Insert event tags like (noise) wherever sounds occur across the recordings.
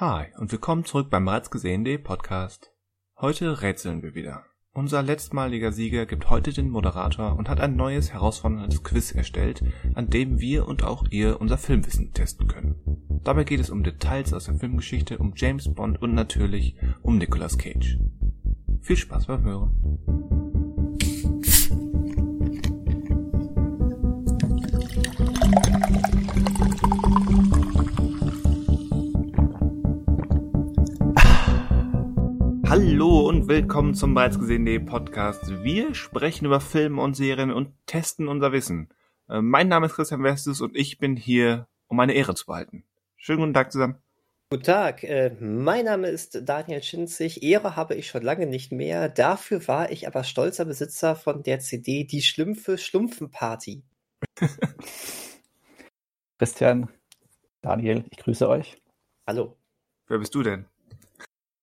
Hi und willkommen zurück beim bereits gesehenen Podcast. Heute rätseln wir wieder. Unser letztmaliger Sieger gibt heute den Moderator und hat ein neues herausforderndes Quiz erstellt, an dem wir und auch ihr unser Filmwissen testen können. Dabei geht es um Details aus der Filmgeschichte, um James Bond und natürlich um Nicolas Cage. Viel Spaß beim Hören. Hallo und willkommen zum bereits gesehenen Podcast. Wir sprechen über Filme und Serien und testen unser Wissen. Äh, Mein Name ist Christian Westes und ich bin hier, um meine Ehre zu behalten. Schönen guten Tag zusammen. Guten Tag, äh, mein Name ist Daniel Schinzig. Ehre habe ich schon lange nicht mehr. Dafür war ich aber stolzer Besitzer von der CD Die Schlümpfe Schlumpfenparty. (laughs) Christian, Daniel, ich grüße euch. Hallo. Wer bist du denn?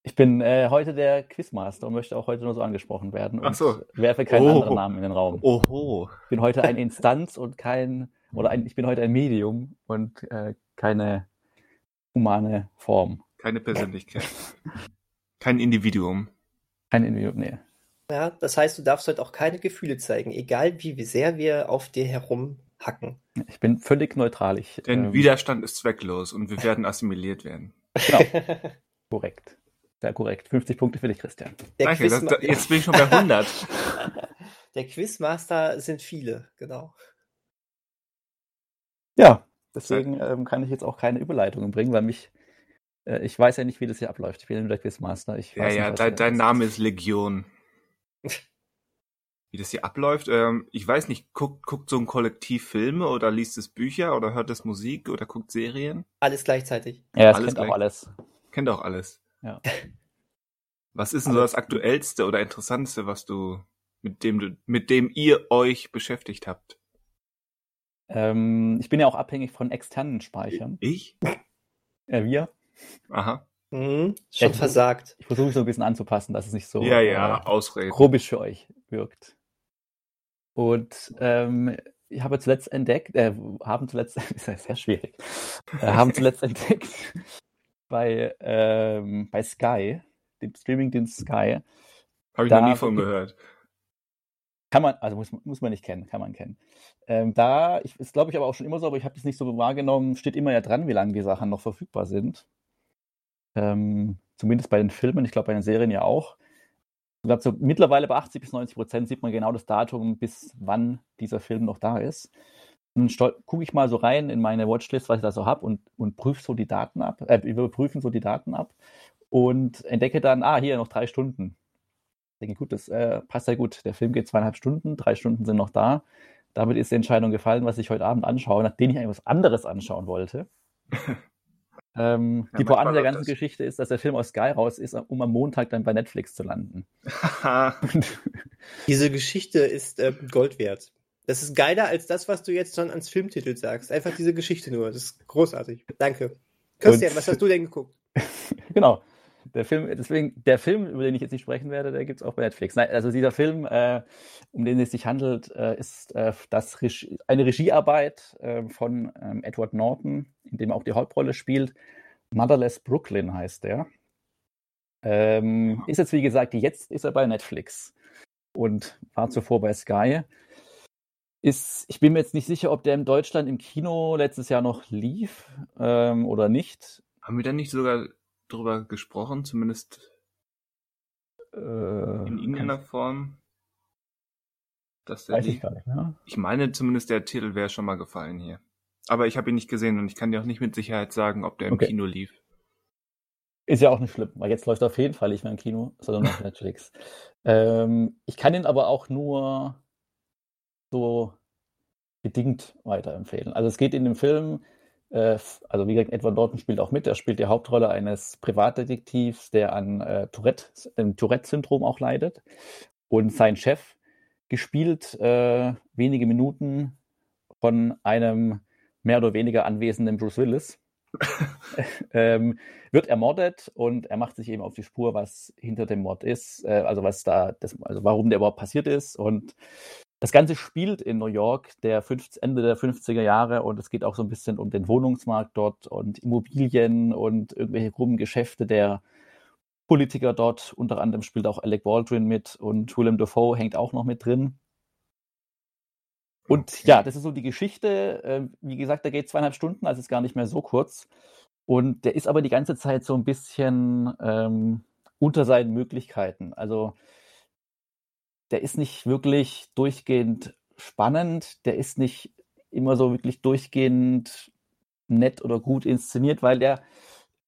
Ich bin äh, heute der Quizmaster und möchte auch heute nur so angesprochen werden Ach und so. werfe keinen Oh. anderen Namen in den Raum. Oho. Ich bin heute eine Instanz und kein, oder ein, ich bin heute ein Medium und äh, keine humane Form. Keine Persönlichkeit. Kein Individuum. Kein Individuum, nee. Ja, das heißt, du darfst heute auch keine Gefühle zeigen, egal wie sehr wir auf dir herumhacken. Ich bin völlig neutral. Ich, Denn ähm, Widerstand ist zwecklos und wir werden assimiliert werden. Genau, (laughs) korrekt. Sehr korrekt. 50 Punkte für dich, Christian. Der, Danke, das, da, jetzt bin ich schon bei 100. (laughs) der Quizmaster sind viele, genau. Ja, deswegen ähm, kann ich jetzt auch keine Überleitungen bringen, weil mich, äh, ich weiß ja nicht, wie das hier abläuft. Ich bin nur der Quizmaster. Ich ja, weiß ja, nicht, was dein, ist. Name ist Legion. (laughs) Wie das hier abläuft, ähm, ich weiß nicht, guckt, guckt so ein Kollektiv Filme oder liest es Bücher oder hört es Musik oder guckt Serien? Alles gleichzeitig. Ja, das Alles kennt auch alles. Kennt auch alles. Ja. Was ist denn so das Aktuellste oder Interessanteste, was du, mit dem du, mit dem ihr euch beschäftigt habt? Ähm, ich bin ja auch abhängig von externen Speichern. Ich? Äh, wir. Aha. Mhm, schon Ja, versagt. Ich versuche mich so ein bisschen anzupassen, dass es nicht so ja, ja, äh, Ausreden. grobisch für euch wirkt. Und ähm, ich habe zuletzt entdeckt, äh, haben zuletzt, (laughs) ist ja sehr schwierig, äh, haben zuletzt (laughs) entdeckt bei, ähm, bei Sky, dem Streamingdienst Sky, Habe ich da- noch nie von gehört. Kann man, also muss, muss man nicht kennen, kann man kennen. Ähm, da, ich, ist glaube ich aber auch schon immer so, aber ich habe das nicht so wahrgenommen, steht immer ja dran, wie lange die Sachen noch verfügbar sind. Ähm, zumindest bei den Filmen, ich glaube bei den Serien ja auch. Ich glaube, so mittlerweile bei 80 bis 90 Prozent sieht man genau das Datum, bis wann dieser Film noch da ist. Dann gucke ich mal so rein in meine Watchlist, was ich da so habe und, und prüfe so die Daten ab, äh, überprüfen so die Daten ab und entdecke dann, ah, hier noch drei Stunden denke, gut, das äh, passt ja gut. Der Film geht zweieinhalb Stunden, drei Stunden sind noch da. Damit ist die Entscheidung gefallen, was ich heute Abend anschaue, nachdem ich eigentlich was anderes anschauen wollte. (laughs) ähm, Ja, die Pointe der ganzen das. Geschichte ist, dass der Film aus Sky raus ist, um am Montag dann bei Netflix zu landen. (laughs) (laughs) Diese Geschichte ist äh, Gold wert. Das ist geiler als das, was du jetzt schon ans Filmtitel sagst. Einfach diese Geschichte nur. Das ist großartig. Danke. Christian, Und- was hast du denn geguckt? (laughs) genau. Der Film, deswegen, der Film, über den ich jetzt nicht sprechen werde, der gibt es auch bei Netflix. Nein, also dieser Film, äh, um den es sich handelt, äh, ist äh, das Regie, eine Regiearbeit äh, von ähm, Edward Norton, in dem er auch die Hauptrolle spielt. Motherless Brooklyn heißt der. Ähm, ist jetzt, wie gesagt, jetzt ist er bei Netflix und war zuvor bei Sky. Ist, ich bin mir jetzt nicht sicher, ob der in Deutschland im Kino letztes Jahr noch lief ähm, oder nicht. Haben wir da nicht sogar drüber gesprochen, zumindest Äh, in irgendeiner Form? Dass der Weiß ich lief? gar nicht mehr. Ich meine zumindest, der Titel wäre schon mal gefallen hier. Aber ich habe ihn nicht gesehen und ich kann dir auch nicht mit Sicherheit sagen, ob der im Okay. Kino lief. Ist ja auch nicht schlimm, weil jetzt läuft er auf jeden Fall nicht mehr im Kino, sondern auf (laughs) Netflix. Ähm, ich kann ihn aber auch nur so bedingt weiterempfehlen. Also es geht in dem Film, äh, also wie gesagt, Edward Norton spielt auch mit. Er spielt die Hauptrolle eines Privatdetektivs, der an äh, Tourette, dem Tourette-Syndrom auch leidet. Und sein Chef, gespielt äh, wenige Minuten von einem mehr oder weniger anwesenden Bruce Willis, (laughs) ähm, wird ermordet und er macht sich eben auf die Spur, was hinter dem Mord ist, äh, also was da, das, also warum der überhaupt passiert ist und das Ganze spielt in New York, der 50, Ende der 50er Jahre, und es geht auch so ein bisschen um den Wohnungsmarkt dort und Immobilien und irgendwelche krummen Geschäfte der Politiker dort. Unter anderem spielt auch Alec Baldwin mit und Willem Dafoe hängt auch noch mit drin. Und okay. ja, das ist so die Geschichte. Ähm, wie gesagt, der geht zweieinhalb Stunden, also ist gar nicht mehr so kurz. Und der ist aber die ganze Zeit so ein bisschen ähm, unter seinen Möglichkeiten. Also der ist nicht wirklich durchgehend spannend, der ist nicht immer so wirklich durchgehend nett oder gut inszeniert, weil der,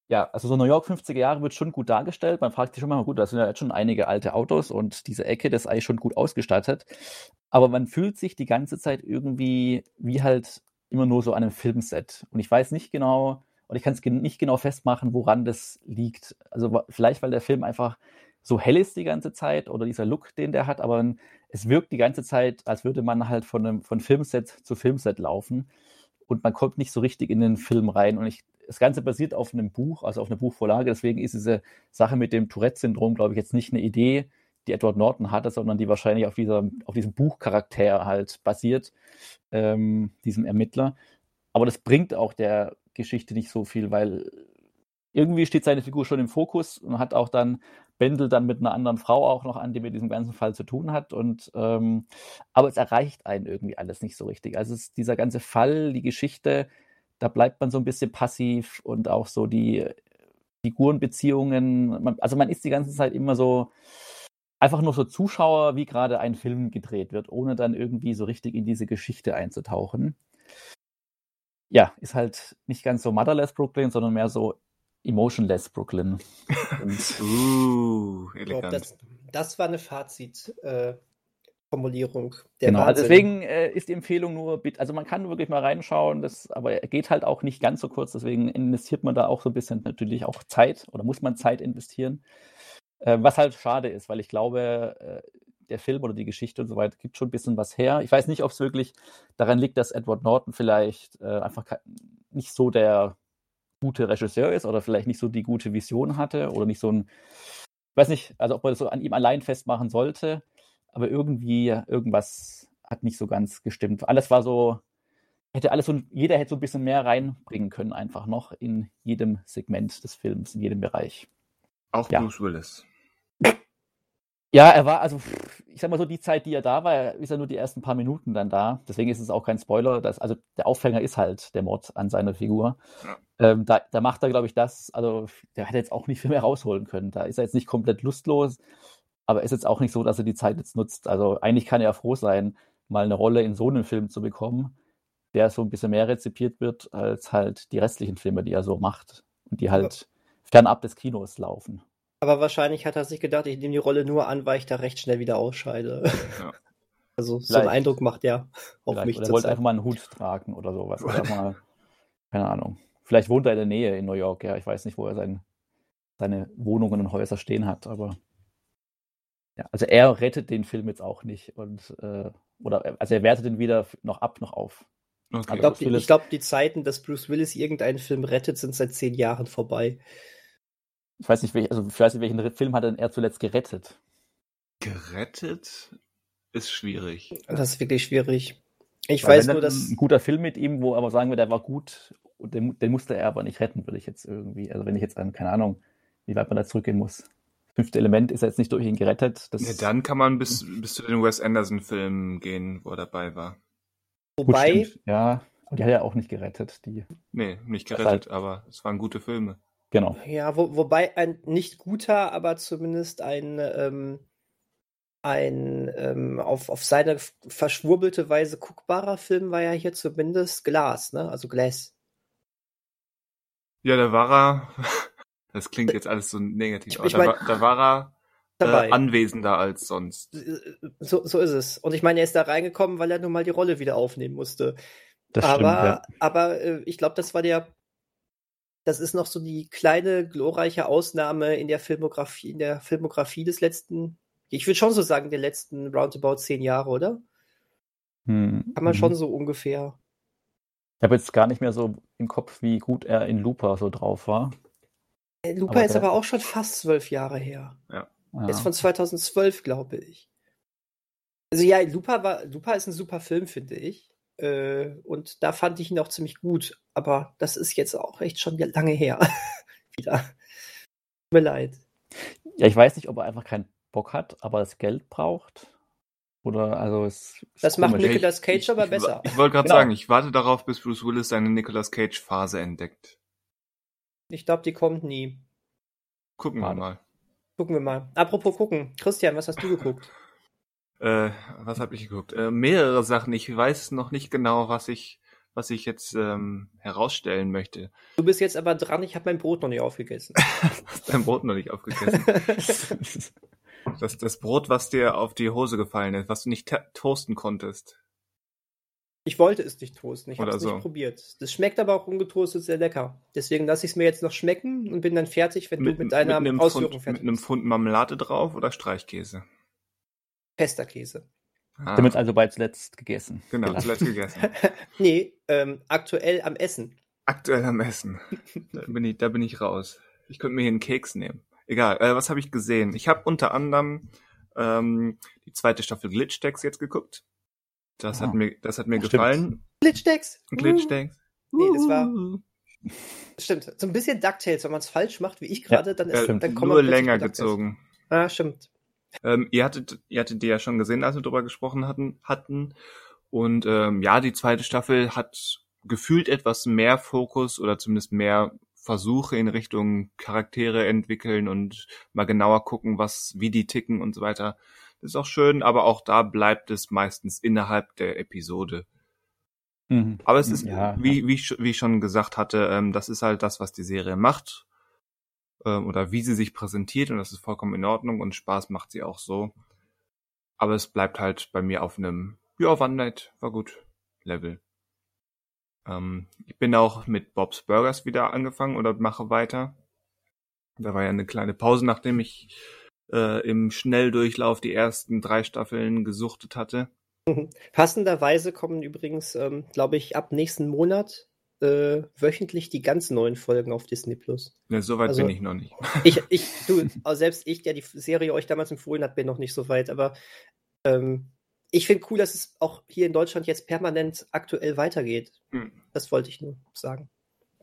ja, also so New York 50er Jahre wird schon gut dargestellt. Man fragt sich schon mal, gut, da sind ja jetzt schon einige alte Autos und diese Ecke, das ist eigentlich schon gut ausgestattet. Aber man fühlt sich die ganze Zeit irgendwie wie halt immer nur so an einem Filmset. Und ich weiß nicht genau, und ich kann es nicht genau festmachen, woran das liegt. Also vielleicht, weil der Film einfach so hell ist die ganze Zeit oder dieser Look, den der hat, aber es wirkt die ganze Zeit, als würde man halt von, einem, von Filmset zu Filmset laufen und man kommt nicht so richtig in den Film rein. Und ich, das Ganze basiert auf einem Buch, also auf einer Buchvorlage. Deswegen ist diese Sache mit dem Tourette-Syndrom, glaube ich, jetzt nicht eine Idee, die Edward Norton hatte, sondern die wahrscheinlich auf, dieser, auf diesem Buchcharakter halt basiert, ähm, diesem Ermittler. Aber das bringt auch der Geschichte nicht so viel, weil irgendwie steht seine Figur schon im Fokus und hat auch dann Bendel dann mit einer anderen Frau auch noch an, die mit diesem ganzen Fall zu tun hat. Und ähm, aber es erreicht einen irgendwie alles nicht so richtig. Also es, dieser ganze Fall, die Geschichte, da bleibt man so ein bisschen passiv und auch so die Figurenbeziehungen. Man, also man ist die ganze Zeit immer so einfach nur so Zuschauer, wie gerade ein Film gedreht wird, ohne dann irgendwie so richtig in diese Geschichte einzutauchen. Ja, ist halt nicht ganz so Motherless Brooklyn, sondern mehr so Emotionless Brooklyn. (laughs) uh, elegant. Das, das, war eine Fazit-Formulierung. Äh, genau, also deswegen äh, ist die Empfehlung nur, also man kann wirklich mal reinschauen, das, aber er geht halt auch nicht ganz so kurz, deswegen investiert man da auch so ein bisschen natürlich auch Zeit oder muss man Zeit investieren. Äh, was halt schade ist, weil ich glaube, äh, der Film oder die Geschichte und so weiter gibt schon ein bisschen was her. Ich weiß nicht, ob es wirklich daran liegt, dass Edward Norton vielleicht äh, einfach nicht so der gute Regisseur ist oder vielleicht nicht so die gute Vision hatte oder nicht so ein, ich weiß nicht, also ob man das so an ihm allein festmachen sollte, aber irgendwie irgendwas hat nicht so ganz gestimmt. Alles war so, hätte alles so, jeder hätte so ein bisschen mehr reinbringen können, einfach noch in jedem Segment des Films, in jedem Bereich. Auch ja. Bruce Willis. Ja, er war, also ich sag mal so, die Zeit, die er da war, ist er nur die ersten paar Minuten dann da. Deswegen ist es auch kein Spoiler. Dass, also der Aufhänger ist halt der Mord an seiner Figur. Ja. Ähm, da, da, macht er, glaube ich, das, also der hätte jetzt auch nicht viel mehr rausholen können. Da ist er jetzt nicht komplett lustlos, aber ist jetzt auch nicht so, dass er die Zeit jetzt nutzt. Also eigentlich kann er froh sein, mal eine Rolle in so einem Film zu bekommen, der so ein bisschen mehr rezipiert wird als halt die restlichen Filme, die er so macht und die halt fernab des Kinos laufen. Aber wahrscheinlich hat er sich gedacht, ich nehme die Rolle nur an, weil ich da recht schnell wieder ausscheide. Ja. (laughs) Also so einen Eindruck macht er auf Vielleicht. mich. Oder er wollte einfach mal einen Hut tragen oder sowas. Oder (laughs) mal, keine Ahnung. Vielleicht wohnt er in der Nähe in New York, ja. Ich weiß nicht, wo er sein, seine Wohnungen und Häuser stehen hat, aber ja, also er rettet den Film jetzt auch nicht. Und, äh, oder also er wertet ihn weder noch ab noch auf. Okay. Ich glaube, die, glaub, die Zeiten, dass Bruce Willis irgendeinen Film rettet, sind seit zehn Jahren vorbei. Ich weiß nicht, welch, also ich weiß nicht, welchen Film hat denn er zuletzt gerettet? Gerettet ist schwierig. Das ist wirklich schwierig. Ich Weil weiß nur, dass. Ein guter Film mit ihm, wo aber sagen wir, der war gut, den, den musste er aber nicht retten, würde ich jetzt irgendwie. Also wenn ich jetzt an, keine Ahnung, wie weit man da zurückgehen muss. Fünfte Element ist er jetzt nicht durch ihn gerettet. Das ja, dann kann man bis, bis zu den Wes Anderson-Filmen gehen, wo er dabei war. Wobei. Gut, ja, und die hat er auch nicht gerettet. Die nee, nicht gerettet, halt, aber es waren gute Filme. Genau. Ja, wo, wobei ein nicht guter, aber zumindest ein, ähm, ein ähm, auf, auf seine verschwurbelte Weise guckbarer Film war ja hier zumindest Glas, ne? Also Glass. Ja, da war er, (laughs) das klingt jetzt alles so negativ, aber da, mein, da, war er äh, anwesender als sonst. So, so ist es. Und ich meine, er ist da reingekommen, weil er nun mal die Rolle wieder aufnehmen musste. Das aber, stimmt, ja. aber äh, ich glaube, das war der das ist noch so die kleine glorreiche Ausnahme in der Filmografie, in der Filmografie des letzten, ich würde schon so sagen, der letzten roundabout zehn Jahre, oder? Hm. Kann man schon mhm. so ungefähr. Ich habe jetzt gar nicht mehr so im Kopf, wie gut er in Looper so drauf war. Äh, Looper aber ist aber auch schon fast zwölf Jahre her. Ja. Er ist von 2012, glaube ich. Also ja, Lupa war, Lupa ist ein super Film, finde ich. Äh, und da fand ich ihn auch ziemlich gut. Aber das ist jetzt auch echt schon lange her. (laughs) Wieder. Tut mir leid. Ja, ich weiß nicht, ob er einfach keinen Bock hat, aber das Geld braucht. Oder also es. Das macht Nicolas Cage ich, aber ich, besser. Ich, ich wollte gerade genau. sagen, ich warte darauf, bis Bruce Willis seine Nicolas Cage Phase entdeckt. Ich glaube, die kommt nie. Gucken wir mal. Gucken wir mal. Apropos gucken. Christian, was hast du geguckt? Äh, was habe ich geguckt? Äh, mehrere Sachen. Ich weiß noch nicht genau, was ich, was ich jetzt ähm, herausstellen möchte. Du bist jetzt aber dran. Ich habe mein Brot noch nicht aufgegessen. Hast (laughs) dein Brot noch nicht aufgegessen? (laughs) das, das Brot, was dir auf die Hose gefallen ist, was du nicht toasten konntest. Ich wollte es nicht toasten, ich habe es so. nicht probiert. Das schmeckt aber auch ungetoastet sehr lecker. Deswegen lasse ich es mir jetzt noch schmecken und bin dann fertig, wenn mit, du mit deiner mit Ausführung Pfund, fertig bist. Mit einem Pfund Marmelade drauf oder Streichkäse? Pesterkäse. Ah. Damit also bald zuletzt gegessen. Genau, gelassen. zuletzt gegessen. (laughs) nee, ähm, aktuell am Essen. Aktuell am Essen. (laughs) Da bin ich, da bin ich raus. Ich könnte mir hier einen Keks nehmen. Egal, äh, was habe ich gesehen? Ich habe unter anderem ähm, die zweite Staffel Glitch-Decks jetzt geguckt. Das oh. hat mir, das hat mir Stimmt. gefallen. Glitch-Decks? Glitch-Decks. Nee, das war. (laughs) Stimmt. So ein bisschen DuckTales, wenn man es falsch macht, wie ich gerade, ja, dann ist äh, dann kommt nur länger gezogen. Ah, stimmt. Ähm, ihr hattet, ihr hattet die ja schon gesehen, als wir drüber gesprochen hatten, hatten. Und ähm, ja, die zweite Staffel hat gefühlt etwas mehr Fokus oder zumindest mehr Versuche in Richtung Charaktere entwickeln und mal genauer gucken, was, wie die ticken und so weiter. Das ist auch schön, aber auch da bleibt es meistens innerhalb der Episode. Mhm. Aber es ist, ja, wie, wie, wie ich schon gesagt hatte, ähm, das ist halt das, was die Serie macht ähm, oder wie sie sich präsentiert und das ist vollkommen in Ordnung und Spaß macht sie auch so. Aber es bleibt halt bei mir auf einem, ja, war nett, war gut, Level. Ähm, ich bin auch mit Bob's Burgers wieder angefangen oder mache weiter. Da war ja eine kleine Pause, nachdem ich äh, im Schnelldurchlauf die ersten drei Staffeln gesuchtet hatte. (laughs) Passenderweise kommen übrigens, ähm, glaube ich, ab nächsten Monat äh, wöchentlich die ganz neuen Folgen auf Disney Plus. Ja, so weit also, bin ich noch nicht. Ich, (laughs) ich, du, selbst ich, der die Serie euch damals empfohlen hat, bin noch nicht so weit, aber ähm, ich finde cool, dass es auch hier in Deutschland jetzt permanent aktuell weitergeht. Hm. Das wollte ich nur sagen.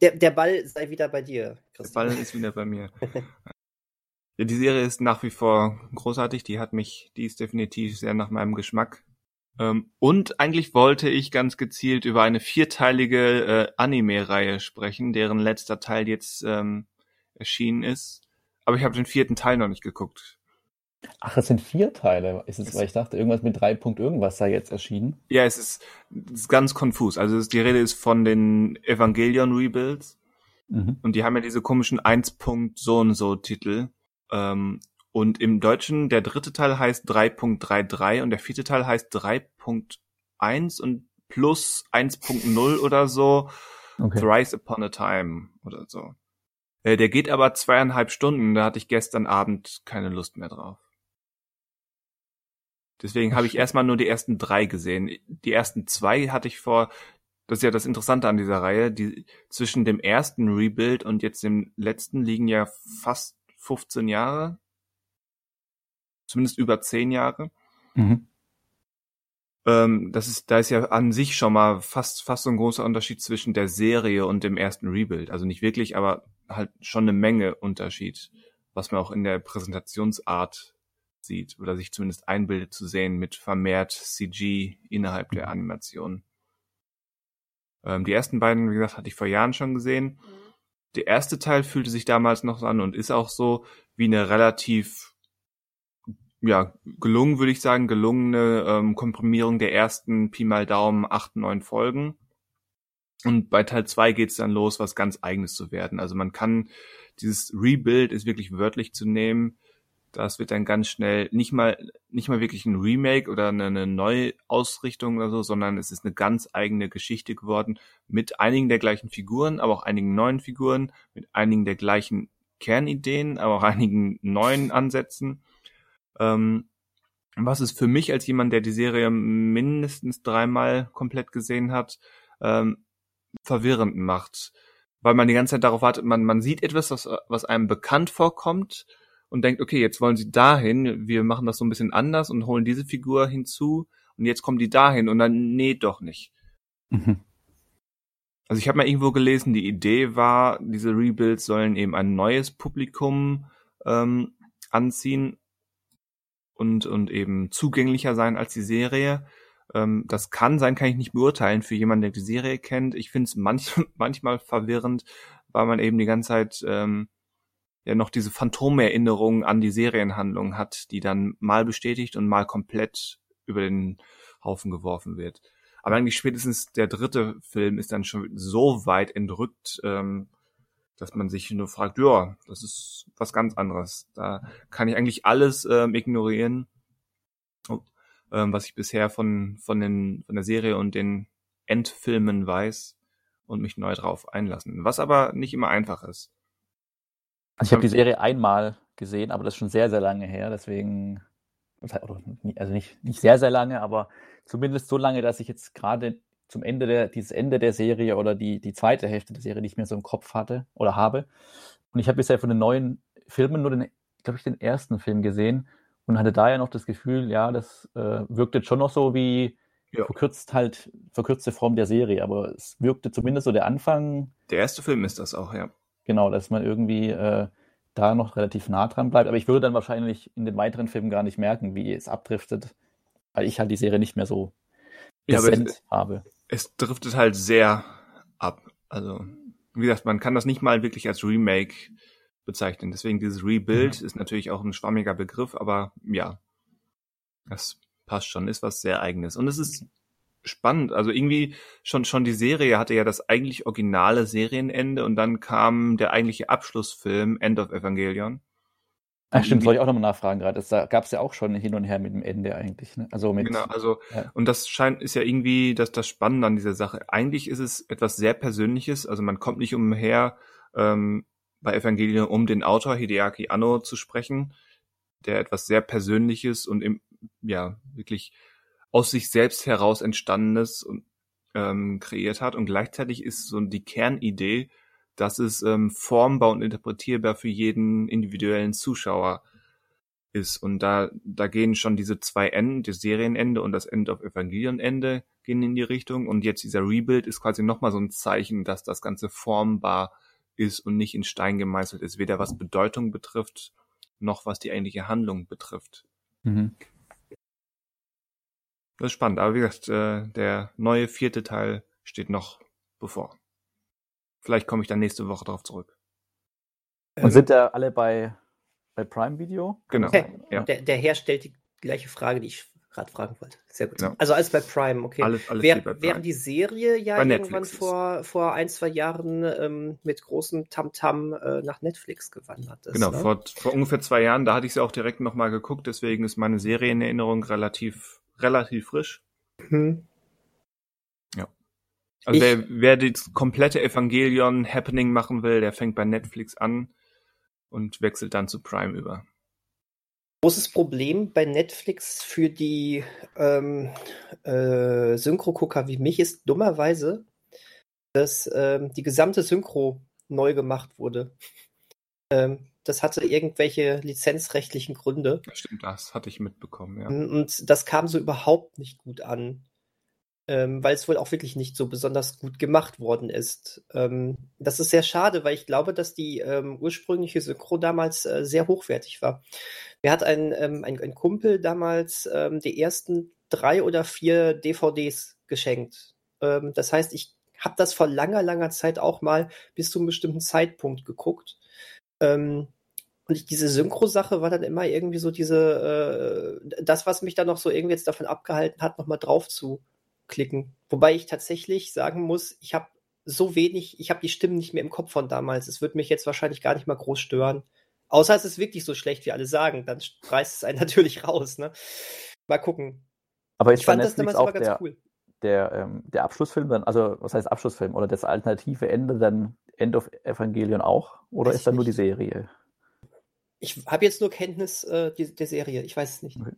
Der, der Ball sei wieder bei dir, Christian. Der Ball ist wieder bei mir. (laughs) ja, die Serie ist nach wie vor großartig. Die hat mich, die ist definitiv sehr nach meinem Geschmack. Ähm, und eigentlich wollte ich ganz gezielt über eine vierteilige äh, Anime-Reihe sprechen, deren letzter Teil jetzt ähm, erschienen ist. Aber ich habe den vierten Teil noch nicht geguckt. Ach, es sind vier Teile. Ist es, weil ich dachte, irgendwas mit drei Punkt irgendwas sei jetzt erschienen. Ja, es ist, es ist ganz konfus. Also es, die Rede ist von den Evangelion Rebuilds. Mhm. Und die haben ja diese komischen 1 Punkt so und so Titel. Ähm, und im Deutschen, der dritte Teil heißt 3.33 und der vierte Teil heißt 3.1 und plus 1.0 oder so. Okay. Thrice Upon a Time oder so. Äh, der geht aber zweieinhalb Stunden, da hatte ich gestern Abend keine Lust mehr drauf. Deswegen habe ich erstmal nur die ersten drei gesehen. Die ersten zwei hatte ich vor, das ist ja das Interessante an dieser Reihe, die zwischen dem ersten Rebuild und jetzt dem letzten liegen ja fast 15 Jahre. Zumindest über 10 Jahre. Mhm. Ähm, das ist, da ist ja an sich schon mal fast, fast so ein großer Unterschied zwischen der Serie und dem ersten Rebuild. Also nicht wirklich, aber halt schon eine Menge Unterschied, was man auch in der Präsentationsart sieht oder sich zumindest einbildet zu sehen mit vermehrt CG innerhalb der Animation. Ähm, die ersten beiden, wie gesagt, hatte ich vor Jahren schon gesehen. Der erste Teil fühlte sich damals noch so an und ist auch so wie eine relativ ja, gelungen, würde ich sagen, gelungene ähm, Komprimierung der ersten Pi mal Daumen acht, neun Folgen. Und bei Teil zwei geht's dann los, was ganz eigenes zu werden. Also man kann dieses Rebuild ist wirklich wörtlich zu nehmen, das wird dann ganz schnell nicht mal, nicht mal wirklich ein Remake oder eine, eine Neuausrichtung oder so, sondern es ist eine ganz eigene Geschichte geworden mit einigen der gleichen Figuren, aber auch einigen neuen Figuren, mit einigen der gleichen Kernideen, aber auch einigen neuen Ansätzen. Ähm, was es für mich als jemand, der die Serie mindestens dreimal komplett gesehen hat, ähm, verwirrend macht. Weil man die ganze Zeit darauf wartet, man, man sieht etwas, was, was einem bekannt vorkommt, und denkt, okay, jetzt wollen sie dahin, wir machen das so ein bisschen anders und holen diese Figur hinzu und jetzt kommen die dahin und dann, nee, doch nicht. Mhm. Also ich habe mal irgendwo gelesen, die Idee war, diese Rebuilds sollen eben ein neues Publikum ähm, anziehen und, und eben zugänglicher sein als die Serie. Ähm, das kann sein, kann ich nicht beurteilen für jemanden, der die Serie kennt. Ich finde es manch, (laughs) manchmal verwirrend, weil man eben die ganze Zeit ähm, ja noch diese Phantomerinnerungen an die Serienhandlung hat, die dann mal bestätigt und mal komplett über den Haufen geworfen wird. Aber eigentlich spätestens der dritte Film ist dann schon so weit entrückt, ähm, dass man sich nur fragt, ja, das ist was ganz anderes. Da kann ich eigentlich alles ähm, ignorieren, ähm, was ich bisher von, von, den, von der Serie und den Endfilmen weiß und mich neu drauf einlassen. Was aber nicht immer einfach ist. Also ich habe die Serie einmal gesehen, aber das ist schon sehr, sehr lange her, deswegen, also nicht, nicht sehr, sehr lange, aber zumindest so lange, dass ich jetzt gerade zum Ende der, dieses Ende der Serie oder die, die zweite Hälfte der Serie nicht mehr so im Kopf hatte oder habe. Und ich habe bisher von den neuen Filmen nur den, glaube ich, den ersten Film gesehen und hatte da ja noch das Gefühl, ja, das äh, wirkte schon noch so wie ja. verkürzt halt, verkürzte Form der Serie, aber es wirkte zumindest so der Anfang. Der erste Film ist das auch, ja. Genau, dass man irgendwie äh, da noch relativ nah dran bleibt. Aber ich würde dann wahrscheinlich in den weiteren Filmen gar nicht merken, wie es abdriftet, weil ich halt die Serie nicht mehr so ja, es, habe. Es driftet halt sehr ab. Also, wie gesagt, man kann das nicht mal wirklich als Remake bezeichnen. Deswegen dieses Rebuild mhm. ist natürlich auch ein schwammiger Begriff, aber ja, das passt schon, ist was sehr eigenes. Und es ist spannend. Also irgendwie schon, schon die Serie hatte ja das eigentlich originale Serienende und dann kam der eigentliche Abschlussfilm End of Evangelion. Ach, stimmt, soll ich auch nochmal nachfragen gerade. Da gab es ja auch schon hin und her mit dem Ende eigentlich. Ne? Also mit, genau, also ja. und das scheint ist ja irgendwie das, das Spannende an dieser Sache. Eigentlich ist es etwas sehr Persönliches. Also man kommt nicht umher, ähm, bei Evangelion um den Autor Hideaki Anno zu sprechen, der etwas sehr Persönliches und im, ja wirklich aus sich selbst heraus entstandenes und ähm, kreiert hat. Und gleichzeitig ist so die Kernidee, dass es ähm, formbar und interpretierbar für jeden individuellen Zuschauer ist. Und da, da gehen schon diese zwei Enden, das Serienende und das End of Evangelion Ende gehen in die Richtung. Und jetzt dieser Rebuild ist quasi nochmal so ein Zeichen, dass das Ganze formbar ist und nicht in Stein gemeißelt ist, weder was Bedeutung betrifft, noch was die eigentliche Handlung betrifft. Mhm. Das ist spannend, aber wie gesagt, äh, der neue vierte Teil steht noch bevor. Vielleicht komme ich dann nächste Woche darauf zurück. Und sind da alle bei, bei Prime Video? Genau. Okay. Ja. Der, der Herr stellt die gleiche Frage, die ich gerade fragen wollte. Sehr gut. Ja. Also alles bei Prime, okay. Alles, alles bei Prime. Während die Serie ja bei irgendwann vor, vor ein, zwei Jahren ähm, mit großem Tamtam -Tam, äh, nach Netflix gewandert ist. Genau, ne? vor, vor ungefähr zwei Jahren, da hatte ich sie auch direkt nochmal geguckt, deswegen ist meine Serienerinnerung relativ, relativ frisch. Mhm. Also wer, wer das komplette Evangelion-Happening machen will, der fängt bei Netflix an und wechselt dann zu Prime über großes Problem bei Netflix für die ähm, äh, Synchro-Gucker wie mich ist dummerweise, dass ähm, die gesamte Synchro neu gemacht wurde. Ähm, das hatte irgendwelche lizenzrechtlichen Gründe. Stimmt, das hatte ich mitbekommen, ja. Und das kam so überhaupt nicht gut an ähm, weil es wohl auch wirklich nicht so besonders gut gemacht worden ist. Ähm, das ist sehr schade, weil ich glaube, dass die ähm, ursprüngliche Synchro damals äh, sehr hochwertig war. Mir hat ein, ähm, ein, ein, Kumpel damals ähm, die ersten drei oder vier DVDs geschenkt. Ähm, das heißt, ich habe das vor langer, langer Zeit auch mal bis zu einem bestimmten Zeitpunkt geguckt. und ich, diese Synchro-Sache war dann immer irgendwie so diese, äh, das, was mich dann noch so irgendwie jetzt davon abgehalten hat, nochmal drauf zu klicken. Wobei ich tatsächlich sagen muss, ich habe so wenig, ich habe die Stimmen nicht mehr im Kopf von damals. Es wird mich jetzt wahrscheinlich gar nicht mal groß stören. Außer es ist wirklich so schlecht, wie alle sagen. Dann reißt es einen (laughs) natürlich raus. Ne? Mal gucken. Aber ich fand das damals auch ganz der, cool. Der, ähm, der Abschlussfilm dann, also was heißt Abschlussfilm? Oder das alternative Ende dann End of Evangelion auch? Oder weiß ist dann nur die Serie? Ich habe jetzt nur Kenntnis äh, die, der Serie. Ich weiß es nicht. Okay.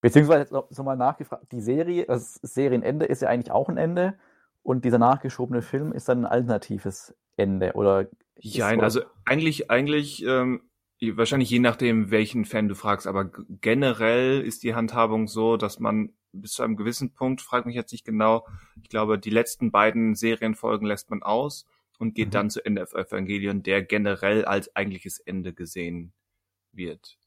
Beziehungsweise jetzt noch, so mal nachgefragt, die Serie, das Serienende ist ja eigentlich auch ein Ende und dieser nachgeschobene Film ist dann ein alternatives Ende oder ja, also eigentlich, eigentlich ähm, wahrscheinlich je nachdem, welchen Fan du fragst, aber generell ist die Handhabung so, dass man bis zu einem gewissen Punkt, frag mich jetzt nicht genau, ich glaube, die letzten beiden Serienfolgen lässt man aus und geht mhm. dann zu Ende Evangelion, der generell als eigentliches Ende gesehen wird.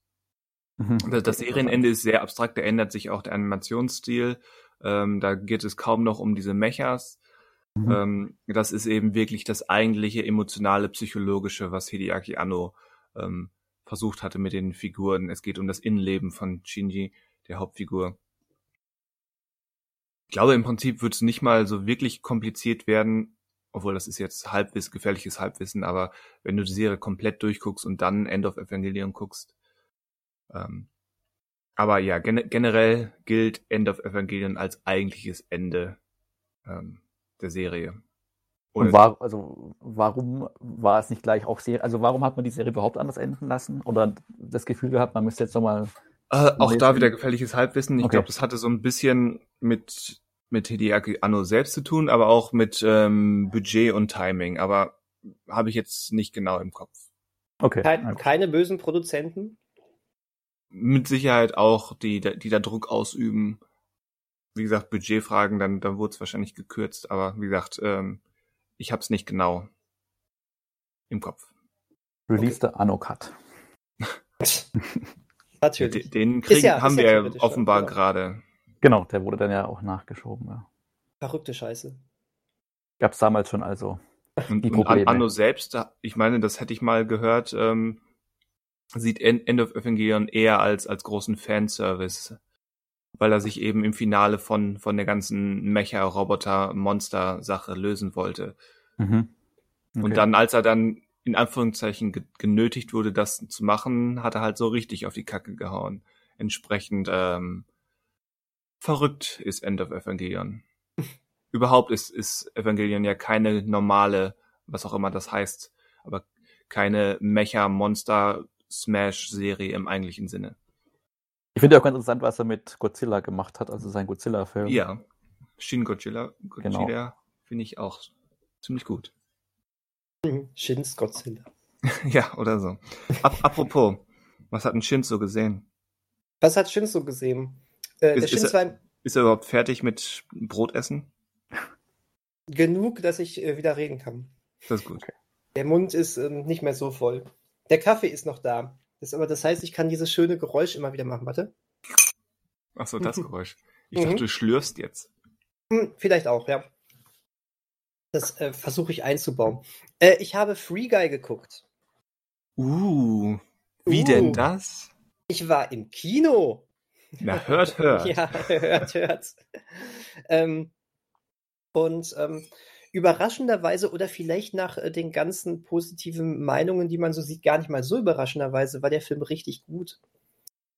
Mhm. Das Serienende ist sehr abstrakt, da ändert sich auch der Animationsstil. Ähm, da geht es kaum noch um diese Mechas. Mhm. Ähm, das ist eben wirklich das eigentliche emotionale, psychologische, was Hideaki Anno ähm, versucht hatte mit den Figuren. Es geht um das Innenleben von Shinji, der Hauptfigur. Ich glaube, im Prinzip wird es nicht mal so wirklich kompliziert werden, obwohl das ist jetzt Halbwissen, gefährliches Halbwissen, aber wenn du die Serie komplett durchguckst und dann End of Evangelion guckst. Ähm, aber ja, gen generell gilt End of Evangelion als eigentliches Ende ähm, der Serie. Und war, also, warum war es nicht gleich auch Serie? Also, warum hat man die Serie überhaupt anders enden lassen? Oder das Gefühl gehabt, man müsste jetzt nochmal. Äh, auch da wieder gefährliches Halbwissen. Ich okay. glaube, das hatte so ein bisschen mit, mit Hideaki Anno selbst zu tun, aber auch mit ähm, Budget und Timing. Aber habe ich jetzt nicht genau im Kopf. Okay. Kein, keine bösen Produzenten? Mit Sicherheit auch, die, die da Druck ausüben. Wie gesagt, Budgetfragen, dann, dann wurde es wahrscheinlich gekürzt. Aber wie gesagt, ähm, ich habe es nicht genau im Kopf. Release okay. Anno Cut. (laughs) Natürlich. Den, Krieg ja, haben wir ja offenbar genau. gerade. Genau, der wurde dann ja auch nachgeschoben. Ja. Verrückte Scheiße. Gab es damals schon also. Und, die Probleme. und Anno selbst, ich meine, das hätte ich mal gehört, ähm, sieht End of Evangelion eher als, als großen Fanservice, weil er sich eben im Finale von, von der ganzen Mecha-Roboter-Monster-Sache lösen wollte. Mhm. Okay. Und dann, als er dann in Anführungszeichen genötigt wurde, das zu machen, hat er halt so richtig auf die Kacke gehauen. Entsprechend ähm, verrückt ist End of Evangelion. (laughs) Überhaupt ist, ist Evangelion ja keine normale, was auch immer das heißt, aber keine Mecha-Monster-Smash-Serie im eigentlichen Sinne. Ich finde auch ganz interessant, was er mit Godzilla gemacht hat, also sein Godzilla-Film. Ja, Shin Godzilla, Godzilla genau. finde ich auch ziemlich gut. (laughs) Shins Godzilla. (laughs) ja, oder so. Ap apropos, was hat ein Shin so gesehen? Was hat Shin so gesehen? Äh, ist, ist, er, ist, er, überhaupt fertig mit Brotessen? Genug, dass ich äh, wieder reden kann. Das ist gut. Der Mund ist ähm, nicht mehr so voll. Der Kaffee ist noch da. Das, aber das heißt, ich kann dieses schöne Geräusch immer wieder machen. Warte. Ach so, das Geräusch. Ich dachte, mhm. du schlürst jetzt. Hm, vielleicht auch, ja. Das äh, versuche ich einzubauen. Äh, ich habe Free Guy geguckt. Uh, wie uh, denn das? Ich war im Kino. Na, hört, (laughs) hört. ja, hört, hört. ähm, und ähm, überraschenderweise oder vielleicht nach äh, den ganzen positiven Meinungen, die man so sieht, gar nicht mal so überraschenderweise, war der Film richtig gut.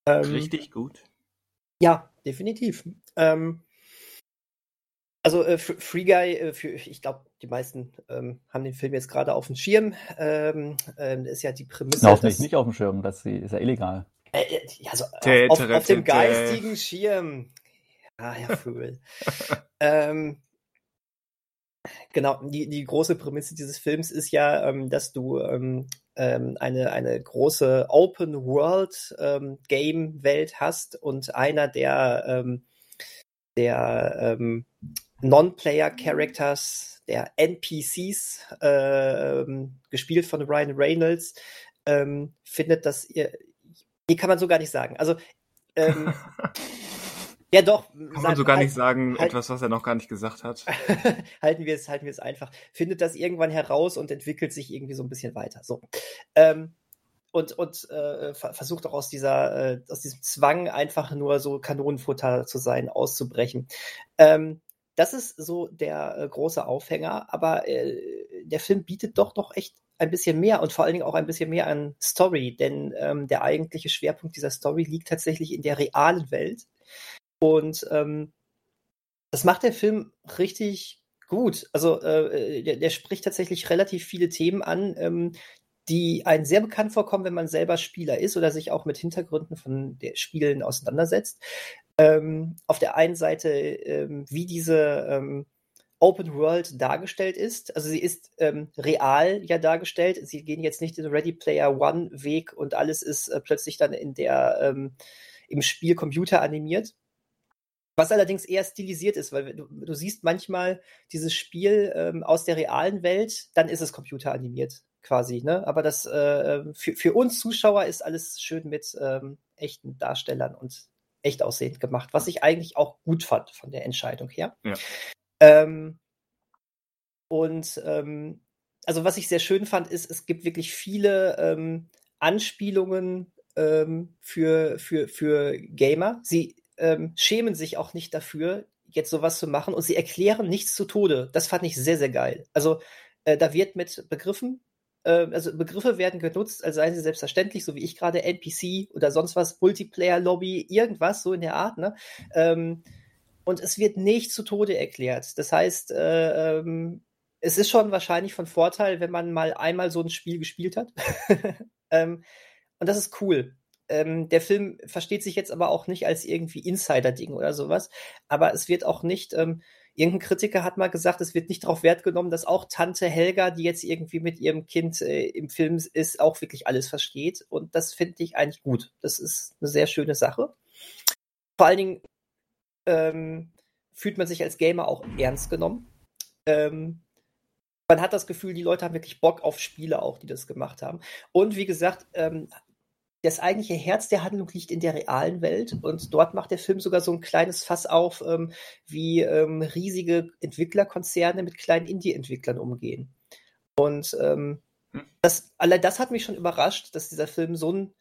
Ähm, richtig gut? Ja, definitiv. Ähm, also äh, Free Guy, äh, für, ich glaube, die meisten ähm, haben den Film jetzt gerade auf dem Schirm. Ähm, ähm, ist ja die Prämisse. Auf dass, nicht auf dem Schirm, das ist ja illegal. Äh, äh ja, also auf, auf, dem geistigen Schirm. Ja, Herr Vögel. (laughs) ähm, genau, die, die große Prämisse dieses Films ist ja, ähm, dass du ähm, ähm, eine, eine große Open World ähm, Game Welt hast und einer der, ähm, der ähm, Non-Player-Characters, der NPCs, äh, gespielt von Ryan Reynolds, findet, dass ihr. Hier kann man so gar nicht sagen. Also, (laughs) ja doch. Kann man so gar halt, nicht sagen, halt, etwas, was er noch gar nicht gesagt hat. (laughs) halten wir es, halten wir es einfach. Findet das irgendwann heraus und entwickelt sich irgendwie so ein bisschen weiter. So. Ähm, und, und äh, versucht auch aus dieser, äh, aus diesem Zwang, einfach nur so Kanonenfutter zu sein, auszubrechen. Ähm, das ist so der äh, große Aufhänger, aber äh, der Film bietet doch doch echt ein bisschen mehr und vor allen Dingen auch ein bisschen mehr an Story, denn ähm, der eigentliche Schwerpunkt dieser Story liegt tatsächlich in der realen Welt. Und ähm, das macht der Film richtig gut. Also äh, der, der, spricht tatsächlich relativ viele Themen an, ähm, die einen sehr bekannt vorkommen, wenn man selber Spieler ist oder sich auch mit Hintergründen von der Spielen auseinandersetzt. Ähm, auf der einen Seite, ähm, wie diese ähm, Open World dargestellt ist. Also sie ist ähm, real ja dargestellt. Sie gehen jetzt nicht den Ready Player One Weg und alles ist äh, plötzlich dann in der ähm, im Spiel Computer animiert. Was allerdings eher stilisiert ist, weil du, du siehst manchmal dieses Spiel ähm, aus der realen Welt, dann ist es computeranimiert quasi. Ne? Aber das äh, ähm, für, für uns Zuschauer ist alles schön mit ähm, echten Darstellern und echt aussehend gemacht, was ich eigentlich auch gut fand von der Entscheidung her. Ja. Ähm, und ähm, also was ich sehr schön fand, ist, es gibt wirklich viele ähm, Anspielungen ähm, für, für, für Gamer. Sie ähm, schämen sich auch nicht dafür, jetzt sowas zu machen und sie erklären nichts zu Tode. Das fand ich sehr, sehr geil. Also äh, da wird mit Begriffen, äh, also Begriffe werden genutzt, als seien sie selbstverständlich, so wie ich gerade NPC oder sonst was, Multiplayer-Lobby, irgendwas so in der Art. Ne? Ähm, und es wird nicht zu Tode erklärt. Das heißt, äh, ähm, es ist schon wahrscheinlich von Vorteil, wenn man mal einmal so ein Spiel gespielt hat. (laughs) ähm, und das ist cool. Ähm, der Film versteht sich jetzt aber auch nicht als irgendwie Insider-Ding oder sowas. Aber es wird auch nicht, ähm, irgendein Kritiker hat mal gesagt, es wird nicht darauf Wert genommen, dass auch Tante Helga, die jetzt irgendwie mit ihrem Kind äh, im Film ist, auch wirklich alles versteht. Und das finde ich eigentlich gut. Das ist eine sehr schöne Sache. Vor allen Dingen ähm, fühlt man sich als Gamer auch ernst genommen. Ähm, man hat das Gefühl, die Leute haben wirklich Bock auf Spiele auch, die das gemacht haben. Und wie gesagt, ähm, das eigentliche Herz der Handlung liegt in der realen Welt und dort macht der Film sogar so ein kleines Fass auf, ähm, wie ähm, riesige Entwicklerkonzerne mit kleinen Indie-Entwicklern umgehen. Und ähm, hm. das, allein das hat mich schon überrascht, dass dieser Film so ein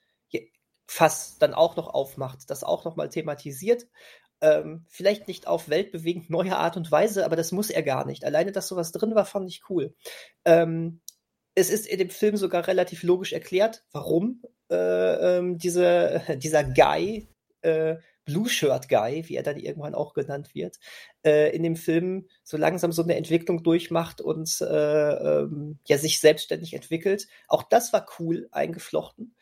Fass dann auch noch aufmacht, das auch noch mal thematisiert. Ähm, vielleicht nicht auf weltbewegend neue Art und Weise, aber das muss er gar nicht. Alleine, dass sowas drin war, fand ich cool. Ähm, es ist in dem Film sogar relativ logisch erklärt, warum ähm, diese, (laughs) dieser Guy, äh, Blue Shirt Guy, wie er dann irgendwann auch genannt wird, äh, in dem Film so langsam so eine Entwicklung durchmacht und äh, ähm, ja sich selbstständig entwickelt. Auch das war cool eingeflochten.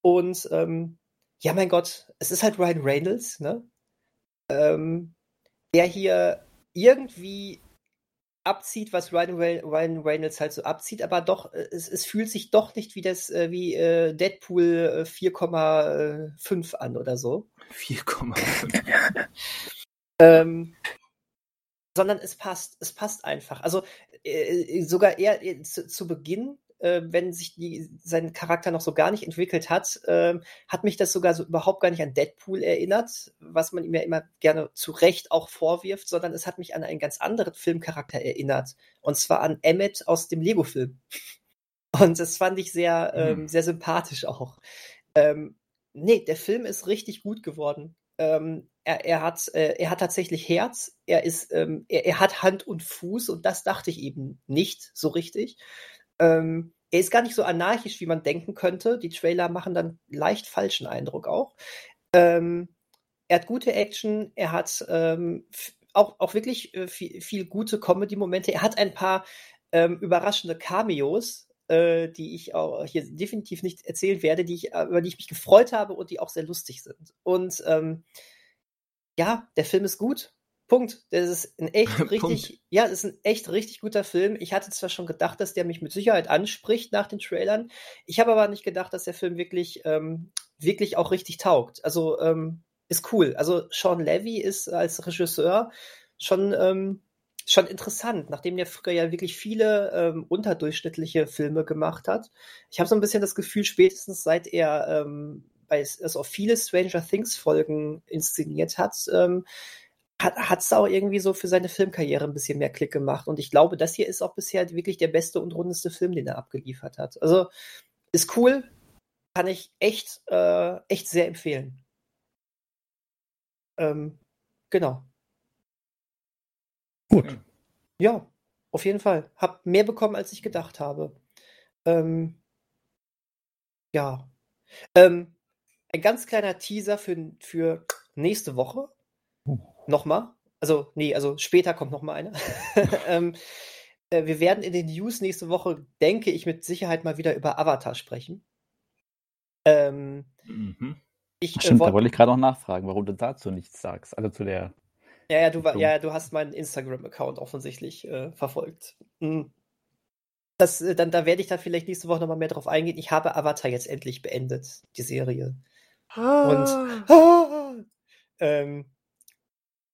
Und ähm, ja, mein Gott, es ist halt Ryan Reynolds, ne? Ähm, der hier irgendwie abzieht, was Ryan, Ryan Reynolds halt so abzieht, aber doch, äh, es, es fühlt sich doch nicht wie das, äh, wie äh, Deadpool 4,5 an oder so. 4,5. (laughs) ähm, sondern es passt, es passt einfach. Also äh, sogar er äh, zu, zu, Beginn äh, wenn sich die, sein Charakter noch so gar nicht entwickelt hat, äh, hat mich das sogar so überhaupt gar nicht an Deadpool erinnert, was man ihm ja immer gerne zu Recht auch vorwirft, sondern es hat mich an einen ganz anderen Filmcharakter erinnert. Und zwar an Emmett aus dem Lego-Film. (laughs) Und das fand ich sehr, ähm, mhm. sehr sympathisch auch. Ähm, nee, der Film ist richtig gut geworden. Ähm, er, er, hat, äh, er hat tatsächlich Herz, er, ist, ähm, er, er, hat Hand und Fuß und das dachte ich eben nicht so richtig. Ähm, er ist gar nicht so anarchisch, wie man denken könnte. Die Trailer machen dann leicht falschen Eindruck auch. Ähm, er hat gute Action, er hat ähm, auch, auch wirklich äh, viel, viel, gute Comedy-Momente. Er hat ein paar ähm, überraschende Cameos, äh, die ich auch hier definitiv nicht erzählen werde, die ich, über die ich mich gefreut habe und die auch sehr lustig sind. Und ähm, ja, der Film ist gut. Punkt. Das ist ein echt (laughs) richtig, ja, das ist ein echt richtig guter Film. Ich hatte zwar schon gedacht, dass der mich mit Sicherheit anspricht nach den Trailern. Ich habe aber nicht gedacht, dass der Film wirklich, ähm, wirklich auch richtig taugt. Also ähm, ist cool. Also Sean Levy ist als Regisseur schon ähm, schon interessant, nachdem der früher ja wirklich viele ähm, unterdurchschnittliche Filme gemacht hat. Ich habe so ein bisschen das Gefühl, spätestens seit er ähm, bei also viele Stranger Things Folgen inszeniert hat, ähm, hat es auch irgendwie so für seine Filmkarriere ein bisschen mehr Klick gemacht. Und ich glaube, das hier ist auch bisher wirklich der beste und rundeste Film, den er abgeliefert hat. Also ist cool, kann ich echt, äh, echt sehr empfehlen. Ähm, genau. Gut. Ja, auf jeden Fall. Hab mehr bekommen, als ich gedacht habe. Ähm, ja. Ähm, ein ganz kleiner Teaser für, für nächste Woche. Uh nochmal. Also, nee, also später kommt nochmal eine. (laughs) ähm, äh, wir werden in den News nächste Woche, denke ich, mit Sicherheit mal wieder über Avatar sprechen. Ähm, mhm. ich, äh, Stimmt, äh, da wollte ich gerade noch nachfragen, warum du dazu nichts sagst. Also zu der Ja, ja, du, ja, du hast meinen Instagram-Account offensichtlich äh, verfolgt. Mhm. Das, äh, dann, da werde ich dann vielleicht nächste Woche nochmal mehr drauf eingehen. Ich habe Avatar jetzt endlich beendet, die Serie. Ah. Und ah, (laughs) ähm,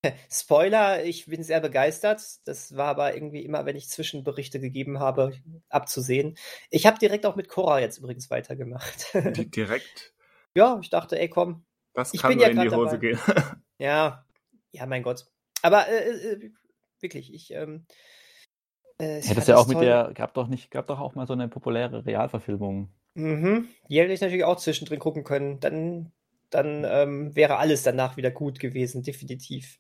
(laughs) Spoiler, ich bin sehr begeistert. Das war aber irgendwie immer, wenn ich Zwischenberichte gegeben habe, abzusehen. Ich habe direkt auch mit Cora jetzt übrigens weitergemacht. (laughs) direkt? Ja, ich dachte, ey, komm. Das kann nur ja in die Hose dabei. gehen. (laughs) ja, ja, mein Gott. Aber äh, äh, wirklich, ich. Ähm, äh, ja, das ja auch toll. mit der, gab doch nicht, gab doch auch mal so eine populäre Realverfilmung. Mhm. Die hätte ich natürlich auch zwischendrin gucken können. Dann dann ähm, wäre alles danach wieder gut gewesen, definitiv.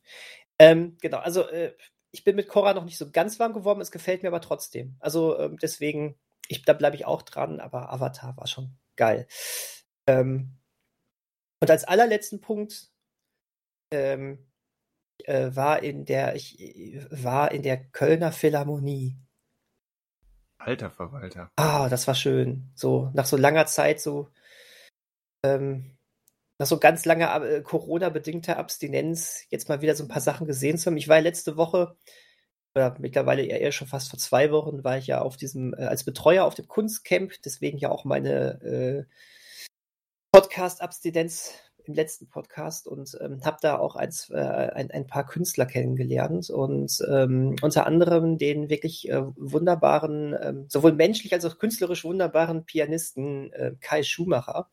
Ähm, genau, also äh, ich bin mit Korra noch nicht so ganz warm geworden, es gefällt mir aber trotzdem. Also ähm, deswegen, ich, da bleibe ich auch dran, aber Avatar war schon geil. Ähm, und als allerletzten Punkt ähm, äh, war in der, ich war in der Kölner Philharmonie. Alter Verwalter. Ah, das war schön. So, nach so langer Zeit so ähm, nach so ganz langer äh, Corona-bedingter Abstinenz jetzt mal wieder so ein paar Sachen gesehen zu haben. Ich war ja letzte Woche, oder mittlerweile eher schon fast vor zwei Wochen, war ich ja auf diesem, äh, als Betreuer auf dem Kunstcamp, deswegen ja auch meine äh, Podcast-Abstinenz im letzten Podcast und ähm, habe da auch eins, äh, ein, ein paar Künstler kennengelernt und ähm, unter anderem den wirklich äh, wunderbaren, ähm, sowohl menschlich als auch künstlerisch wunderbaren Pianisten äh, Kai Schumacher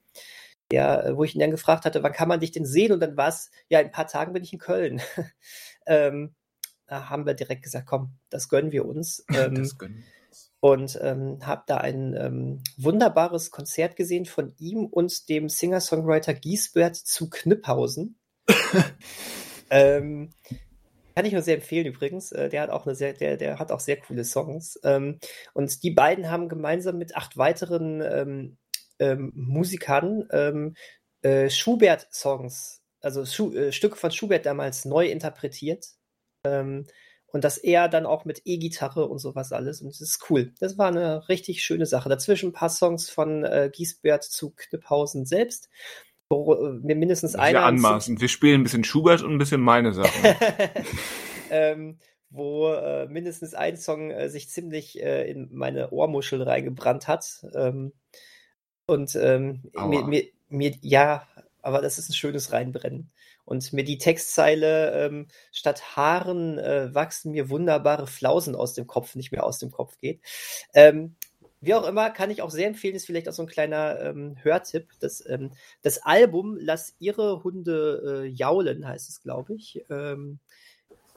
der, äh, wo ich ihn dann gefragt hatte, wann kann man dich denn sehen? Und dann war es, ja, in ein paar Tagen bin ich in Köln. (laughs) ähm, da haben wir direkt gesagt, komm, das gönnen wir uns. (laughs) Ähm, das gönnen und ähm, habe da ein ähm, wunderbares Konzert gesehen von ihm und dem Singer-Songwriter Giesbert zu Kniphausen. (laughs) ähm, kann ich nur sehr empfehlen übrigens. Äh, der hat auch eine sehr, der, der hat auch sehr coole Songs. Ähm, und die beiden haben gemeinsam mit acht weiteren ähm, Musikern ähm, äh, Schubert-Songs, also Schu äh, Stücke von Schubert damals neu interpretiert. Ähm, und das er dann auch mit E-Gitarre und sowas alles. Und das ist cool. Das war eine richtig schöne Sache. Dazwischen ein paar Songs von äh, Giesbert zu Kniphausen selbst. Wo äh, mir mindestens einer. anmaßend. Wir spielen ein bisschen Schubert und ein bisschen meine Sachen. (laughs) ähm, wo äh, mindestens ein Song äh, sich ziemlich äh, in meine Ohrmuschel reingebrannt hat. Ähm, und ähm, mir, mir, mir, ja, aber das ist ein schönes Reinbrennen. Und mir die Textzeile, ähm, statt Haaren äh, wachsen mir wunderbare Flausen aus dem Kopf, nicht mehr aus dem Kopf geht. Ähm, wie auch immer, kann ich auch sehr empfehlen, ist vielleicht auch so ein kleiner ähm, Hörtipp. Das, ähm, das Album Lass ihre Hunde äh, jaulen, heißt es, glaube ich, ähm,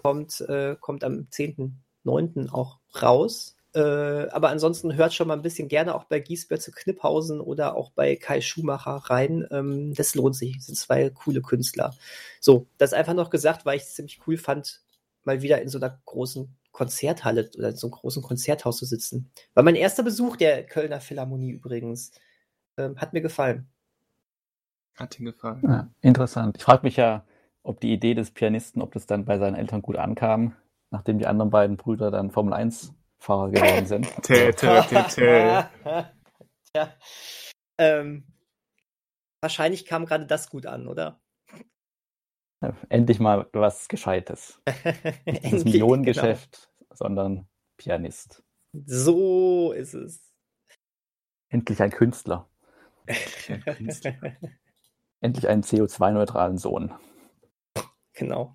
kommt, äh, kommt am 10.9. auch raus. Äh, aber ansonsten hört schon mal ein bisschen gerne auch bei Giesbert zu Kniphausen oder auch bei Kai Schumacher rein. Ähm, das lohnt sich. Das sind zwei coole Künstler. So, das einfach noch gesagt, weil ich es ziemlich cool fand, mal wieder in so einer großen Konzerthalle oder in so einem großen Konzerthaus zu sitzen. War mein erster Besuch der Kölner Philharmonie übrigens. Ähm, hat mir gefallen. Hat ihm gefallen. Ja, interessant. Ich frage mich ja, ob die Idee des Pianisten, ob das dann bei seinen Eltern gut ankam, nachdem die anderen beiden Brüder dann Formel 1 Fahrer geworden sind. (laughs) tö, tö, tö, tö. (laughs) ja. Ähm, wahrscheinlich kam gerade das gut an, oder? Endlich mal was Gescheites. (laughs) Nicht das Millionengeschäft, genau. sondern Pianist. So ist es. Endlich ein Künstler. Endlich einen CO2-neutralen Sohn. Genau.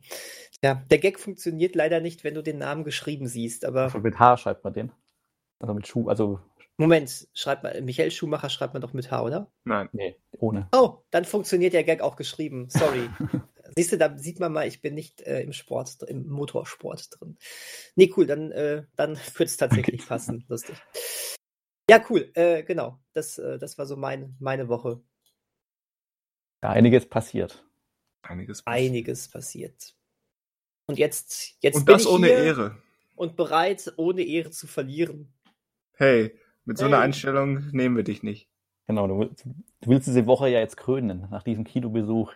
Ja, der Gag funktioniert leider nicht, wenn du den Namen geschrieben siehst, aber. Also mit H schreibt man den. Also mit Schuh, also. Moment, schreibt man, Michael Schumacher schreibt man doch mit H, oder? Nein. Nee, ohne. Oh, dann funktioniert der Gag auch geschrieben. Sorry. (laughs) Siehst du, da sieht man mal, ich bin nicht äh, im Sport, im Motorsport drin. Nee, cool, dann, äh, dann (laughs) wird es tatsächlich okay. passen. Lustig. Ja, cool, äh, genau. Das, äh, das war so mein, meine Woche. Ja, einiges passiert. Einiges passiert. Einiges passiert. Und jetzt, jetzt und bin das ich ohne Ehre. Und bereit, ohne Ehre zu verlieren. Hey, mit so hey. einer Einstellung nehmen wir dich nicht. Genau, du, du willst diese Woche ja jetzt krönen, nach diesem Kinobesuch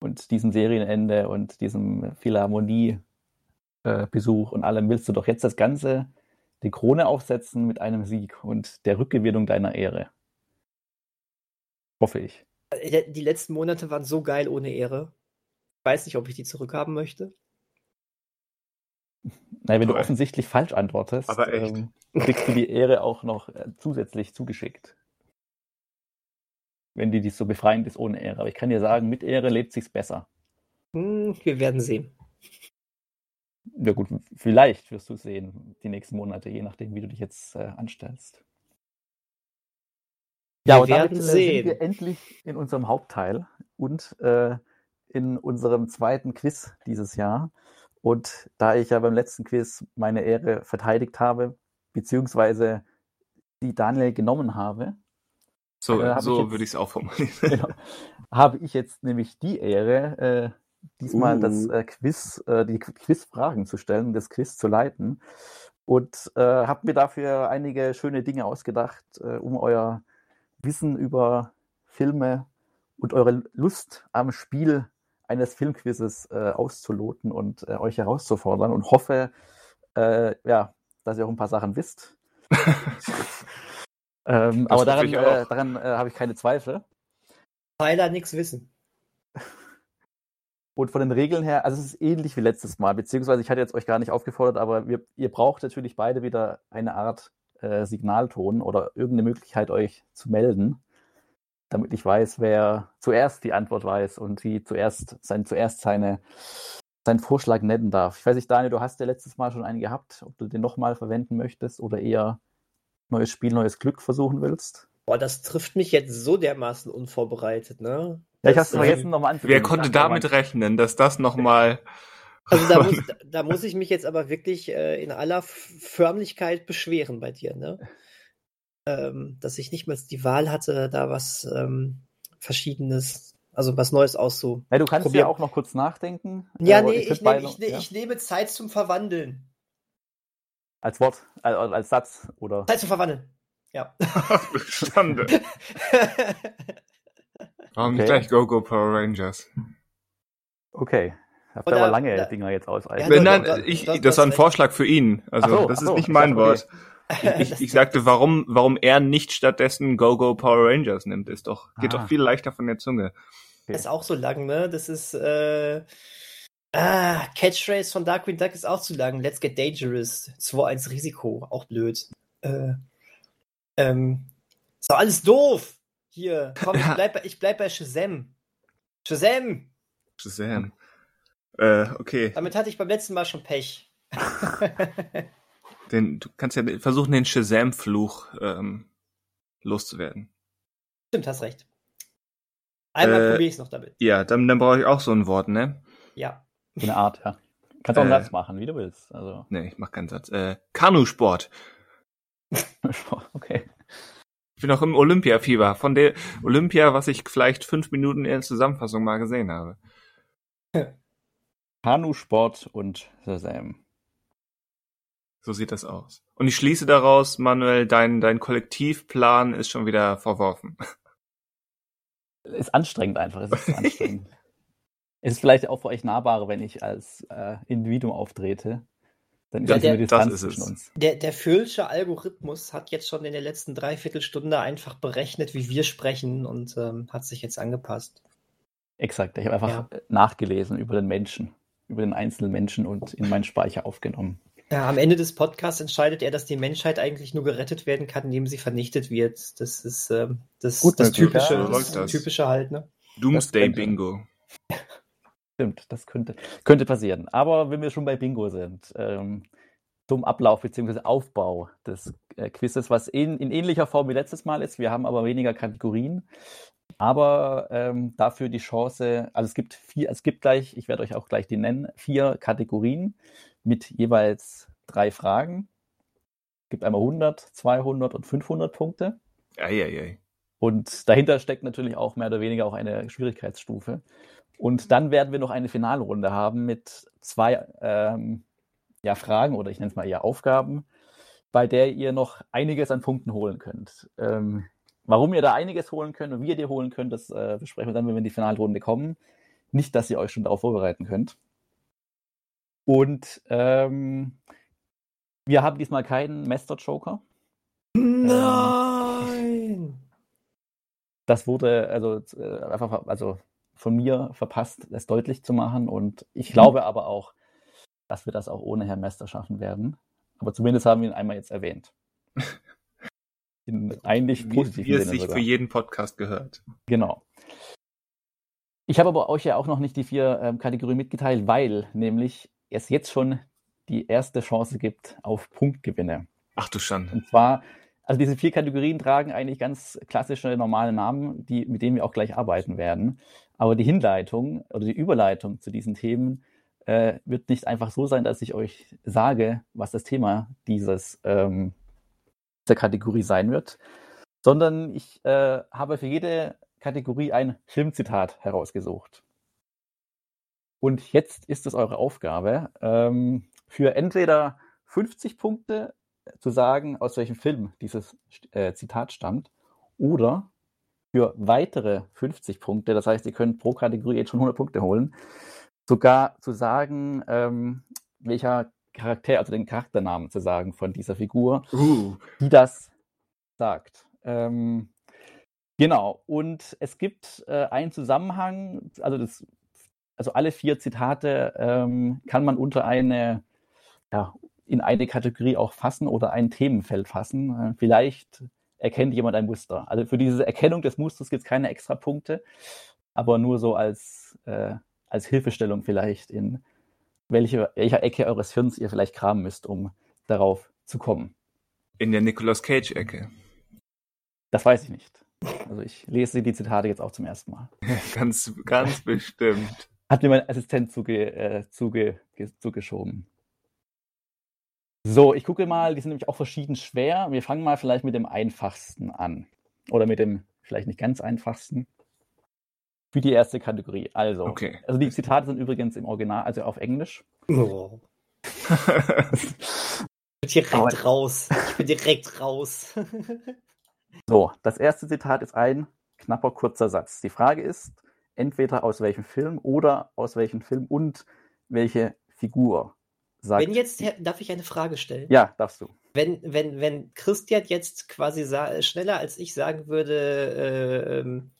und diesem Serienende und diesem Philharmonie-Besuch äh, und allem willst du doch jetzt das Ganze, die Krone aufsetzen mit einem Sieg und der Rückgewinnung deiner Ehre. Hoffe ich. Äh, die letzten Monate waren so geil ohne Ehre. Ich weiß nicht, ob ich die zurückhaben möchte. Naja, wenn aber du offensichtlich falsch antwortest. Ähm, kriegst du die Ehre auch noch äh, zusätzlich zugeschickt. Wenn die, die so befreiend ist ohne Ehre. Aber ich kann dir sagen, mit Ehre lebt sich's besser. Hm, wir werden sehen. Ja gut, vielleicht wirst du sehen, die nächsten Monate, je nachdem, wie du dich jetzt äh, anstellst. Ja, wir und damit äh, sind wir endlich in unserem Hauptteil und äh, in unserem zweiten Quiz dieses Jahr. Und da ich ja beim letzten Quiz meine Ehre verteidigt habe, beziehungsweise die Daniel genommen habe. So, äh, so würde ich es auch formulieren. (laughs) Genau, habe ich jetzt nämlich die Ehre, äh, diesmal uh. das äh, Quiz, äh, die Quizfragen zu stellen, das Quiz zu leiten. Und äh, habe mir dafür einige schöne Dinge ausgedacht, äh, um euer Wissen über Filme und eure Lust am Spiel eines Filmquizzes äh, auszuloten und äh, euch herauszufordern und hoffe, äh, ja, dass ihr auch ein paar Sachen wisst. (laughs) ähm, aber daran, äh, daran äh, habe ich keine Zweifel. Tyler nichts wissen. Und von den Regeln her, also es ist ähnlich wie letztes Mal, beziehungsweise ich hatte jetzt euch gar nicht aufgefordert, aber wir, ihr braucht natürlich beide wieder eine Art äh, Signalton oder irgendeine Möglichkeit, euch zu melden damit ich weiß, wer zuerst die Antwort weiß und wie zuerst, sein, zuerst seine, seinen Vorschlag nennen darf. Ich weiß nicht, Daniel, du hast ja letztes Mal schon einen gehabt, ob du den nochmal verwenden möchtest oder eher neues Spiel, neues Glück versuchen willst. Boah, das trifft mich jetzt so dermaßen unvorbereitet, ne? Ja, ich hab's vergessen, ähm, nochmal anzufangen. Wer konnte damit rechnen, dass das nochmal. Also da muss, (laughs) da muss ich mich jetzt aber wirklich äh, in aller Förmlichkeit beschweren bei dir, ne? Ähm, dass ich nicht mal die Wahl hatte, da was ähm, Verschiedenes, also was Neues auszu. Ja, du kannst ja auch noch kurz nachdenken. Ja, äh, nee, ich, ich, nehm, ich, ja? ich, nehme Zeit zum Verwandeln. Als Wort, als, als Satz, oder? Zeit zum Verwandeln. Ja. (laughs) Bestande. Warum (laughs) okay. gleich Go Go Power Rangers? Okay. Habt ihr aber lange da, Dinger jetzt aus. Ja, nein, nein, ich, das war ein Vorschlag für ihn. Also, so, das ist so, nicht mein Wort. Okay. Ich, ich, (laughs) sagte, warum, warum er nicht stattdessen Go-Go Power Rangers nimmt, ist doch, geht ah. doch viel leichter von der Zunge. Okay. Ist auch so lang, ne? Das ist, äh, ah, Catchphrase von Darkwing Duck ist auch zu lang. Let's get dangerous. 2-1 Risiko, auch blöd. Äh, ähm, ist doch alles doof. Hier, komm, ich bleib, bei, ich bleib bei Shazam. Shazam! Shazam. Äh, okay. Damit hatte ich beim letzten Mal schon Pech. (laughs) Den, du kannst ja versuchen, den Shazam-Fluch ähm, loszuwerden. Stimmt, hast recht. Einmal äh, probiere ich es noch damit. Ja, dann, dann brauche ich auch so ein Wort, ne? Ja. So eine Art, ja. Kannst auch einen äh, Satz machen, wie du willst. Also. Nee, ich mach keinen Satz. Äh, Kanusport. (laughs) okay. Ich bin auch im Olympiafieber. Von der Olympia, was ich vielleicht fünf Minuten in der Zusammenfassung mal gesehen habe. (laughs) Kanusport und Shazam. So sieht das aus. Und ich schließe daraus, Manuel, dein, dein Kollektivplan ist schon wieder verworfen. Ist anstrengend einfach. Es ist anstrengend. es (laughs) ist vielleicht auch für euch nahbarer, wenn ich als äh, Individuum auftrete. Dann ist ja, der, Distanz zwischen uns. Der, der Füllsche Algorithmus hat jetzt schon in der letzten Dreiviertelstunde einfach berechnet, wie wir sprechen und ähm, hat sich jetzt angepasst. Exakt. Ich habe einfach ja. nachgelesen über den Menschen, über den einzelnen Menschen und in meinen Speicher aufgenommen. Ja, am Ende des Podcasts entscheidet er, dass die Menschheit eigentlich nur gerettet werden kann, indem sie vernichtet wird. Das ist äh, das, Gut, das typische, ja, das das. typische halt, ne? Doomsday Bingo. Stimmt, das könnte, könnte passieren. Aber wenn wir schon bei Bingo sind, ähm, zum Ablauf bzw. Aufbau des äh, Quizzes, was in, in, ähnlicher Form wie letztes Mal ist. Wir haben aber weniger Kategorien, aber ähm, dafür die Chance, also es gibt vier, es gibt gleich, ich werde euch auch gleich die nennen, vier Kategorien mit jeweils drei Fragen. Es gibt einmal 100, 200 und 500 Punkte. Eieiei. Und dahinter steckt natürlich auch mehr oder weniger auch eine Schwierigkeitsstufe. Und dann werden wir noch eine Finalrunde haben mit zwei ähm, ja, Fragen oder ich nenne es mal eher Aufgaben, bei der ihr noch einiges an Punkten holen könnt. Ähm, warum ihr da einiges holen könnt und wie ihr die holen könnt, das äh, besprechen wir dann, wenn wir in die Finalrunde kommen. Nicht, dass ihr euch schon darauf vorbereiten könnt. Und ähm, wir haben diesmal keinen Master Joker. Nein! Ähm, das wurde also äh, einfach also von mir verpasst, das deutlich zu machen. Und ich mhm. glaube aber auch, dass wir das auch ohne Herrn Mester schaffen werden. Aber zumindest haben wir ihn einmal jetzt erwähnt. (laughs) In eigentlich positiv. Wie, wie es sich sogar. für jeden Podcast gehört. Genau. Ich habe aber euch ja auch noch nicht die vier ähm, Kategorien mitgeteilt, weil nämlich es jetzt schon die erste Chance gibt auf Punktgewinne. Ach du Schande. Und zwar, also diese vier Kategorien tragen eigentlich ganz klassische normale Namen, die, mit denen wir auch gleich arbeiten werden. Aber die Hinleitung oder die Überleitung zu diesen Themen äh, wird nicht einfach so sein, dass ich euch sage, was das Thema dieses, ähm, dieser Kategorie sein wird, sondern ich äh, habe für jede Kategorie ein Filmzitat herausgesucht. Und jetzt ist es eure Aufgabe, ähm, für entweder 50 Punkte zu sagen, aus welchem Film dieses äh, Zitat stammt, oder für weitere 50 Punkte, das heißt, ihr könnt pro Kategorie jetzt schon 100 Punkte holen, sogar zu sagen, ähm, welcher Charakter, also den Charakternamen zu sagen von dieser Figur, uh. die das sagt. Ähm, genau, und es gibt äh, einen Zusammenhang, also das, also alle vier Zitate ähm, kann man unter eine, ja, in eine Kategorie auch fassen oder ein Themenfeld fassen. Äh, vielleicht erkennt jemand ein Muster. Also für diese Erkennung des Musters gibt es keine extra Punkte, aber nur so als, äh, als Hilfestellung vielleicht, in welche, welcher Ecke eures Hirns ihr vielleicht kramen müsst, um darauf zu kommen. In der Nicolas Cage-Ecke. Das weiß ich nicht. Also ich lese die Zitate jetzt auch zum ersten Mal. (laughs) ganz, ganz bestimmt. Hat mir mein Assistent zuge, äh, zuge, zugeschoben. So, ich gucke mal, die sind nämlich auch verschieden schwer. Wir fangen mal vielleicht mit dem einfachsten an. Oder mit dem vielleicht nicht ganz einfachsten. Für die erste Kategorie. Also, okay. also die Zitate sind übrigens im Original, also auf Englisch. Oh. ich bin direkt raus. Ich bin direkt raus. so, das erste Zitat ist ein knapper, kurzer Satz. Die Frage ist, entweder aus welchem Film oder aus welchem Film und welche Figur sagt. Wenn jetzt, darf ich eine Frage stellen? Ja, darfst du. Wenn, wenn, wenn Christian jetzt quasi schneller als ich sagen würde, äh, ähm,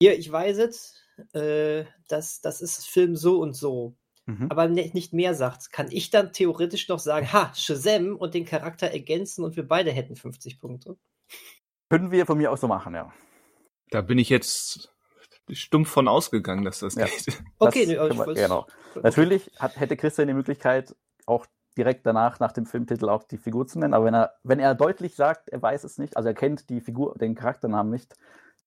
hier, ich weiß es, äh, das, das ist Film so und so, mhm. aber ne, nicht mehr sagt, kann ich dann theoretisch noch sagen, ha, Shazam und den Charakter ergänzen und wir beide hätten 50 Punkte? Können wir von mir aus so machen, ja. Da bin ich jetzt stumpf von ausgegangen, dass das ja. geht. (laughs) Okay, das nee, wir, genau. Natürlich hat, hätte Christian die Möglichkeit, auch direkt danach nach dem Filmtitel auch die Figur zu nennen, aber wenn er, wenn er deutlich sagt, er weiß es nicht, also er kennt die Figur, den Charakternamen nicht,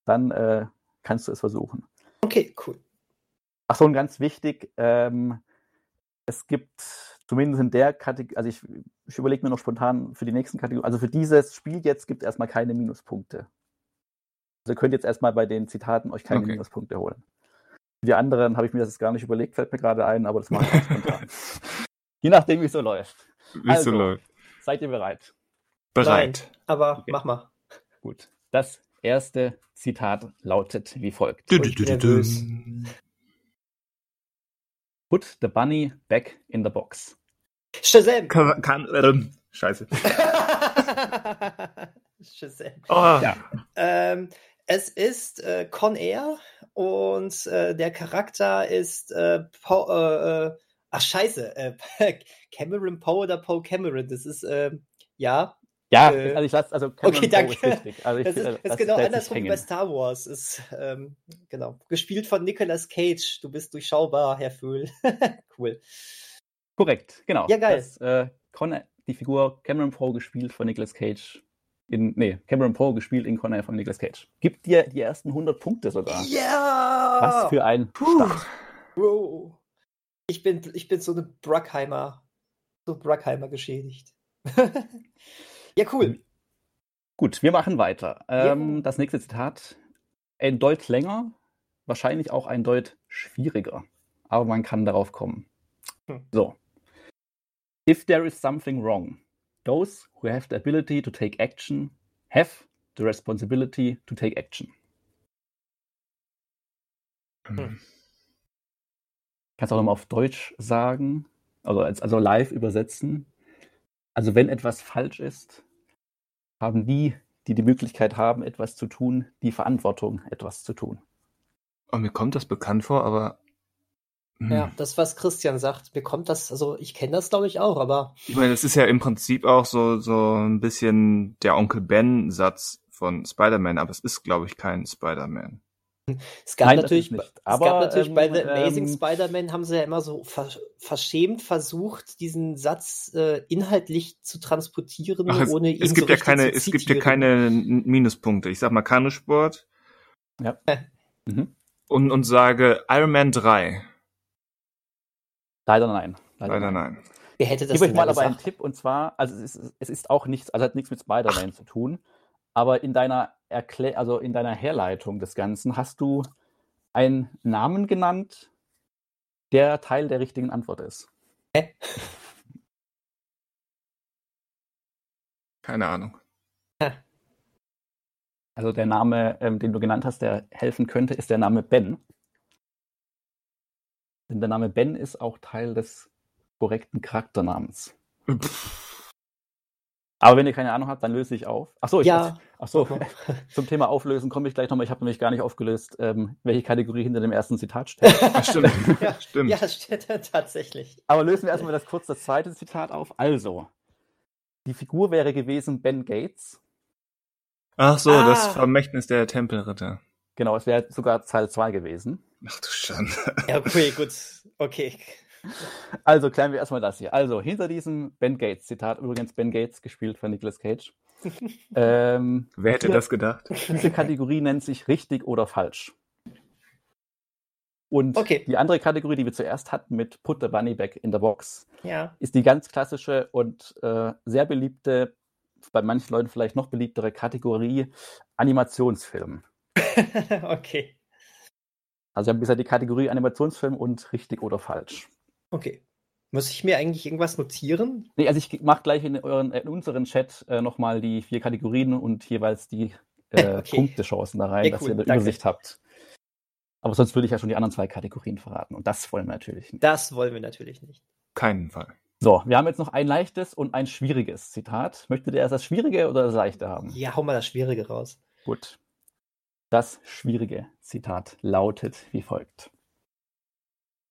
dann äh, kannst du es versuchen. Okay, cool. Ach so, und ganz wichtig, ähm, es gibt zumindest in der Kategorie, also ich, ich überlege mir noch spontan für die nächsten Kategorien, also für dieses Spiel jetzt gibt es erstmal keine Minuspunkte. Also ihr könnt jetzt erstmal bei den Zitaten euch keine okay. Minuspunkte holen. Für die anderen habe ich mir das jetzt gar nicht überlegt, fällt mir gerade ein, aber das mache ich spontan. (laughs) Je nachdem, wie es so läuft. Wie es also, so läuft. Seid ihr bereit? Bereit. Nein, aber okay. mach mal. Gut. Das erste Zitat lautet wie folgt. Du, du, du, Put the bunny back in the box. Shazam! Kann, kann ähm, scheiße. (laughs) Shazam. Oh. Ja. Ähm, es ist äh, Con Air und äh, der Charakter ist äh, Paul, äh, äh, ach scheiße, äh, (laughs) Cameron Poe oder Poe Cameron. Das ist ähm, ja. Ja, also ich lasse also Cameron okay, danke. Poe ist richtig. Also ich, das ist, das ist genau andersrum wie bei Star Wars. Ist ähm, genau gespielt von Nicolas Cage. Du bist durchschaubar, Herr Föhl. (laughs) cool. Korrekt, genau. Ja geil. Das, Con, die Figur Cameron Poe gespielt von Nicolas Cage in, nee, Cameron Poe gespielt in Connor von Nicolas Cage. Gibt dir die ersten 100 Punkte sogar. Ja! Was für ein Puh. Start. Bro. Ich bin, ich bin so eine Bruckheimer, so Bruckheimer geschädigt. (laughs) ja, cool. Gut, wir machen weiter. Ähm, ja. Das nächste Zitat, ein Deut länger, wahrscheinlich auch ein Deut schwieriger, aber man kann darauf kommen. Hm. So. If there is something wrong, Those who have the ability to take action have the responsibility to take action. Hm. Kannst auch nochmal auf Deutsch sagen, also, also live übersetzen. Also wenn etwas falsch ist, haben die, die die Möglichkeit haben, etwas zu tun, die Verantwortung, etwas zu tun. Und mir kommt das bekannt vor, aber Hm. Ja, das, was Christian sagt, mir kommt das, also ich kenne das glaube ich auch, aber. Ich meine, das ist ja im Prinzip auch so, so ein bisschen der Onkel Ben-Satz von Spider-Man, aber es ist, glaube ich, kein Spider-Man. Es gab Nein, natürlich, nicht, aber, es gab natürlich ähm, bei The Amazing ähm, Spider-Man haben sie ja immer so ver verschämt versucht, diesen Satz äh, inhaltlich zu transportieren, Ach, es, ohne ihn es gibt so ja keine, Es gibt ja keine Minuspunkte. Ich sag mal Kanusport. Ja. mhm. und, und sage Iron Man 3. Leider nein. Leider, Leider nein. nein. Wer hätte das Gib euch mal aber einen Tipp und zwar, also es ist, es ist auch nichts, also hat nichts mit Spider-Man zu tun, aber in deiner Erklär also in deiner Herleitung des Ganzen hast du einen Namen genannt, der Teil der richtigen Antwort ist. Hä? Keine Ahnung. Also der Name, ähm, den du genannt hast, der helfen könnte, ist der Name Ben. Denn der Name Ben ist auch Teil des korrekten Charakternamens. Aber wenn ihr keine Ahnung habt, dann löse ich auf. Achso, ich, ja. achso (laughs) zum Thema Auflösen komme ich gleich nochmal. Ich habe nämlich gar nicht aufgelöst, ähm, welche Kategorie hinter dem ersten Zitat steht. (laughs) Ach, stimmt. (laughs) ja, stimmt. Ja, steht tatsächlich. Aber lösen wir erstmal das kurz das zweite Zitat auf. Also, die Figur wäre gewesen Ben Gates. Ach so, ah. das Vermächtnis der Tempelritter. Genau, es wäre sogar Teil 2 gewesen. Ach du Schande. Ja, okay, gut. Okay. Also klären wir erstmal das hier. Also, hinter diesem Ben Gates Zitat, übrigens Ben Gates, gespielt von Nicolas Cage. (laughs) ähm, Wer hätte hier, das gedacht? Diese Kategorie nennt sich richtig oder falsch. Und okay. die andere Kategorie, die wir zuerst hatten mit Put the Bunny Back in the Box, ja. ist die ganz klassische und äh, sehr beliebte, bei manchen Leuten vielleicht noch beliebtere Kategorie Animationsfilm. (laughs) okay. Also wir haben bisher die Kategorie Animationsfilm und richtig oder falsch. Okay. Muss ich mir eigentlich irgendwas notieren? Nee, also ich mache gleich in, euren, in unseren Chat äh, nochmal die vier Kategorien und jeweils die äh, (laughs) okay. Punktechancen da rein, ja, cool. dass ihr eine Danke. Übersicht habt. Aber sonst würde ich ja schon die anderen zwei Kategorien verraten. Und das wollen wir natürlich nicht. Das wollen wir natürlich nicht. Keinen Fall. So, wir haben jetzt noch ein leichtes und ein schwieriges Zitat. Möchtet ihr erst das Schwierige oder das Leichte haben? Ja, hau mal das Schwierige raus. Gut. Das schwierige Zitat lautet wie folgt.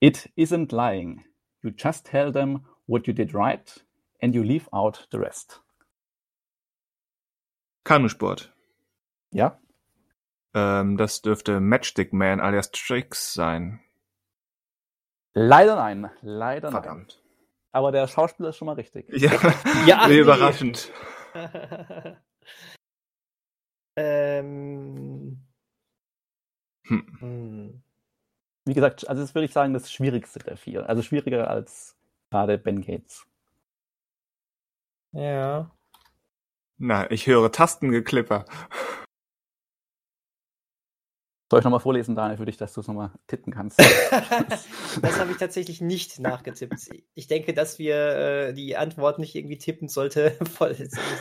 It isn't lying. You just tell them what you did right and you leave out the rest. Kanusport. Ja. Ähm, das dürfte Matchstick Man alias Tricks sein. Leider nein. Leider Verdammt. nein. Aber der Schauspieler ist schon mal richtig. Ja, (laughs) ja wie überraschend. (laughs) ähm. Hm. hm wie gesagt, also das würde ich sagen, das Schwierigste der vier. Also schwieriger als gerade Ben Gates. Ja. Na, ich höre Tastengeklipper. Soll ich nochmal vorlesen, Daniel, für dich, dass du es nochmal tippen kannst? (laughs) das habe ich tatsächlich nicht nachgetippt. Ich denke, dass wir äh, die Antwort nicht irgendwie tippen sollte, (laughs) voll,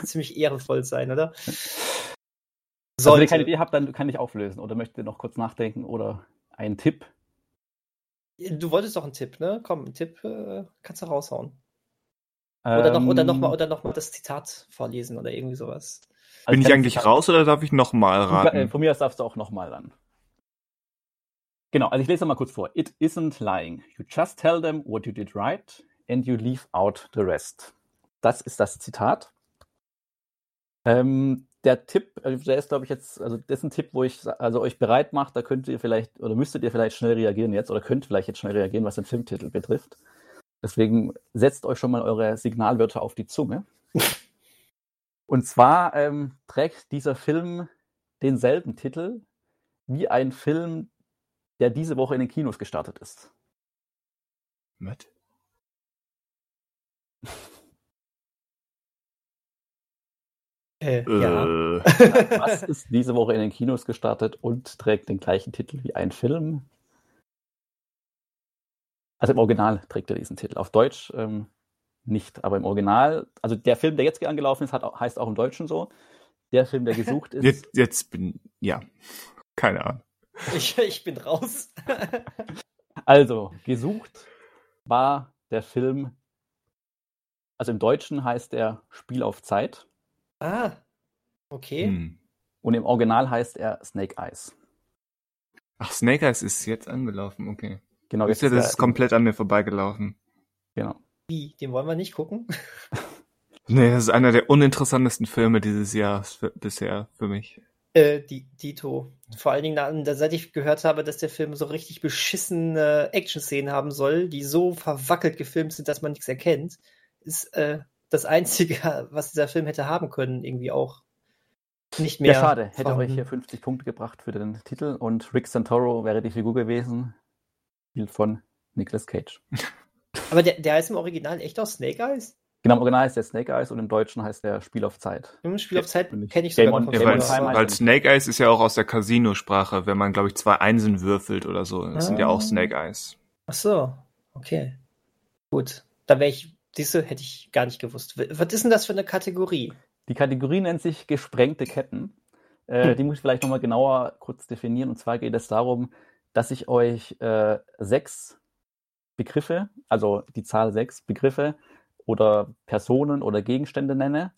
ziemlich ehrenvoll sein, oder? Also, wenn ihr keine Idee habt, dann kann ich auflösen. Oder möchtet ihr noch kurz nachdenken oder einen Tipp? Du wolltest doch einen Tipp, ne? Komm, einen Tipp äh, kannst du raushauen. Oder ähm, noch, oder noch mal, oder noch mal das Zitat vorlesen oder irgendwie sowas. Also Bin ich eigentlich Zitat raus oder darf ich noch mal raten? Äh, von mir aus darfst du auch noch mal dann. Genau, also ich lese mal kurz vor. It isn't lying. You just tell them what you did right and you leave out the rest. Das ist das Zitat. Ähm, der Tipp, äh, der ist, glaube ich, jetzt, also das ist ein Tipp, wo ich also euch bereit macht, da könnt ihr vielleicht oder müsstet ihr vielleicht schnell reagieren jetzt oder könnt vielleicht jetzt schnell reagieren, was den Filmtitel betrifft. Deswegen setzt euch schon mal eure Signalwörter auf die Zunge. (laughs) Und zwar ähm, trägt dieser Film denselben Titel wie ein Film, der diese Woche in den Kinos gestartet ist. Was? Äh, ja. Äh. (laughs) Was ist diese Woche in den Kinos gestartet und trägt den gleichen Titel wie ein Film? Also im Original trägt er diesen Titel. Auf Deutsch ähm, nicht, aber im Original, also der Film, der jetzt angelaufen ist, hat, heißt auch im Deutschen so. Der Film, der gesucht (laughs) ist. Jetzt, jetzt bin, ja, keine Ahnung. Ich, ich bin raus. (laughs) also, gesucht war der Film, also im Deutschen heißt er Spiel auf Zeit. Ah, okay. Hm. Und im Original heißt er Snake Eyes. Ach, Snake Eyes ist jetzt angelaufen, okay. Genau, jetzt ist das ist komplett an mir vorbeigelaufen. Genau. Wie? Den wollen wir nicht gucken? (laughs) nee, das ist einer der uninteressantesten Filme dieses Jahres für, bisher für mich. Äh, die, Dito. Vor allen Dingen, seit ich gehört habe, dass der Film so richtig beschissene Action-Szenen haben soll, die so verwackelt gefilmt sind, dass man nichts erkennt, ist äh, das Einzige, (laughs) was dieser Film hätte haben können, irgendwie auch nicht mehr. Ja, schade. Hätte vorhanden. euch hier 50 Punkte gebracht für den Titel und Rick Santoro wäre die Figur gewesen. Spielt von Nicolas Cage. (laughs) Aber der, der heißt im Original echt auch Snake Eyes? Genau, im Original heißt der Snake Eyes und im Deutschen heißt der Spiel auf Zeit. Im Spiel auf Zeit kenne ich sogar noch ja, weil, weil Snake Eyes ist ja auch aus der Casino-Sprache, wenn man, glaube ich, zwei Einsen würfelt oder so. Das ah. sind ja auch ah. Snake Eyes. Ach so, okay. Gut. Da wäre ich, diese hätte ich gar nicht gewusst. Was ist denn das für eine Kategorie? Die Kategorie nennt sich gesprengte Ketten. Äh, hm. Die muss ich vielleicht nochmal genauer kurz definieren. Und zwar geht es darum, dass ich euch äh, sechs Begriffe, also die Zahl sechs Begriffe oder Personen oder Gegenstände nenne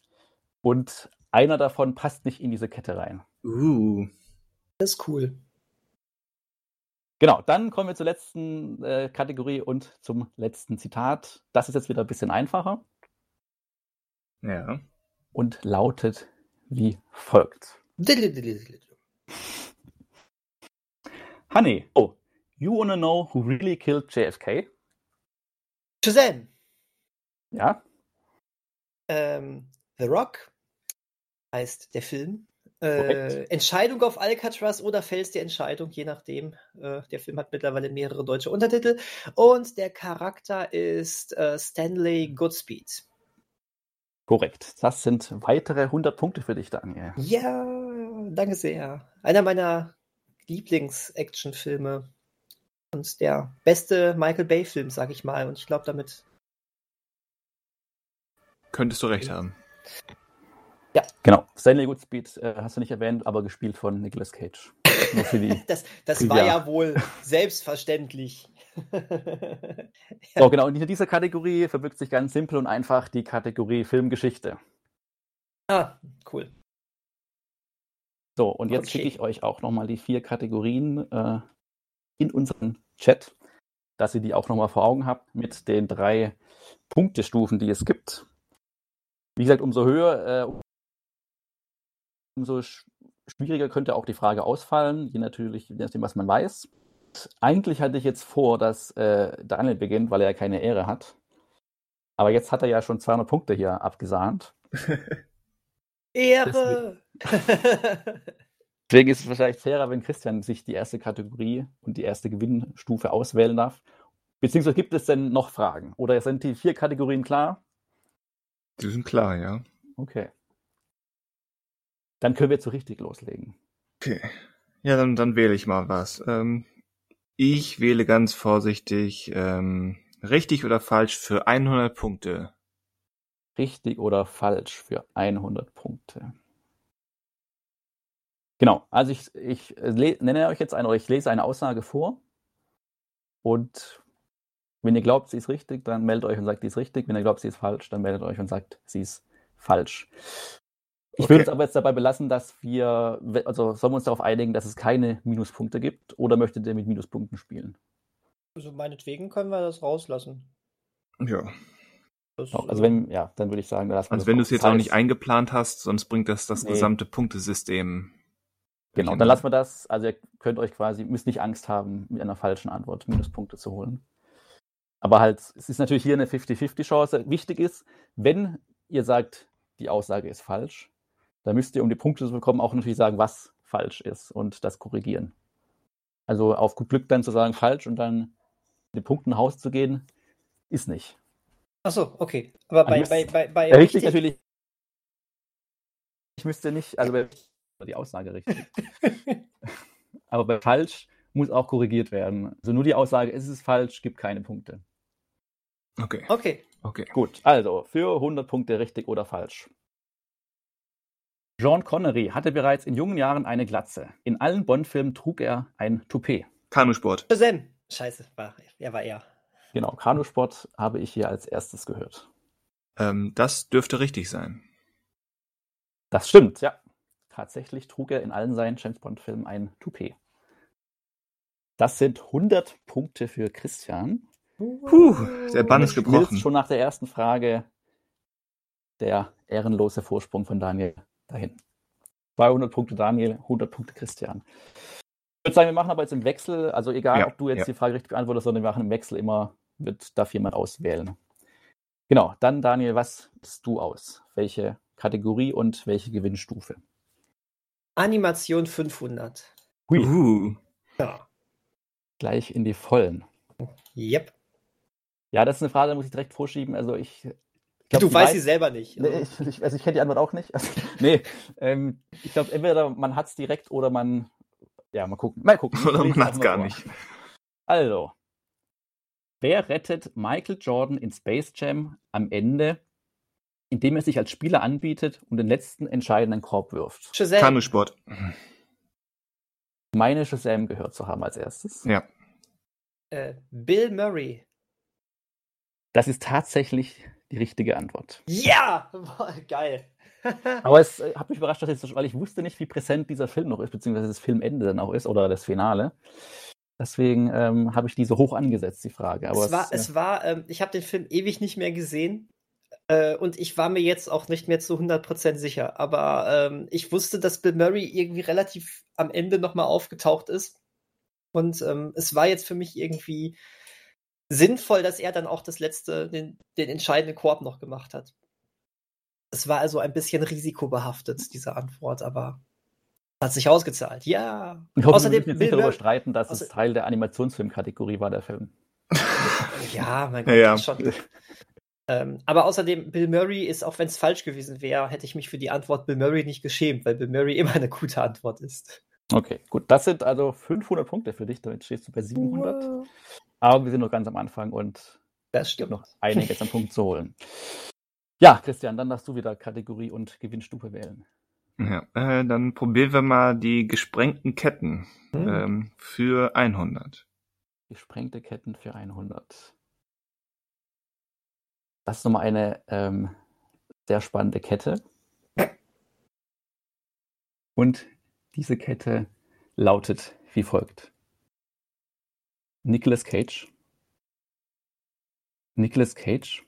und einer davon passt nicht in diese Kette rein. Uh. Das ist cool. Genau, dann kommen wir zur letzten äh, Kategorie und zum letzten Zitat. Das ist jetzt wieder ein bisschen einfacher. Ja. Und lautet wie folgt. (laughs) Honey, oh, you wanna know who really killed JFK? Shazam! Ja. Ähm, The Rock heißt der Film. Äh, Entscheidung auf Alcatraz oder Fels die Entscheidung, je nachdem. Äh, der Film hat mittlerweile mehrere deutsche Untertitel. Und der Charakter ist äh, Stanley Goodspeed. Korrekt. Das sind weitere 100 Punkte für dich, Daniel. Ja, danke sehr. Einer meiner Lieblings-Action-Filme. Und der beste Michael Bay-Film, sag ich mal. Und ich glaube, damit Könntest du recht haben. Ja. Genau. Stanley Goodspeed äh, hast du nicht erwähnt, aber gespielt von Nicolas Cage. (laughs) das das war ja wohl selbstverständlich. ja. (laughs) So, genau. Und hinter dieser Kategorie verbirgt sich ganz simpel und einfach die Kategorie Filmgeschichte. Ah, cool. So, und jetzt okay. schicke ich euch auch nochmal die vier Kategorien äh, in unseren Chat, dass ihr die auch nochmal vor Augen habt mit den drei Punktestufen, die es gibt. Wie gesagt, umso höher, äh, umso schwieriger könnte auch die Frage ausfallen, je natürlich, je nachdem, was man weiß. Eigentlich hatte ich jetzt vor, dass äh, Daniel beginnt, weil er ja keine Ehre hat. Aber jetzt hat er ja schon 200 Punkte hier abgesahnt. (laughs) Ehre! (laughs) Deswegen ist es wahrscheinlich fairer, wenn Christian sich die erste Kategorie und die erste Gewinnstufe auswählen darf. Beziehungsweise gibt es denn noch Fragen? Oder sind die vier Kategorien klar? Die sind klar, ja. Okay. Dann können wir zu richtig loslegen. Okay. Ja, dann, dann wähle ich mal was. Ähm, ich wähle ganz vorsichtig ähm, richtig oder falsch für 100 Punkte. Richtig oder falsch für 100 Punkte. Genau, also ich, ich nenne euch jetzt eine, oder ich lese eine Aussage vor und wenn ihr glaubt, sie ist richtig, dann meldet euch und sagt, die ist richtig. Wenn ihr glaubt, sie ist falsch, dann meldet euch und sagt, sie ist falsch. Ich okay. würde es aber jetzt dabei belassen, dass wir, also sollen wir uns darauf einigen, dass es keine Minuspunkte gibt oder möchtet ihr mit Minuspunkten spielen? Also meinetwegen können wir das rauslassen. Ja. Das, also wenn, ja, dann würde ich sagen, dass Also wenn du es jetzt auch nicht eingeplant hast, sonst bringt das das nee. gesamte Punktesystem. Genau, dann lassen wir das. Also ihr könnt euch quasi, müsst nicht Angst haben, mit einer falschen Antwort Minuspunkte zu holen. Aber halt, es ist natürlich hier eine 50-50-Chance. Wichtig ist, wenn ihr sagt, die Aussage ist falsch, dann müsst ihr, um die Punkte zu bekommen, auch natürlich sagen, was falsch ist und das korrigieren. Also auf gut Glück dann zu sagen, falsch und dann mit den Punkten nach Hause zu gehen, ist nicht. Ach so, okay. Aber bei, bei, bei, bei richtig, richtig natürlich. Ich müsste nicht, also bei, die Aussage richtig. (laughs) Aber bei falsch muss auch korrigiert werden. Also nur die Aussage, es ist falsch, gibt keine Punkte. Okay. Okay. Okay. Gut, also für 100 Punkte richtig oder falsch. Sean Connery hatte bereits in jungen Jahren eine Glatze. In allen Bond-Filmen trug er ein Toupet. Kanusport. Sam. Scheiße, war, er war er. Genau, Kanusport habe ich hier als erstes gehört. Ähm, das dürfte richtig sein. Das stimmt, ja. Tatsächlich trug er in allen seinen James Bond-Filmen ein Toupet. Das sind 100 Punkte für Christian. Puh, der Bann ist gebrochen. Schon nach der ersten Frage der ehrenlose Vorsprung von Daniel dahin. 200 Punkte Daniel, 100 Punkte Christian. Ich würde sagen, wir machen aber jetzt im Wechsel, also egal, ja, ob du jetzt ja. die Frage richtig beantwortest, sondern wir machen im Wechsel immer, wird, darf jemand auswählen. Genau, dann Daniel, was bist du aus? Welche Kategorie und welche Gewinnstufe? Animation 500. Hui. Uh. Ja. Gleich in die Vollen. Yep. Ja, das ist eine Frage, da muss ich direkt vorschieben. Also ich Glaub, du weißt sie selber nicht. Nee, ich, ich, also ich kenne die Antwort auch nicht. Also, (laughs) nee, ähm, ich glaube, entweder man hat es direkt oder man, ja, mal gucken. Mal gucken. Oder man hat es gar vor. nicht. Also, wer rettet Michael Jordan in Space Jam am Ende, indem er sich als Spieler anbietet und den letzten entscheidenden Korb wirft? Shazam. Kanusport. Meine Shazam gehört zu haben als erstes. Ja. Äh, Bill Murray. Das ist tatsächlich die richtige Antwort. Ja! Geil. (laughs) Aber es äh, hat mich überrascht, dass jetzt, weil ich wusste nicht, wie präsent dieser Film noch ist, beziehungsweise das Filmende dann auch ist oder das Finale. Deswegen ähm, habe ich diese hoch angesetzt, die Frage. Aber es war, es, es war ähm, ich habe den Film ewig nicht mehr gesehen äh, und ich war mir jetzt auch nicht mehr zu 100% sicher. Aber ähm, ich wusste, dass Bill Murray irgendwie relativ am Ende nochmal aufgetaucht ist. Und ähm, es war jetzt für mich irgendwie sinnvoll, dass er dann auch das letzte, den, den entscheidenden Korb noch gemacht hat. Es war also ein bisschen risikobehaftet, diese Antwort, aber hat sich ausgezahlt. Ja. Ich hoffe, Außerdem, wir müssen nicht darüber streiten, dass es Teil der Animationsfilmkategorie war, der Film. (laughs) ja, mein Gott, ja, ja. schon. Ähm, aber außerdem, Bill Murray ist, auch wenn es falsch gewesen wäre, hätte ich mich für die Antwort Bill Murray nicht geschämt, weil Bill Murray immer eine gute Antwort ist. Okay, gut. Das sind also 500 Punkte für dich. Damit stehst du bei 700. Wow. Aber wir sind noch ganz am Anfang und es gibt noch einiges am Punkt zu holen. (laughs) Ja, Christian, dann darfst du wieder Kategorie und Gewinnstufe wählen. Ja, äh, dann probieren wir mal die gesprengten Ketten hm. ähm, für 100. Gesprengte Ketten für 100. Das ist nochmal eine ähm, sehr spannende Kette. Und diese Kette lautet wie folgt. Nicolas Cage. Nicolas Cage.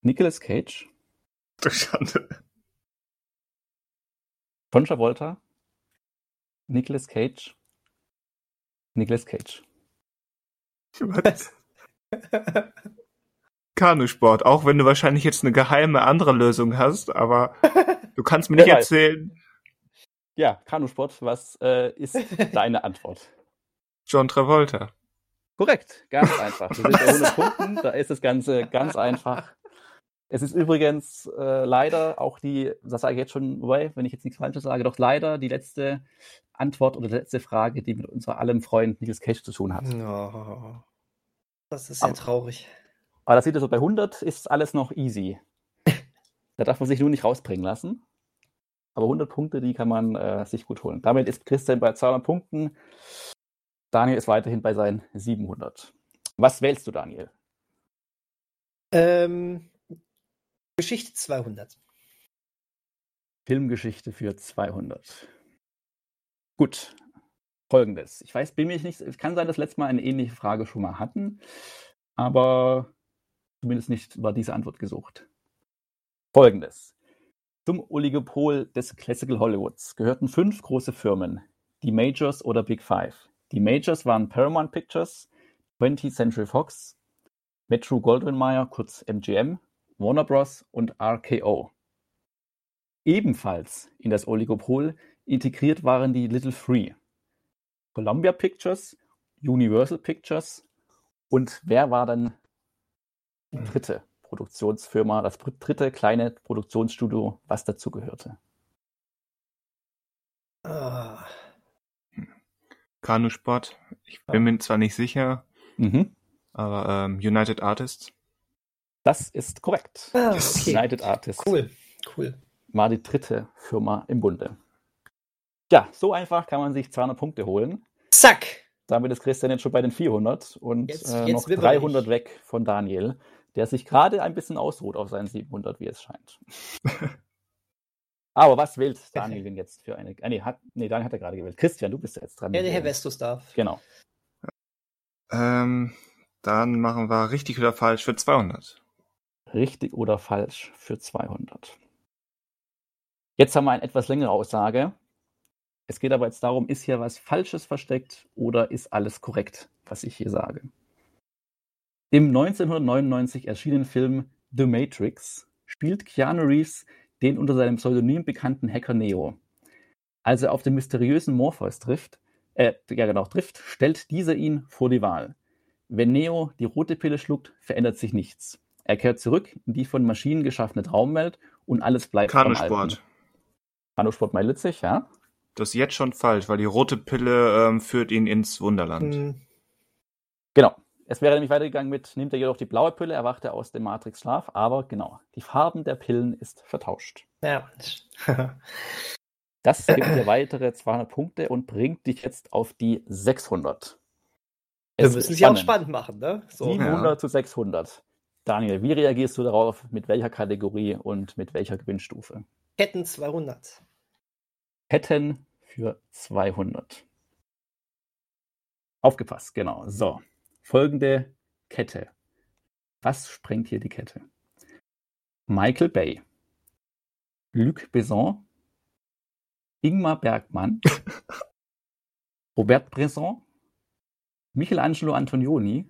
Nicolas Cage. Du Schande. John Travolta. Nicolas Cage. Nicolas Cage. Was? Kanusport, auch wenn du wahrscheinlich jetzt eine geheime andere Lösung hast, aber (laughs) du kannst mir nicht erzählen. Ja, Kanusport, was äh, ist deine Antwort? John Travolta. Korrekt, ganz einfach. Wir sind bei 100 Punkten, da ist das Ganze ganz einfach. Es ist übrigens äh, leider auch die, das sage ich jetzt schon, wenn ich jetzt nichts Falsches sage, doch leider die letzte Antwort oder die letzte Frage, die mit unserem allem Freund Niels Cage zu tun hat. Oh, das ist sehr aber, traurig. Aber das sieht so, bei 100 ist alles noch easy. (laughs) da darf man sich nur nicht rausbringen lassen. Aber 100 Punkte, die kann man äh, sich gut holen. Damit ist Christian bei 200 Punkten. Daniel ist weiterhin bei seinen 700. Was wählst du, Daniel? Ähm, Geschichte 200. Filmgeschichte für 200. Gut. Folgendes. Ich weiß, bin mir nicht, es kann sein, dass letztes Mal eine ähnliche Frage schon mal hatten, aber zumindest nicht war diese Antwort gesucht. Folgendes. Zum Oligopol des Classical Hollywoods gehörten fünf große Firmen, die Majors oder Big Five. Die Majors waren Paramount Pictures, 20th Century Fox, Metro-Goldwyn-Mayer (kurz MGM), Warner Bros. und RKO. Ebenfalls in das Oligopol integriert waren die Little Three: Columbia Pictures, Universal Pictures und wer war dann die dritte Produktionsfirma, das dritte kleine Produktionsstudio, was dazugehörte? Ah. Kanusport. Ich bin mir zwar nicht sicher, mhm. aber ähm, United Artists. Das ist korrekt. Ah, okay. United Artists. Cool, cool. War die dritte Firma im Bunde. Ja, so einfach kann man sich 200 Punkte holen. Zack! Damit ist Christian jetzt schon bei den 400 und jetzt, äh, noch 300 weg von Daniel, der sich gerade ein bisschen ausruht auf seinen 700, wie es scheint. (laughs) Aber was wählt Daniel (laughs) denn jetzt für eine? Ah, nee, hat, nee, Daniel hat er gerade gewählt. Christian, du bist jetzt dran. Ja, der Herr Vestus darf. Genau. Ähm, dann machen wir richtig oder falsch für 200. Richtig oder falsch für 200. Jetzt haben wir eine etwas längere Aussage. Es geht aber jetzt darum, ist hier was Falsches versteckt oder ist alles korrekt, was ich hier sage? Im 1999 erschienenen Film The Matrix spielt Keanu Reeves den unter seinem Pseudonym bekannten Hacker Neo. Als er auf den mysteriösen Morpheus trifft, äh, ja genau, trifft, stellt dieser ihn vor die Wahl. Wenn Neo die rote Pille schluckt, verändert sich nichts. Er kehrt zurück in die von Maschinen geschaffene Traumwelt und alles bleibt Kanusport. Kanusport Meilitzig, ja? Das ist jetzt schon falsch, weil die rote Pille ähm, führt ihn ins Wunderland. Hm, Genau. Es wäre nämlich weitergegangen mit, nimmt er jedoch die blaue Pille, erwacht er aus dem Matrix-Schlaf, aber genau, die Farben der Pillen ist vertauscht. ja. Das (laughs) gibt dir weitere 200 Punkte und bringt dich jetzt auf die 600. Wir Es müssen ist sie auch spannend machen, ne? So. 700 zu 600. Daniel, wie reagierst du darauf? Mit welcher Kategorie und mit welcher Gewinnstufe? Ketten 200. Ketten für 200. Aufgepasst, genau. So, folgende Kette. Was sprengt hier die Kette? Michael Bay, Luc Besson, Ingmar Bergmann, (laughs) Robert Bresson, Michelangelo Antonioni,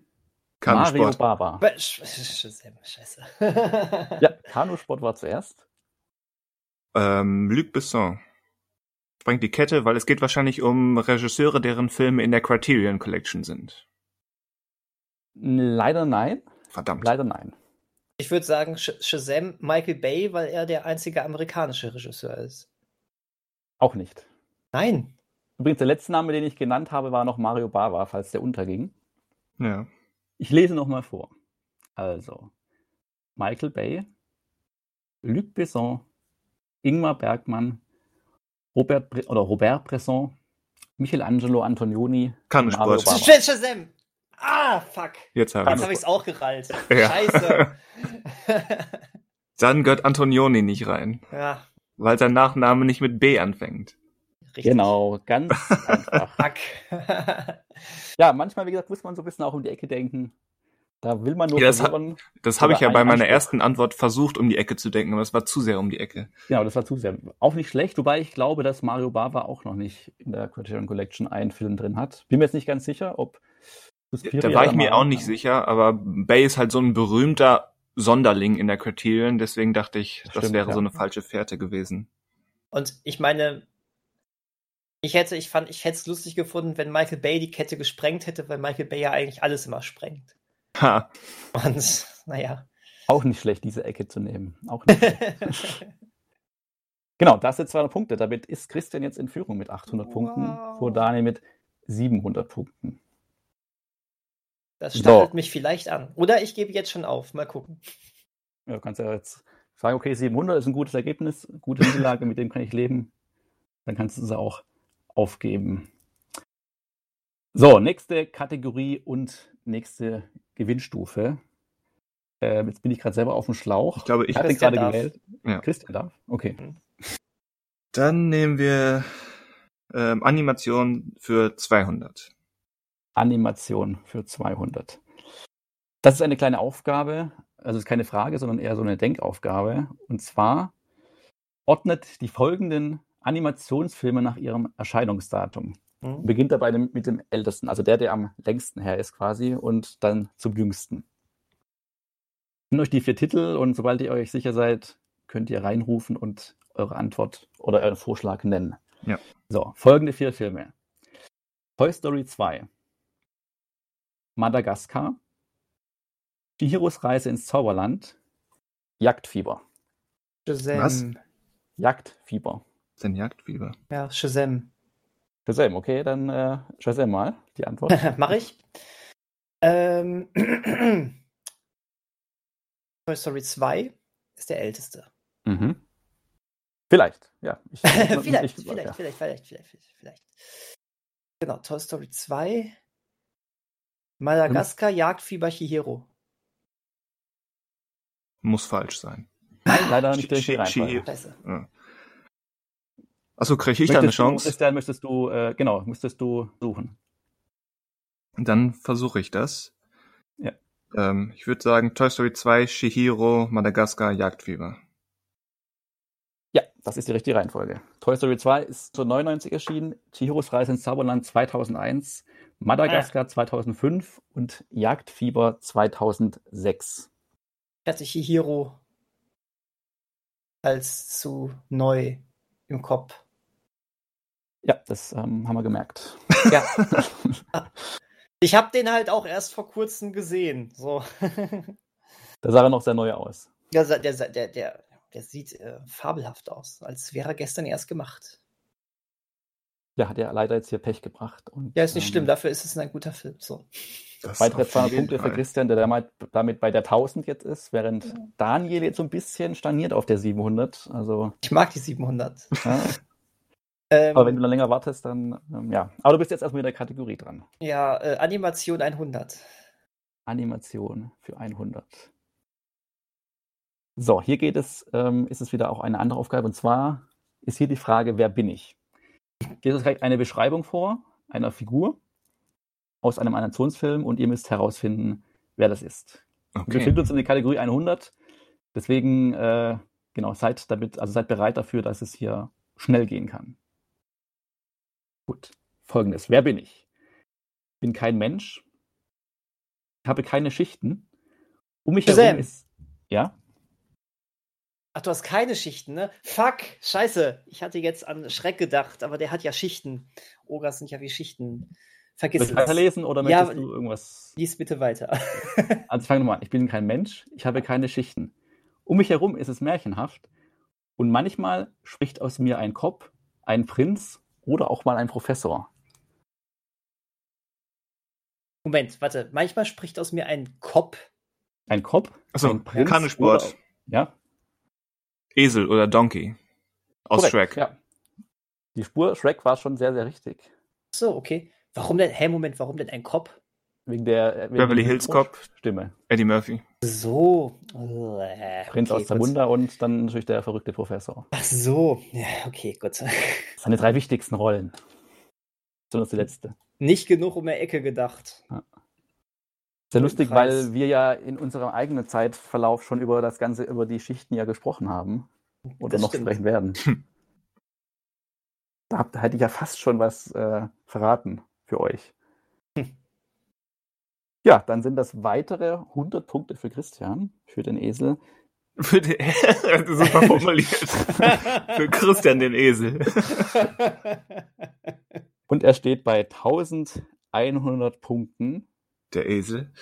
Mario Kanusport. Baba. Scheiße. Ja, Kanusport war zuerst. Ähm, Luc Besson. Sprengt die Kette, weil es geht wahrscheinlich um Regisseure, deren Filme in der Criterion Collection sind. Leider nein. Verdammt. Leider nein. Ich würde sagen Sh Shazam Michael Bay, weil er der einzige amerikanische Regisseur ist. Auch nicht. Nein. Übrigens, der letzte Name, den ich genannt habe, war noch Mario Bava, falls der unterging. Ja. Ich lese nochmal vor. Also, Michael Bay, Luc Besson, Ingmar Bergmann, Robert Bre oder Robert Bresson, Michelangelo Antonioni, Bava. Sh Shazam! Ah, fuck. Jetzt habe ich es auch gerallt. (laughs) Ja. Scheiße. (laughs) Dann gehört Antonioni nicht rein, ja, weil sein Nachname nicht mit B anfängt. richtig. Genau, ganz (laughs) einfach. Fuck. Ja, manchmal, wie gesagt, muss man so ein bisschen auch um die Ecke denken. Da will man nur Ja, das verwirren. Das habe ich ja bei meiner Anspruch. ersten Antwort versucht, um die Ecke zu denken, aber es war zu sehr um die Ecke. Genau, das war zu sehr. Auch nicht schlecht, wobei ich glaube, dass Mario Bava auch noch nicht in der Criterion Collection einen Film drin hat. Bin mir jetzt nicht ganz sicher, ob Suspiria Da war ich mir auch nicht sicher, aber Bay ist halt so ein berühmter Sonderling in der Criterion, deswegen dachte ich, das Stimmt, wäre ja. so eine falsche Fährte gewesen. Und ich meine, ich hätte, ich fand, ich hätte es lustig gefunden, wenn Michael Bay die Kette gesprengt hätte, weil Michael Bay ja eigentlich alles immer sprengt. Ha, Und naja. Auch nicht schlecht, diese Ecke zu nehmen. Auch nicht schlecht. (laughs) Genau, das sind 200 Punkte. Damit ist Christian jetzt in Führung mit 800 Punkten, Wow. vor Daniel mit 700 Punkten. Das So. stachelt mich vielleicht an. Oder ich gebe jetzt schon auf. Mal gucken. Ja, du kannst ja jetzt sagen, okay, 700 ist ein gutes Ergebnis, gute Niederlage, mit dem kann ich leben. Dann kannst du es auch aufgeben. So, nächste Kategorie und nächste Gewinnstufe. Ähm, jetzt bin ich gerade selber auf dem Schlauch. ich glaube, ich. hatte Christian gerade darf. gewählt. Ja. Christian darf? Okay. Dann nehmen wir ähm, Animation für 200. Animation für 200. Das ist eine kleine Aufgabe, also es ist keine Frage, sondern eher so eine Denkaufgabe. Und zwar ordnet die folgenden Animationsfilme nach ihrem Erscheinungsdatum. Hm? Beginnt dabei mit dem ältesten, also der, der am längsten her ist quasi, und dann zum jüngsten. Nenne euch die vier Titel und sobald ihr euch sicher seid, könnt ihr reinrufen und eure Antwort oder euren Vorschlag nennen. Ja. So, folgende vier Filme. Toy Story 2. Madagaskar. Chihiros Reise ins Zauberland. Jagdfieber. Shazam. Was? Jagdfieber. Sein Jagdfieber. Ja, Shazam. Shazam, okay, dann äh, Shazam mal die Antwort. (laughs) Mach ich. Ähm, (clears throat) Toy Story 2 ist der älteste. mhm. Vielleicht, ja. Ich, (laughs) vielleicht, ich- vielleicht, ja. vielleicht, vielleicht, vielleicht, vielleicht. Genau, Toy Story 2. Madagaskar, Jagdfieber, Chihiro. Muss falsch sein. Nein, leider nicht Chi- durch die Chi- Reihenfolge. Chi- Scheiße. Ja. Achso, kriege ich da eine Chance? Du, Christian, möchtest du, äh, genau, müsstest du suchen. Dann versuche ich das. Ja. Ähm, ich würde sagen Toy Story 2, Shihiro, Madagaskar, Jagdfieber. Ja, das ist die richtige Reihenfolge. Toy Story 2 ist zu 99 erschienen, Chihiros Reise ins Zauberland 2001, Madagaskar ah. 2005 und Jagdfieber 2006. Ich hatte Chihiro als zu neu im Kopf. Ja, das ähm, haben wir gemerkt. Ja. (laughs) ich habe den halt auch erst vor kurzem gesehen. So. da sah er noch sehr neu aus. Der, der, der, der, der sieht äh, fabelhaft aus, als wäre er gestern erst gemacht. Ja, hat er leider jetzt hier Pech gebracht. Und, ja, ist nicht ähm, schlimm, dafür ist es ein guter Film. So. Weitere 200 Punkte Fall. für Christian, der damit bei der 1000 jetzt ist, während ja. Daniel jetzt so ein bisschen stagniert auf der 700. Also, ich mag die 700. Ja. (laughs) ähm, Aber wenn du noch länger wartest, dann ähm, ja. Aber du bist jetzt erstmal in der Kategorie dran. Ja, äh, Animation 100. Animation für 100. So, hier geht es, ähm, ist es wieder auch eine andere Aufgabe. Und zwar ist hier die Frage, wer bin ich? Hier ist direkt eine Beschreibung vor einer Figur aus einem Animationsfilm und ihr müsst herausfinden, wer das ist. Okay. Wir befinden uns in der Kategorie 100. Deswegen, äh, genau, seid damit, also seid bereit dafür, dass es hier schnell gehen kann. Gut. Folgendes. Wer bin ich? Bin kein Mensch. Habe keine Schichten. Um mich herum ist. Ja? Ach, du hast keine Schichten, ne? Fuck, scheiße. Ich hatte jetzt an Schreck gedacht, aber der hat ja Schichten. Ogres sind ja wie Schichten. Vergiss Soll ich weiterlesen oder möchtest ja, du irgendwas? Lies bitte weiter. (laughs) also ich fange nochmal an. Ich bin kein Mensch, ich habe keine Schichten. Um mich herum ist es märchenhaft und manchmal spricht aus mir ein Kopf, ein Prinz oder auch mal ein Professor. Moment, warte. Manchmal spricht aus mir ein Kopf. Ein Kopf? Achso, ein Prinz Kanesport. Oder, ja. Esel oder Donkey. Aus Korrekt, Shrek. Ja. Die Spur Shrek war schon sehr, sehr richtig. So, okay. Warum denn? Hä, Moment, warum denn ein Kopf? Wegen der äh, wegen Beverly Hills Cop. Stimme. Eddie Murphy. So. Äh, Prinz okay, aus der Wunder und dann natürlich der verrückte Professor. Ach so. Ja, okay, gut. (laughs) Seine drei wichtigsten Rollen. Besonders die letzte. Nicht genug um der Ecke gedacht. Ja. Sehr lustig, weil wir ja in unserem eigenen Zeitverlauf schon über das Ganze, über die Schichten ja gesprochen haben. Oder das noch stimmt. sprechen werden. da, da hätte ich ja fast schon was äh, verraten für euch. Hm. Ja, dann sind das weitere 100 Punkte für Christian, für den Esel. Für den, (laughs) super formuliert. (laughs) für Christian den Esel. (laughs) Und er steht bei 1100 Punkten. Der Esel.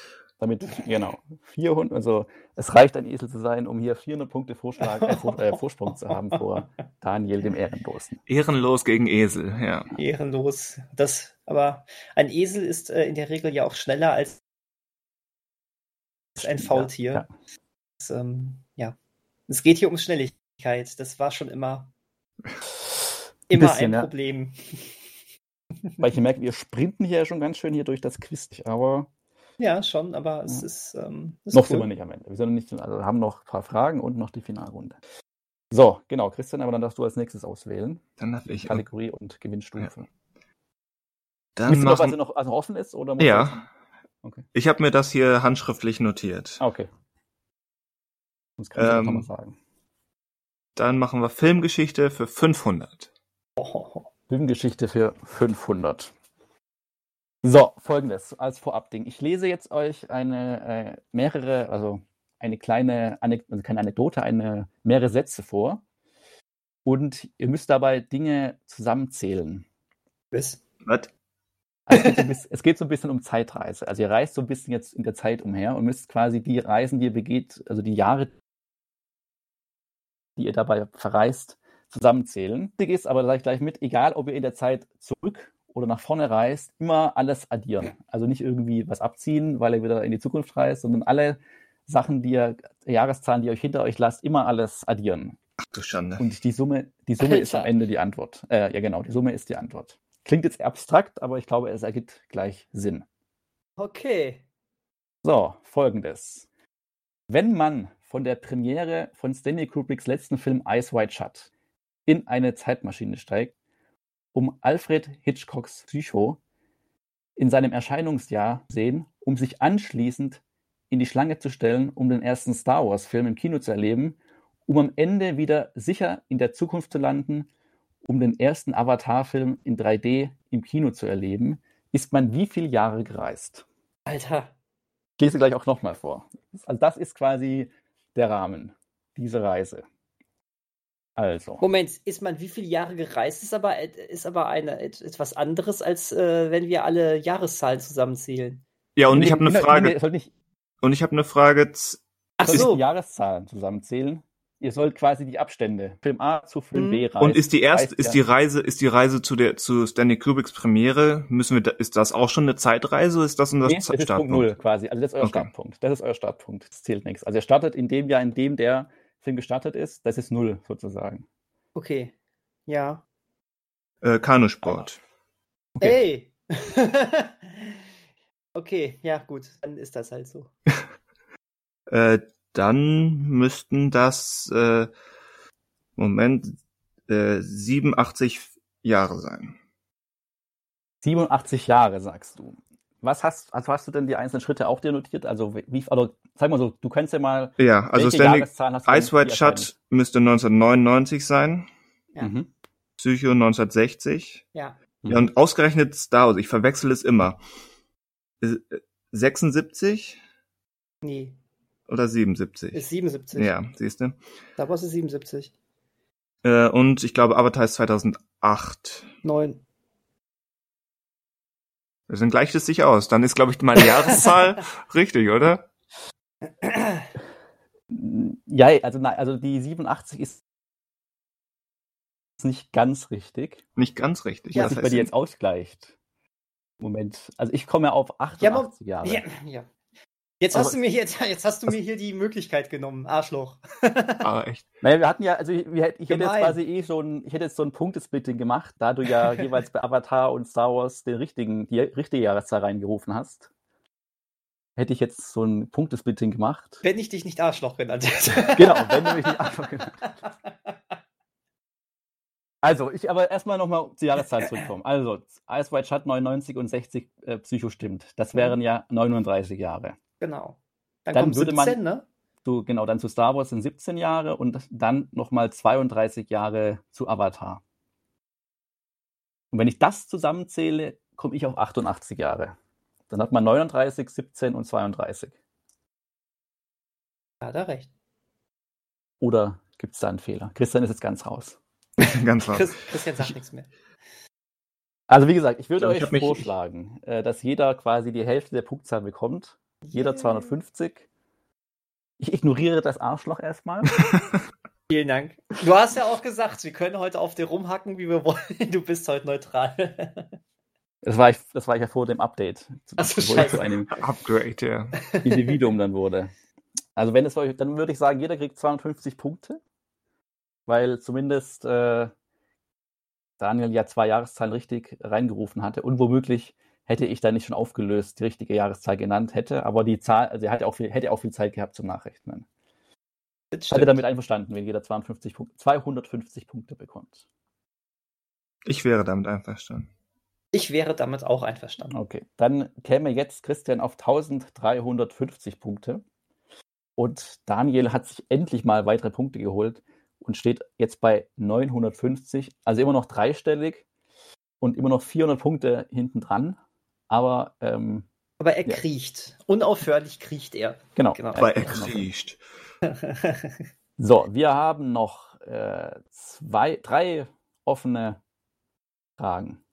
Damit, genau, 400, also es reicht ein Esel zu sein, um hier 400 Punkte Vorschlag, äh, Vor, äh, Vorsprung zu haben vor Daniel dem Ehrenlosen. Ehrenlos gegen Esel, ja. Ehrenlos. Das, aber ein Esel ist äh, in der Regel ja auch schneller als ein Faultier. Ja, ja. Das, ähm, ja. Es geht hier um Schnelligkeit. Das war schon immer, immer ein, bisschen, ein Problem. Ja. Weil ich merke, wir sprinten hier schon ganz schön hier durch das Quiz, aber ja, schon, aber es ist. Ähm, ist noch cool. sind wir nicht am Ende. Wir sind nicht, also haben noch ein paar Fragen und noch die Finalrunde. So, genau, Christian, aber dann darfst du als nächstes auswählen. Dann darf ich. Kategorie und Gewinnstufe. Ja. Dann Wisst machen... noch, was noch also offen ist? Oder ja. Okay. Ich habe mir das hier handschriftlich notiert. Ah, okay. Sonst kann ich ähm, nochmal sagen. Dann machen wir Filmgeschichte für 500. Oh, Filmgeschichte für 500. So, folgendes als Vorabding. Ich lese jetzt euch eine äh, mehrere, also eine kleine, Anek also keine Anekdote, eine mehrere Sätze vor. Und ihr müsst dabei Dinge zusammenzählen. Was? Was? Also es, geht so (laughs) es, geht so ein bisschen um Zeitreise. Also ihr reist so ein bisschen jetzt in der Zeit umher und müsst quasi die Reisen, die ihr begeht, also die Jahre, die ihr dabei verreist, zusammenzählen. Wichtig ist aber gleich, gleich mit, egal ob ihr in der Zeit zurück oder nach vorne reist, immer alles addieren. Also nicht irgendwie was abziehen, weil ihr wieder in die Zukunft reist, sondern alle Sachen, die ihr, Jahreszahlen, die ihr euch hinter euch lasst, immer alles addieren. Ach du Schande. Und die Summe, die Summe ist am Ende die Antwort. Äh, ja, genau, die Summe ist die Antwort. Klingt jetzt abstrakt, aber ich glaube, es ergibt gleich Sinn. Okay. So, folgendes. Wenn man von der Premiere von Stanley Kubricks letzten Film Ice White Shut in eine Zeitmaschine steigt, um Alfred Hitchcocks Psycho in seinem Erscheinungsjahr sehen, um sich anschließend in die Schlange zu stellen, um den ersten Star Wars-Film im Kino zu erleben, um am Ende wieder sicher in der Zukunft zu landen, um den ersten Avatar-Film in 3D im Kino zu erleben, ist man wie viele Jahre gereist? Alter. Ich lese gleich auch nochmal vor. Also das ist quasi der Rahmen, diese Reise. Also. Moment, ist man wie viele Jahre gereist? Ist aber, ist aber eine, etwas anderes, als äh, wenn wir alle Jahreszahlen zusammenzählen. Ja, und ich habe eine Frage. Und ich habe eine Frage. Ach so. Jahreszahlen zusammenzählen? Ihr sollt quasi die Abstände Film A zu Film mhm. B reisen. Und ist die erste, ist die Reise, ist die Reise zu der zu Stanley Kubricks Premiere? Müssen wir, da, ist das auch schon eine Zeitreise? Ist das unser nee, das ist Punkt Null quasi. Also das ist euer okay. Startpunkt. Das ist euer Startpunkt. Das zählt nichts. Also ihr startet in dem Jahr, in dem der Film gestartet ist. Das ist Null sozusagen. Okay. Ja. Äh, Kanusport. Okay. Ey. (laughs) okay, ja gut, dann ist das halt so. (laughs) äh, dann müssten das äh, Moment äh, 87 Jahre sein. 87 Jahre, sagst du. Was hast, also hast du denn die einzelnen Schritte auch dir notiert? Also wie, also sag mal so, du kennst ja mal. Ja, also Stanley, Ice White Shut müsste 1999 sein. Ja. Mhm. Psycho 1960. Ja. Ja, und ausgerechnet Star Wars, ich verwechsel es immer. 76? Nee. Oder 77? Ist 77. Ja, siehst du. Da war es 77. Äh, und ich glaube, Avatar ist 2008. 9. Wir sind gleich das sich aus. Dann ist, glaube ich, meine Jahreszahl (laughs) richtig, oder? Ja, also nein, also die 87 ist nicht ganz richtig. Nicht ganz richtig. Ja, was sich bei dir jetzt ausgleicht. Moment, also ich komme auf 88 ja, Jahre. Ja, ja. Jetzt hast du mir jetzt, (laughs) jetzt hast du mir hier die Möglichkeit genommen, Arschloch. Aber (laughs) echt. Naja, wir hatten ja, also ich, ich hätte jetzt quasi eh schon, ich hätte jetzt so ein Punktesplitting gemacht, da du ja (laughs) jeweils bei Avatar und Star Wars den richtigen, die richtige Jahreszahl reingerufen hast. Hätte ich jetzt so ein Punktesplitting gemacht. Wenn ich dich nicht Arschloch genannt hätte. genau, wenn du mich nicht Arschloch genannt hättest. Also, ich aber erstmal nochmal zur Jahreszahl zurückkommen. Also, Ice White Shut 99 und 60 äh, Psycho stimmt. Das wären ja 39 Jahre. Genau. Dann, dann kommt würde 17, man, ne? Du, genau, dann zu Star Wars sind 17 Jahre und dann nochmal 32 Jahre zu Avatar. Und wenn ich das zusammenzähle, komme ich auf 88 Jahre. Dann hat man 39, 17 und 32. Hat er recht. Oder gibt es da einen Fehler? Christian ist jetzt ganz raus. (laughs) ganz raus. Christian sagt nichts mehr. Also wie gesagt, ich würde ich euch vorschlagen, mich... Äh, dass jeder quasi die Hälfte der Punktzahl bekommt jeder 250. Ich ignoriere das Arschloch erstmal. (laughs) Vielen Dank. Du hast ja auch gesagt, wir können heute auf dir rumhacken, wie wir wollen. Du bist heute neutral. Das war ich, das war ich ja vor dem Update. Achso, scheiße. Zu einem Upgrade, ja. Individuum dann wurde. Also wenn es euch, dann würde ich sagen, jeder kriegt 250 Punkte, weil zumindest äh, Daniel ja zwei Jahreszahlen richtig reingerufen hatte und womöglich hätte ich da nicht schon aufgelöst, die richtige Jahreszahl genannt hätte. Aber die Zahl, also er hat auch viel, hätte auch viel Zeit gehabt zum Nachrechnen. Hatte damit einverstanden, wenn jeder 52 Punkte, 250 Punkte bekommt. Ich wäre damit einverstanden. Ich wäre damit auch einverstanden. Okay, dann käme jetzt Christian auf 1350 Punkte. Und Daniel hat sich endlich mal weitere Punkte geholt und steht jetzt bei 950, also immer noch dreistellig und immer noch 400 Punkte hinten dran. Aber, ähm, aber er ja. kriecht. Unaufhörlich kriecht er. Genau. genau. Aber er kriecht. (laughs) so, wir haben noch äh, zwei, drei offene Fragen.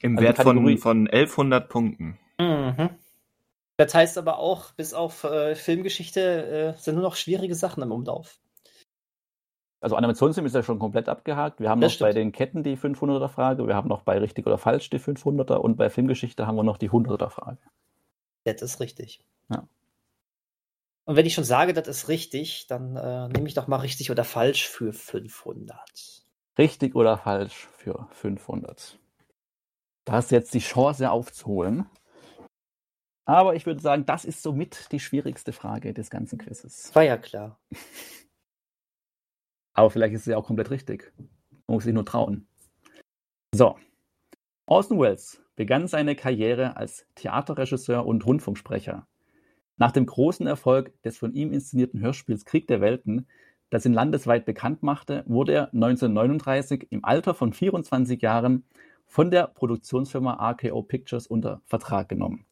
Im also Wert von, von 1100 Punkten. Mhm. Das heißt aber auch, bis auf äh, Filmgeschichte äh, sind nur noch schwierige Sachen im Umlauf. Also Animationsfilm ist ja schon komplett abgehakt. Wir haben das noch stimmt. bei den Ketten die 500er Frage, wir haben noch bei richtig oder falsch die 500er und bei Filmgeschichte haben wir noch die 100er Frage. Das ist richtig. Ja. Und wenn ich schon sage, das ist richtig, dann äh, nehme ich doch mal richtig oder falsch für 500. Richtig oder falsch für 500. Da hast du jetzt die Chance aufzuholen. Aber ich würde sagen, das ist somit die schwierigste Frage des ganzen Quizzes. War ja klar. (laughs) Aber vielleicht ist es ja auch komplett richtig. Man muss sich nur trauen. So. Orson Welles begann seine Karriere als Theaterregisseur und Rundfunksprecher. Nach dem großen Erfolg des von ihm inszenierten Hörspiels Krieg der Welten, das ihn landesweit bekannt machte, wurde er 1939 im Alter von 24 Jahren von der Produktionsfirma RKO Pictures unter Vertrag genommen.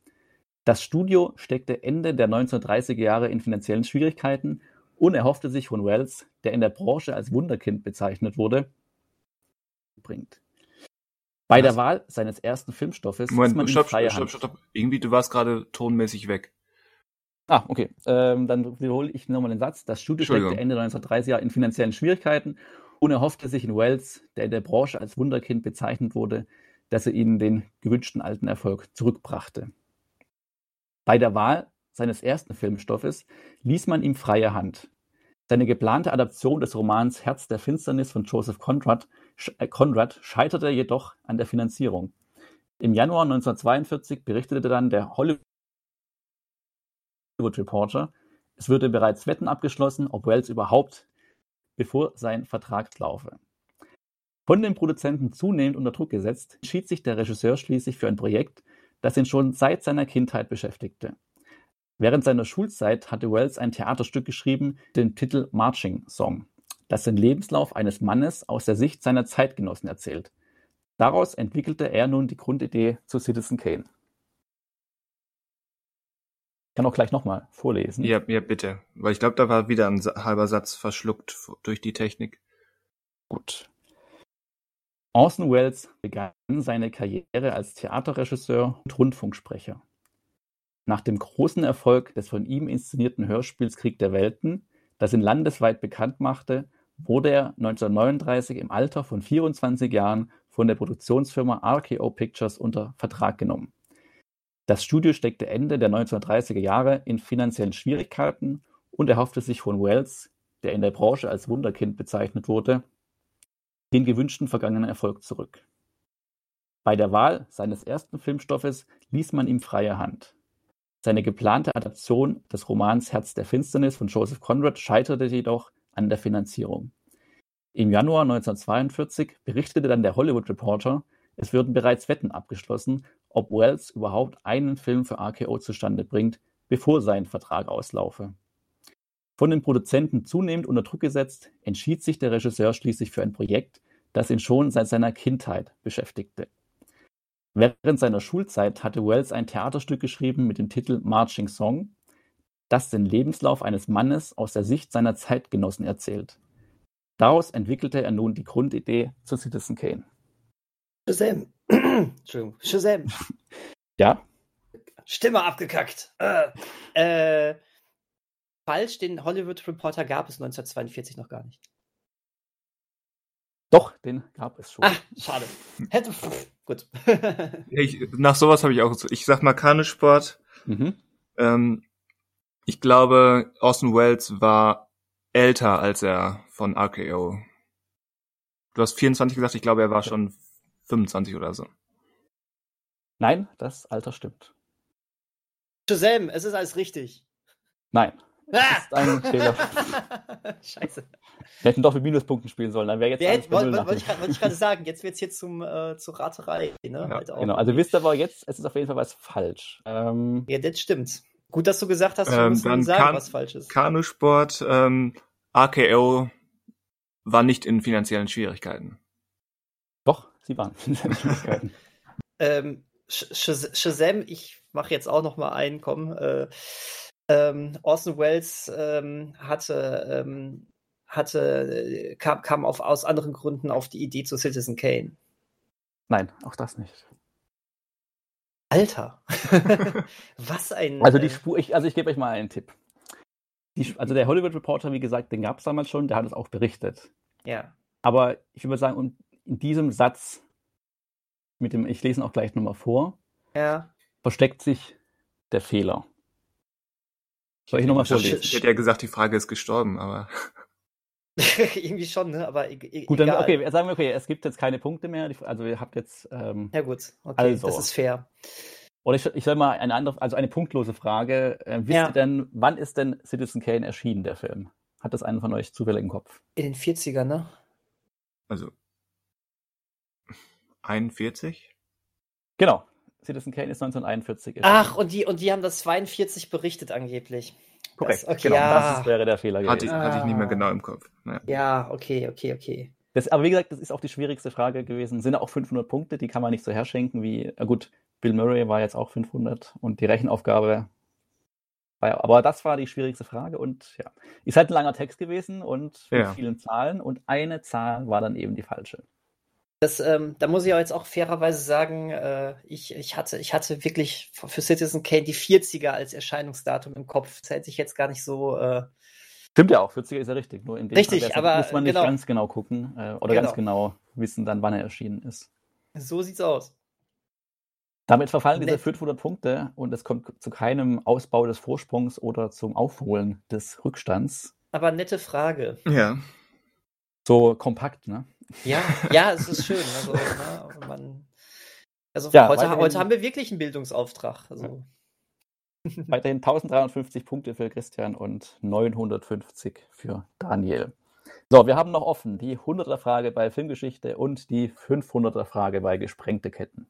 Das Studio steckte Ende der 1930er Jahre in finanziellen Schwierigkeiten und erhoffte sich von Wells, der in der Branche als Wunderkind bezeichnet wurde, bringt. Bei Was? der Wahl seines ersten Filmstoffes Moment, ist man stopp, freie stopp, stopp, stopp. Irgendwie, du warst gerade tonmäßig weg. Ah, okay. Ähm, dann wiederhole ich nochmal den Satz. Das Studio steckte Ende 1930er in finanziellen Schwierigkeiten und erhoffte sich in Wells, der in der Branche als Wunderkind bezeichnet wurde, dass er ihnen den gewünschten alten Erfolg zurückbrachte. Bei der Wahl seines ersten Filmstoffes ließ man ihm freie Hand. Seine geplante Adaption des Romans Herz der Finsternis von Joseph Conrad, äh, Conrad scheiterte jedoch an der Finanzierung. Im Januar 1942 berichtete dann der Hollywood Reporter, es würde bereits Wetten abgeschlossen, ob Wells überhaupt bevor sein Vertrag laufe. Von den Produzenten zunehmend unter Druck gesetzt, entschied sich der Regisseur schließlich für ein Projekt, das ihn schon seit seiner Kindheit beschäftigte. Während seiner Schulzeit hatte Wells ein Theaterstück geschrieben, den Titel Marching Song, das den Lebenslauf eines Mannes aus der Sicht seiner Zeitgenossen erzählt. Daraus entwickelte er nun die Grundidee zu Citizen Kane. Ich kann auch gleich nochmal vorlesen. Ja, ja, bitte. Weil ich glaube, da war wieder ein halber Satz verschluckt durch die Technik. Gut. Orson Welles begann seine Karriere als Theaterregisseur und Rundfunksprecher. Nach dem großen Erfolg des von ihm inszenierten Hörspiels Krieg der Welten, das ihn landesweit bekannt machte, wurde er 1939 im Alter von 24 Jahren von der Produktionsfirma RKO Pictures unter Vertrag genommen. Das Studio steckte Ende der 1930er Jahre in finanziellen Schwierigkeiten und erhoffte sich von Wells, der in der Branche als Wunderkind bezeichnet wurde, den gewünschten vergangenen Erfolg zurück. Bei der Wahl seines ersten Filmstoffes ließ man ihm freie Hand. Seine geplante Adaption des Romans Herz der Finsternis von Joseph Conrad scheiterte jedoch an der Finanzierung. Im Januar 1942 berichtete dann der Hollywood Reporter, es würden bereits Wetten abgeschlossen, ob Wells überhaupt einen Film für RKO zustande bringt, bevor sein Vertrag auslaufe. Von den Produzenten zunehmend unter Druck gesetzt, entschied sich der Regisseur schließlich für ein Projekt, das ihn schon seit seiner Kindheit beschäftigte. Während seiner Schulzeit hatte Wells ein Theaterstück geschrieben mit dem Titel Marching Song, das den Lebenslauf eines Mannes aus der Sicht seiner Zeitgenossen erzählt. Daraus entwickelte er nun die Grundidee zu Citizen Kane. Shazam. (clears throat) Entschuldigung. Shazam. (laughs) Ja. Stimme abgekackt. Äh, äh, falsch, den Hollywood Reporter gab es 1942 noch gar nicht. Doch, den gab es schon. Ah, schade. Hätte, gut. (laughs) ich, nach sowas habe ich auch, ich sag mal Kanusport. Mhm. Ähm, ich glaube, Orson Welles war älter als er von RKO. Du hast 24 gesagt, ich glaube, er war schon 25 oder so. Nein, das Alter stimmt. Shazam, es ist alles richtig. Nein. Es ah! ist ein Fehler. (laughs) Scheiße. Wir hätten doch mit Minuspunkten spielen sollen, dann wäre jetzt alles Wollte wollt ich, wollt ich gerade sagen, jetzt wird es hier zum, äh, zur Raterei. Ne? Ja, halt genau, also wisst aber jetzt, es ist auf jeden Fall was falsch. Ähm, ja, das stimmt. Gut, dass du gesagt hast, du ähm, musst dann sagen, kan was falsch ist. Kanusport, ähm, AKO war nicht in finanziellen Schwierigkeiten. Doch, sie waren in finanziellen Schwierigkeiten. (laughs) ähm, Shazam, ich mache jetzt auch noch mal einen, komm. Äh, ähm, Orson Welles ähm, hatte, ähm, hatte kam, kam auf, aus anderen Gründen auf die Idee zu Citizen Kane. Nein, auch das nicht. Alter, (laughs) was ein. Also die äh, Spur, ich, also ich gebe euch mal einen Tipp. Die, also der Hollywood Reporter, wie gesagt, den gab es damals schon, der hat es auch berichtet. Ja. Aber ich würde sagen, in diesem Satz mit dem, ich lese ihn auch gleich nochmal vor, ja. versteckt sich der Fehler. Soll ich nochmal vorlesen? Ich hätte ja gesagt, die Frage ist gestorben, aber. (laughs) Irgendwie schon, ne? Aber e gut, dann okay, sagen wir okay, es gibt jetzt keine Punkte mehr. Also ihr habt jetzt. Ähm, ja gut, okay, also, das ist fair. Oder ich, ich soll mal eine andere, also eine punktlose Frage. Äh, wisst ja. ihr denn, wann ist denn Citizen Kane erschienen, der Film? Hat das einer von euch zufällig im Kopf? In den 40ern, ne? Also 41? Genau. Citizen Kane ist 1941. Ach, und die, und die haben das 42 berichtet angeblich. Korrekt, das, okay, genau, ja. das wäre der Fehler gewesen. Hatte, hatte ich nicht mehr genau im Kopf. Naja. Ja, okay, okay, okay. Das, aber wie gesagt, das ist auch die schwierigste Frage gewesen. Sind auch 500 Punkte, die kann man nicht so herschenken wie, gut, Bill Murray war jetzt auch 500 und die Rechenaufgabe war, aber das war die schwierigste Frage und ja, ist halt ein langer Text gewesen und mit ja. vielen Zahlen und eine Zahl war dann eben die falsche. Das, ähm, da muss ich auch jetzt auch fairerweise sagen, äh, ich, ich, hatte, ich hatte wirklich für Citizen Kane die 40er als Erscheinungsdatum im Kopf. Das hätte ich jetzt gar nicht so. Äh, Stimmt ja auch, 40er ist ja richtig. Nur in dem richtig, Fall aber muss man nicht genau. ganz genau gucken äh, oder genau. ganz genau wissen dann, wann er erschienen ist. So sieht's aus. Damit verfallen diese 500 Punkte und es kommt zu keinem Ausbau des Vorsprungs oder zum Aufholen des Rückstands. Aber nette Frage. Ja. So kompakt, ne? Ja, ja, es ist schön. Also, ne, man, also ja, heute, heute haben wir wirklich einen Bildungsauftrag. Also. (laughs) Weiterhin 1053 Punkte für Christian und 950 für Daniel. So, wir haben noch offen die 100er Frage bei Filmgeschichte und die 500er Frage bei Gesprengte Ketten.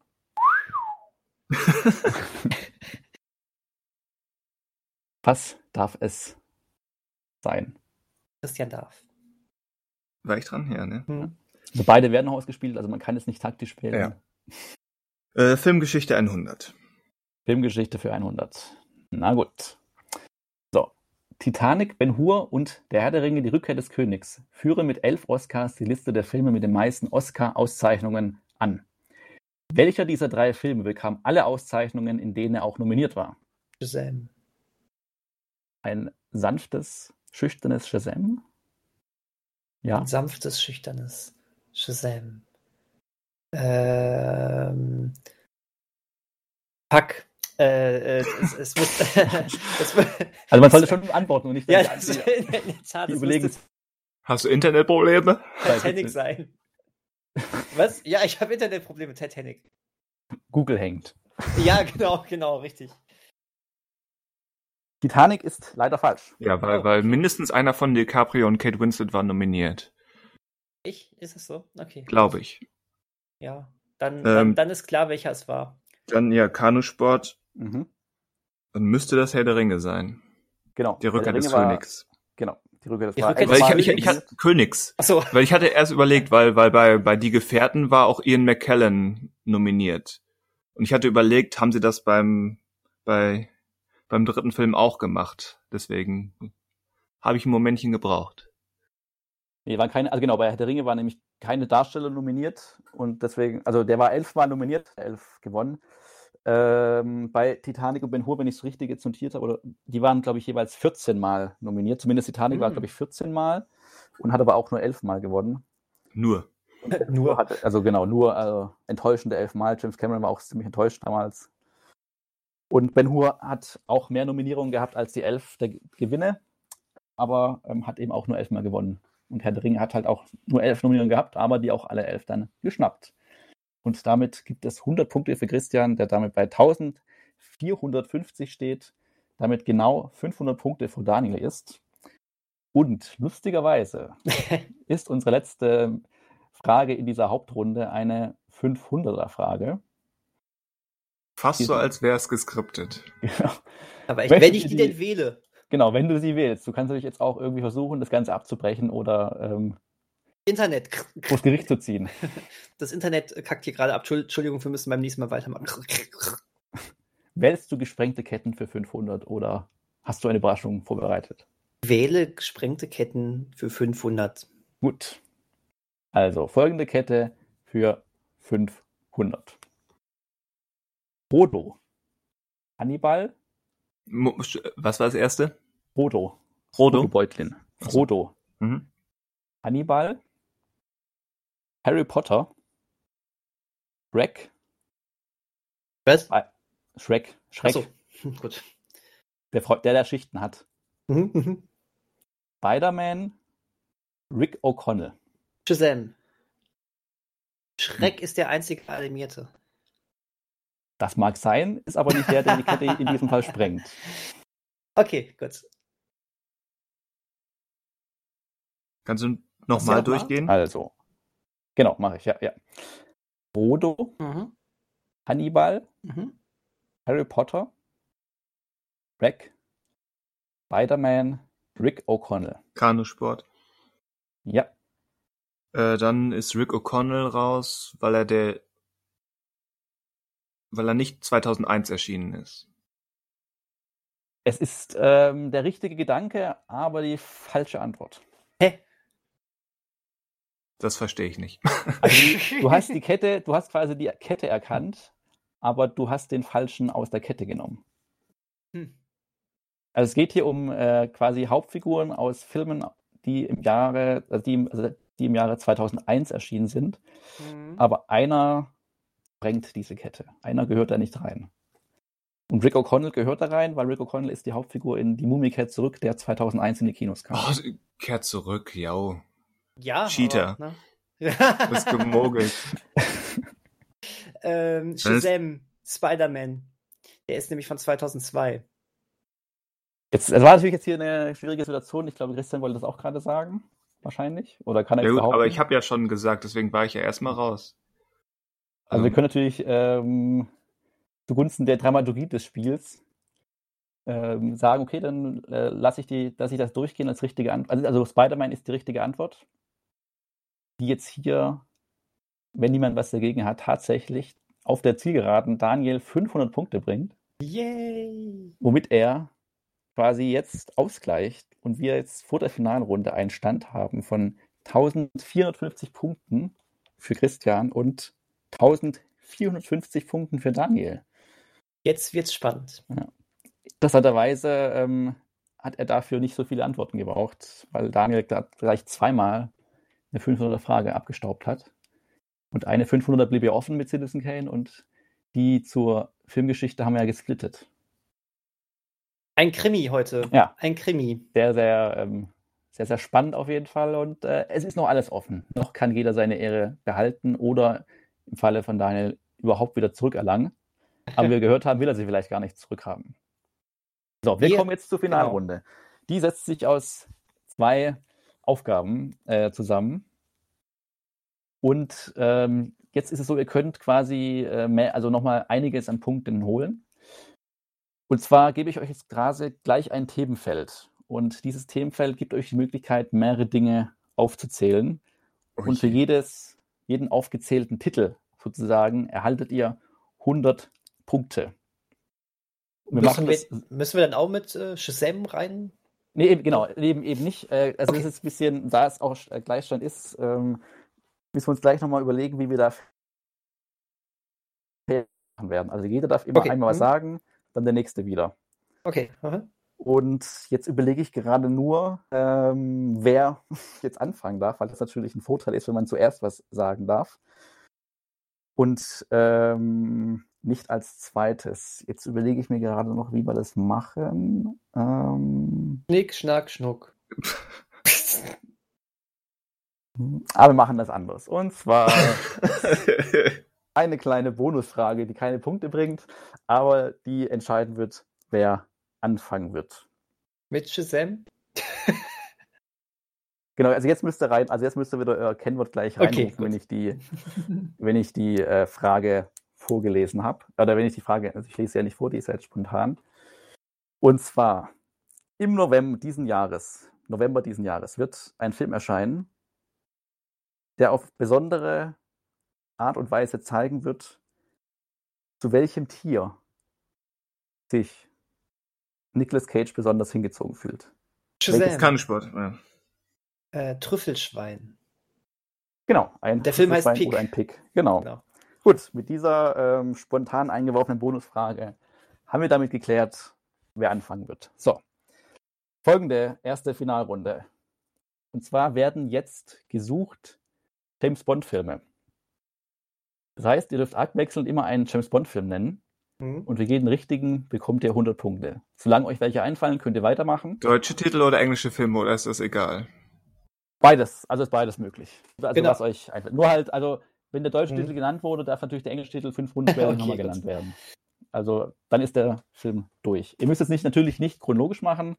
(laughs) Was darf es sein? Christian darf. War ich dran? Ja, ne? Hm. Also beide werden ausgespielt, also man kann es nicht taktisch wählen. Ja. Äh, Filmgeschichte 100. Filmgeschichte für 100. Na gut. So. Titanic, Ben Hur und Der Herr der Ringe, die Rückkehr des Königs führen mit elf Oscars die Liste der Filme mit den meisten Oscar-Auszeichnungen an. Welcher dieser drei Filme bekam alle Auszeichnungen, in denen er auch nominiert war? Shazam. Ein sanftes, schüchternes Shazam? Ja. Ein sanftes, schüchternes. Shazam. Ähm, Pack. Äh, äh, es, es muss, (laughs) es, also man sollte schon antworten und nicht ja, das, (laughs) die, in der Tat, überlegen. Hast du Internetprobleme? (laughs) Titanic sein. Was? Ja, ich habe Internetprobleme. Titanic. Google hängt. Ja, genau, genau, richtig. Titanic ist leider falsch. Ja, weil, oh. weil mindestens einer von DiCaprio und Kate Winslet war nominiert. Ich? Ist es so? Okay. Glaube ich. Ja, dann, ähm, dann, dann, ist klar, welcher es war. Dann ja, Kanusport. Mhm. Dann müsste das Herr der Ringe sein. Genau. Die Rückkehr des war, Königs. Genau. Die Rückkehr des, die Rückkehr des weil ich, ich, ich, hatte Königs. Ach so. Weil ich hatte erst überlegt, weil, weil bei, bei Die Gefährten war auch Ian McKellen nominiert. Und ich hatte überlegt, haben sie das beim, bei, beim dritten Film auch gemacht. Deswegen habe ich ein Momentchen gebraucht. Nee, waren keine, also genau, bei Herr der Ringe waren nämlich keine Darsteller nominiert und deswegen, also der war elfmal nominiert, elf gewonnen. Ähm, bei Titanic und Ben Hur, wenn ich es richtig jetzt notiert habe, oder die waren, glaube ich, jeweils 14 Mal nominiert. Zumindest Titanic mhm. war, glaube ich, 14 Mal und hat aber auch nur elf Mal gewonnen. Nur. nur hatte, also genau, nur also, enttäuschende elf Mal. James Cameron war auch ziemlich enttäuscht damals. Und Ben Hur hat auch mehr Nominierungen gehabt als die elf der Gewinne, aber ähm, hat eben auch nur elf Mal gewonnen. Und Herr der Ringe hat halt auch nur elf Nominierungen gehabt, aber die auch alle elf dann geschnappt. Und damit gibt es 100 Punkte für Christian, der damit bei 1450 steht, damit genau 500 Punkte vor Daniel ist. Und lustigerweise (laughs) ist unsere letzte Frage in dieser Hauptrunde eine 500er-Frage. Fast so, als wäre es geskriptet. (laughs) Genau. Aber ich, wenn ich die, die denn wähle. Genau, wenn du sie wählst. Du kannst natürlich jetzt auch irgendwie versuchen, das Ganze abzubrechen oder ähm, Internet. Vors Gericht zu ziehen. (laughs) Das Internet kackt hier gerade ab. Entschuldigung, wir müssen beim nächsten Mal weitermachen. (laughs) Wählst du gesprengte Ketten für 500 oder hast du eine Überraschung vorbereitet? Wähle gesprengte Ketten für 500. Gut. Also folgende Kette für 500. Frodo. Hannibal. Was war das erste? Frodo. Frodo. Frodo Beutlin. Frodo. Mhm. Hannibal. Harry Potter. Shrek. Was? Shrek. Shrek. So. (laughs) Gut. Der, der, der Schichten hat. Mhm, mhm. Spider-Man. Rick O'Connell. Shazam. Schreck hm. ist der einzige animierte. Das mag sein, ist aber nicht der, der die Kette in diesem Fall sprengt. (laughs) Okay, gut. Kannst du nochmal durchgehen? Also, genau, mache ich, ja, ja. Frodo, mhm. Hannibal, mhm. Harry Potter, Shrek, Spider-Man, Rick O'Connell. Kanusport. Ja. Äh, dann ist Rick O'Connell raus, weil er der, weil er nicht 2001 erschienen ist. Es ist ähm, der richtige Gedanke, aber die falsche Antwort. Hä? Das verstehe ich nicht. Also, (laughs) du hast die Kette, du hast quasi die Kette erkannt, aber du hast den falschen aus der Kette genommen. Hm. Also es geht hier um äh, quasi Hauptfiguren aus Filmen, die im Jahre, also die, also die im Jahre 2001 erschienen sind. Mhm. Aber einer bringt diese Kette. Einer gehört da nicht rein. Und Rick O'Connell gehört da rein, weil Rick O'Connell ist die Hauptfigur in Die Mumie kehrt zurück, der 2001 in die Kinos kam. Oh, kehrt zurück, ja. Ja. Cheater. Aber, ne? (laughs) Du bist gemogelt. (laughs) ähm, Shazam, Spider-Man. Der ist nämlich von 2002. Jetzt, es war natürlich jetzt hier eine schwierige Situation. Ich glaube, Christian wollte das auch gerade sagen. Wahrscheinlich. Oder kann er ja, gut, Aber ich habe ja schon gesagt, deswegen war ich ja erstmal raus. Also, also wir können natürlich ähm, zugunsten der Dramaturgie des Spiels ähm, sagen, okay, dann äh, lasse ich, die, lass ich das durchgehen als richtige Antwort. Also, also Spider-Man ist die richtige Antwort, die jetzt hier, wenn niemand was dagegen hat, tatsächlich auf der Zielgeraden Daniel 500 Punkte bringt. Yay! Womit er quasi jetzt ausgleicht und wir jetzt vor der Finalrunde einen Stand haben von 1450 Punkten für Christian und 1450 Punkten für Daniel. Jetzt wird's spannend. Ja. Interessanterweise ähm, hat er dafür nicht so viele Antworten gebraucht, weil Daniel gleich zweimal eine 500er Frage abgestaubt hat. Und eine 500er blieb ja offen mit Citizen Kane und die zur Filmgeschichte haben wir ja gesplittet. Ein Krimi heute. Ja. Ein Krimi. Sehr, sehr, ähm, sehr, sehr spannend auf jeden Fall. Und äh, es ist noch alles offen. Noch kann jeder seine Ehre behalten oder im Falle von Daniel überhaupt wieder zurückerlangen. Aber wir (laughs) gehört haben, will er sie vielleicht gar nicht zurückhaben. So, wir, wir kommen jetzt zur. Finalrunde. Genau. Die setzt sich aus zwei Aufgaben äh, zusammen. Und ähm, jetzt ist es so, ihr könnt quasi äh, mehr, also nochmal einiges an Punkten holen. Und zwar gebe ich euch jetzt gerade gleich ein Themenfeld. Und dieses Themenfeld gibt euch die Möglichkeit, mehrere Dinge aufzuzählen. Okay. Und für jedes, jeden aufgezählten Titel sozusagen erhaltet ihr 100 Punkte. Wir müssen, wir, müssen wir dann auch mit äh, Shazam rein? Nee, eben, genau, eben, eben nicht. Äh, also okay. ist ein bisschen, da es auch äh, Gleichstand ist, ähm, müssen wir uns gleich nochmal überlegen, wie wir da machen werden. Also jeder darf immer okay. einmal was mhm. sagen, dann der nächste wieder. Okay. Aha. Und jetzt überlege ich gerade nur, ähm, wer (laughs) jetzt anfangen darf, weil das natürlich ein Vorteil ist, wenn man zuerst was sagen darf. Und ähm, nicht als zweites. Jetzt überlege ich mir gerade noch, wie wir das machen. Ähm, Nick, Schnack, Schnuck. Aber (laughs) wir machen das anders. Und zwar (laughs) eine kleine Bonusfrage, die keine Punkte bringt, aber die entscheiden wird, wer anfangen wird. Mit Shazam? (laughs) Genau, also jetzt müsste rein, also jetzt müsste wieder euer Kennwort gleich reinrufen, okay, wenn ich die, wenn ich die äh, Frage vorgelesen habe. Oder wenn ich die Frage, also ich lese ja nicht vor, die ist ja jetzt spontan. Und zwar im November diesen Jahres, November diesen Jahres, wird ein Film erscheinen, der auf besondere Art und Weise zeigen wird, zu welchem Tier sich Nicolas Cage besonders hingezogen fühlt. Shazam. Kampfsport, ja. Äh, Trüffelschwein. Genau, ein Der Film heißt Pig. Oder ein Pig. Genau. genau. Gut, mit dieser ähm, spontan eingeworfenen Bonusfrage haben wir damit geklärt, wer anfangen wird. So, folgende erste Finalrunde. Und zwar werden jetzt gesucht James Bond-Filme. Das heißt, ihr dürft abwechselnd immer einen James Bond-Film nennen. Mhm. Und für jeden richtigen bekommt ihr 100 Punkte. Solange euch welche einfallen, könnt ihr weitermachen. Deutsche Titel oder englische Filme oder ist das egal? Beides, also ist beides möglich. Also genau. was euch einfällt. Nur halt, also wenn der deutsche mhm. Titel genannt wurde, darf natürlich der englische Titel fünf Runden (laughs) später okay, nochmal genannt werden. Also dann ist der Film durch. Ihr müsst es nicht, natürlich nicht chronologisch machen,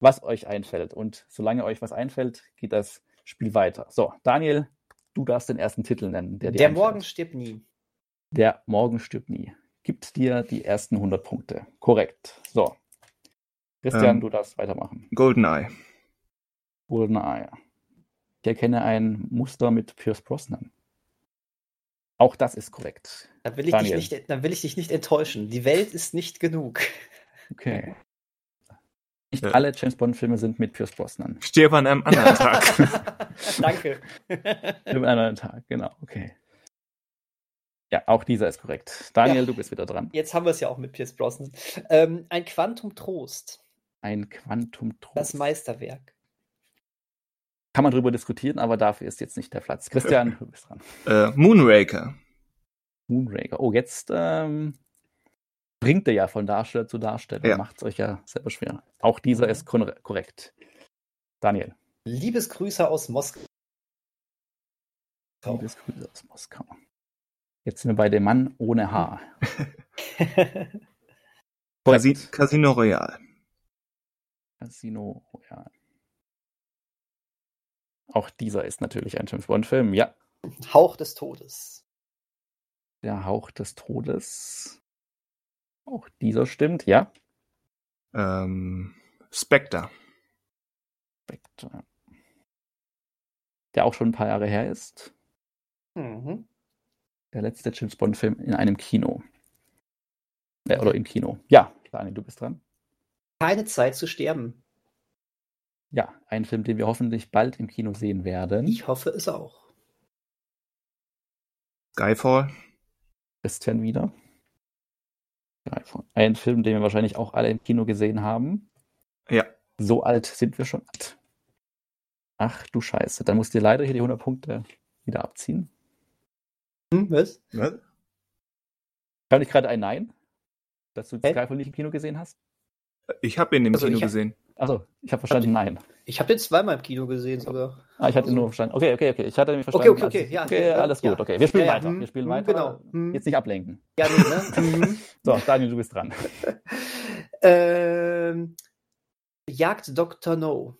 was euch einfällt. Und solange euch was einfällt, geht das Spiel weiter. So, Daniel, du darfst den ersten Titel nennen. Der, der Morgen stirbt nie. Der Morgen stirbt nie. Gibt dir die ersten 100 Punkte. Korrekt. So. Christian, ähm, du darfst weitermachen. Goldeneye. Goldeneye. Ich erkenne ein Muster mit Pierce Brosnan. Auch das ist korrekt. Dann will, ich dich nicht, dann will ich dich nicht enttäuschen. Die Welt ist nicht genug. Okay. Nicht ja. alle James Bond-Filme sind mit Pierce Brosnan. Stirb an einem anderen (laughs) Tag. (laughs) Danke. Stirb an einem anderen Tag, genau, okay. Ja, auch dieser ist korrekt. Daniel, ja. du bist wieder dran. Jetzt haben wir es ja auch mit Pierce Brosnan. Ähm, ein Quantum Trost. Ein Quantum Trost. Das Meisterwerk. Kann man darüber diskutieren, aber dafür ist jetzt nicht der Platz. Christian, du bist dran. (laughs) Äh, Moonraker. Moonraker. Oh, jetzt ähm, bringt er ja von Darsteller zu Darsteller. Ja. Macht es euch ja selber schwer. Auch dieser ist korrekt. Daniel. Liebesgrüße aus Moskau. Liebesgrüße aus Moskau. Jetzt sind wir bei dem Mann ohne Haar. (laughs) Casino Royale. Casino Royale. Auch dieser ist natürlich ein James Bond-Film, ja. Hauch des Todes. Der Hauch des Todes. Auch dieser stimmt, ja. Ähm, Spectre. Spectre. Der auch schon ein paar Jahre her ist. Mhm. Der letzte James Bond-Film in einem Kino. Äh, oder im Kino. Ja, Daniel, du bist dran. Keine Zeit zu sterben. Ja, ein Film, den wir hoffentlich bald im Kino sehen werden. Ich hoffe es auch. Skyfall. Christian wieder. Skyfall. Ein Film, den wir wahrscheinlich auch alle im Kino gesehen haben. Ja. So alt sind wir schon alt. Ach du Scheiße, dann musst du leider hier die 100 Punkte wieder abziehen. Hm, was? Was? Kann ich gerade ein Nein? Dass du Hä? Skyfall nicht im Kino gesehen hast? Ich habe ihn im also Kino gesehen. Achso, ich habe verstanden, nein. Ich habe den zweimal im Kino gesehen sogar. Ah, ich hatte also. nur verstanden. Okay, okay, okay. Ich hatte nämlich verstanden. Okay, okay, okay. Ja, okay, alles gut. Okay, wir spielen ja, weiter. Wir spielen hm, weiter. Genau. Hm. Jetzt nicht ablenken. Ja, nee, ne? Mhm. (laughs) so, Daniel, du bist dran. (laughs) ähm, Jagd Dr. No.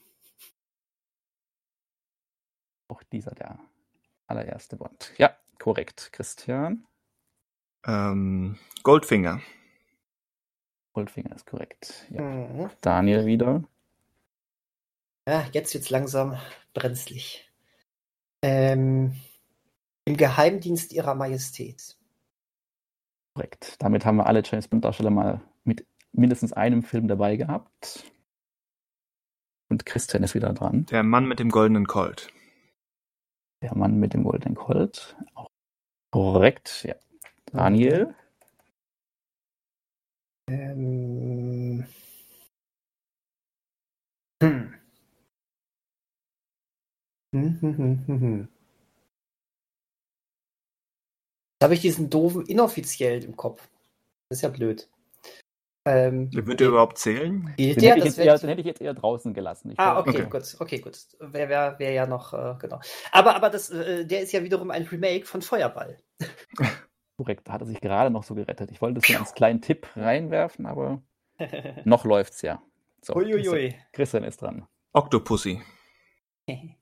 Auch dieser der allererste Bond. Ja, korrekt. Christian. Ähm, Goldfinger. Goldfinger ist korrekt. Ja. Mhm. Daniel wieder. Ja, jetzt wird's langsam brenzlig. Ähm, Im Geheimdienst ihrer Majestät. Korrekt. Damit haben wir alle James Bond-Darsteller mal mit mindestens einem Film dabei gehabt. Und Christian ist wieder dran. Der Mann mit dem goldenen Colt. Der Mann mit dem goldenen Colt. Auch korrekt, ja. Daniel. Ähm. Hm. Hm, hm, hm, hm, hm. Jetzt habe ich diesen doofen inoffiziell im Kopf. Das ist ja blöd. Ähm, Wird der überhaupt zählen? Den, der, hätte, ich eher, den hätte ich jetzt eher draußen gelassen. Ich ah, okay, okay, gut, okay, gut. Wäre wär, wär ja noch, äh, genau. Aber, aber das, äh, der ist ja wiederum ein Remake von Feuerball. (laughs) Korrekt, da hat er sich gerade noch so gerettet. Ich wollte es nur (laughs) als kleinen Tipp reinwerfen, aber (laughs) noch läuft's ja. So, Uiuiui. Christian ist dran. Octopussy. (laughs)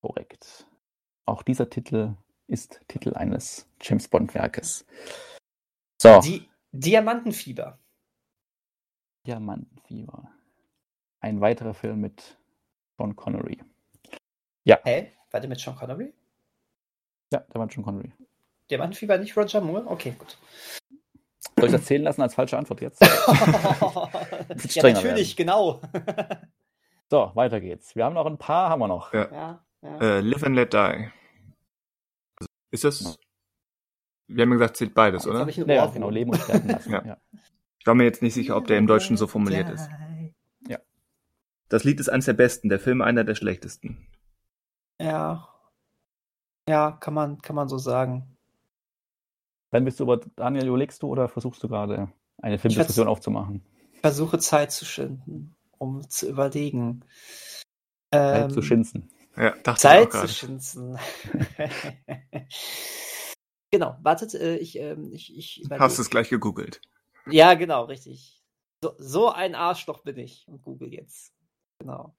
Korrekt. Auch dieser Titel ist Titel eines James Bond-Werkes. So. Die Diamantenfieber. Diamantenfieber. Ein weiterer Film mit Sean Connery. Ja. Hä? War der mit Sean Connery? Ja, der war mit Sean Connery. Diamantenfieber nicht Roger Moore? Okay, gut. Soll ich das zählen lassen als falsche Antwort jetzt? (laughs) ja, natürlich, werden. genau. (laughs) so, weiter geht's. Wir haben noch ein paar, haben wir noch. Ja. ja, ja. Äh, live and Let Die. Ist das. Wir haben gesagt, zählt beides, jetzt oder? Ich ja, genau, Leben und Sterben lassen. (laughs) ja. ja. Ich war mir jetzt nicht sicher, ob der im Deutschen so formuliert ist. Ja. Das Lied ist eines der besten, der Film einer der schlechtesten. Ja. Ja, kann man, kann man so sagen. Dann bist du aber, Daniel, überlegst du oder versuchst du gerade eine Filmdiskussion aufzumachen? Ich versuche Zeit zu schinden, um zu überlegen. Zeit ähm, zu schinzen. Ja, Zeit zu schinzen. (laughs) genau, wartet, äh, ich, äh, ich, ich überlege. Hast es gleich gegoogelt. Ja, genau, richtig. So, so ein Arschloch bin ich und google jetzt. Genau.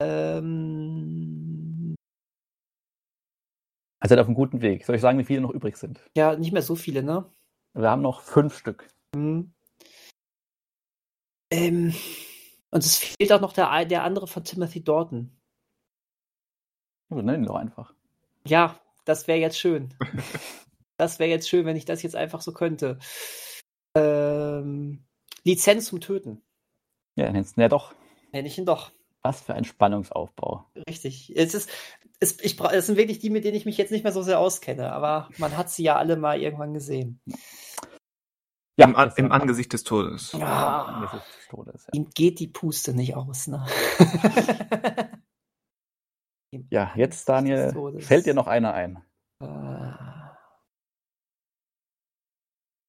Ähm, Also auf einem guten Weg. Soll ich sagen, wie viele noch übrig sind? Ja, nicht mehr so viele, ne? Wir haben noch fünf Stück. Hm. Ähm, und es fehlt auch noch der, der andere von Timothy Dorton. Wir nennen ihn doch einfach. Ja, das wäre jetzt schön. (laughs) das wäre jetzt schön, wenn ich das jetzt einfach so könnte. Ähm, Lizenz zum Töten. Ja, nennst du ja doch. Nenn ich ihn doch. Was für ein Spannungsaufbau. Richtig. Es, ist, es, ich, es sind wirklich die, mit denen ich mich jetzt nicht mehr so sehr auskenne, aber man hat sie ja alle mal irgendwann gesehen. Ja, Im, An im Angesicht des Todes. Ja, Im Angesicht des Todes. Ja. Ihm geht die Puste nicht aus, ne? (laughs) ja, jetzt, Daniel, fällt dir noch einer ein? Uh,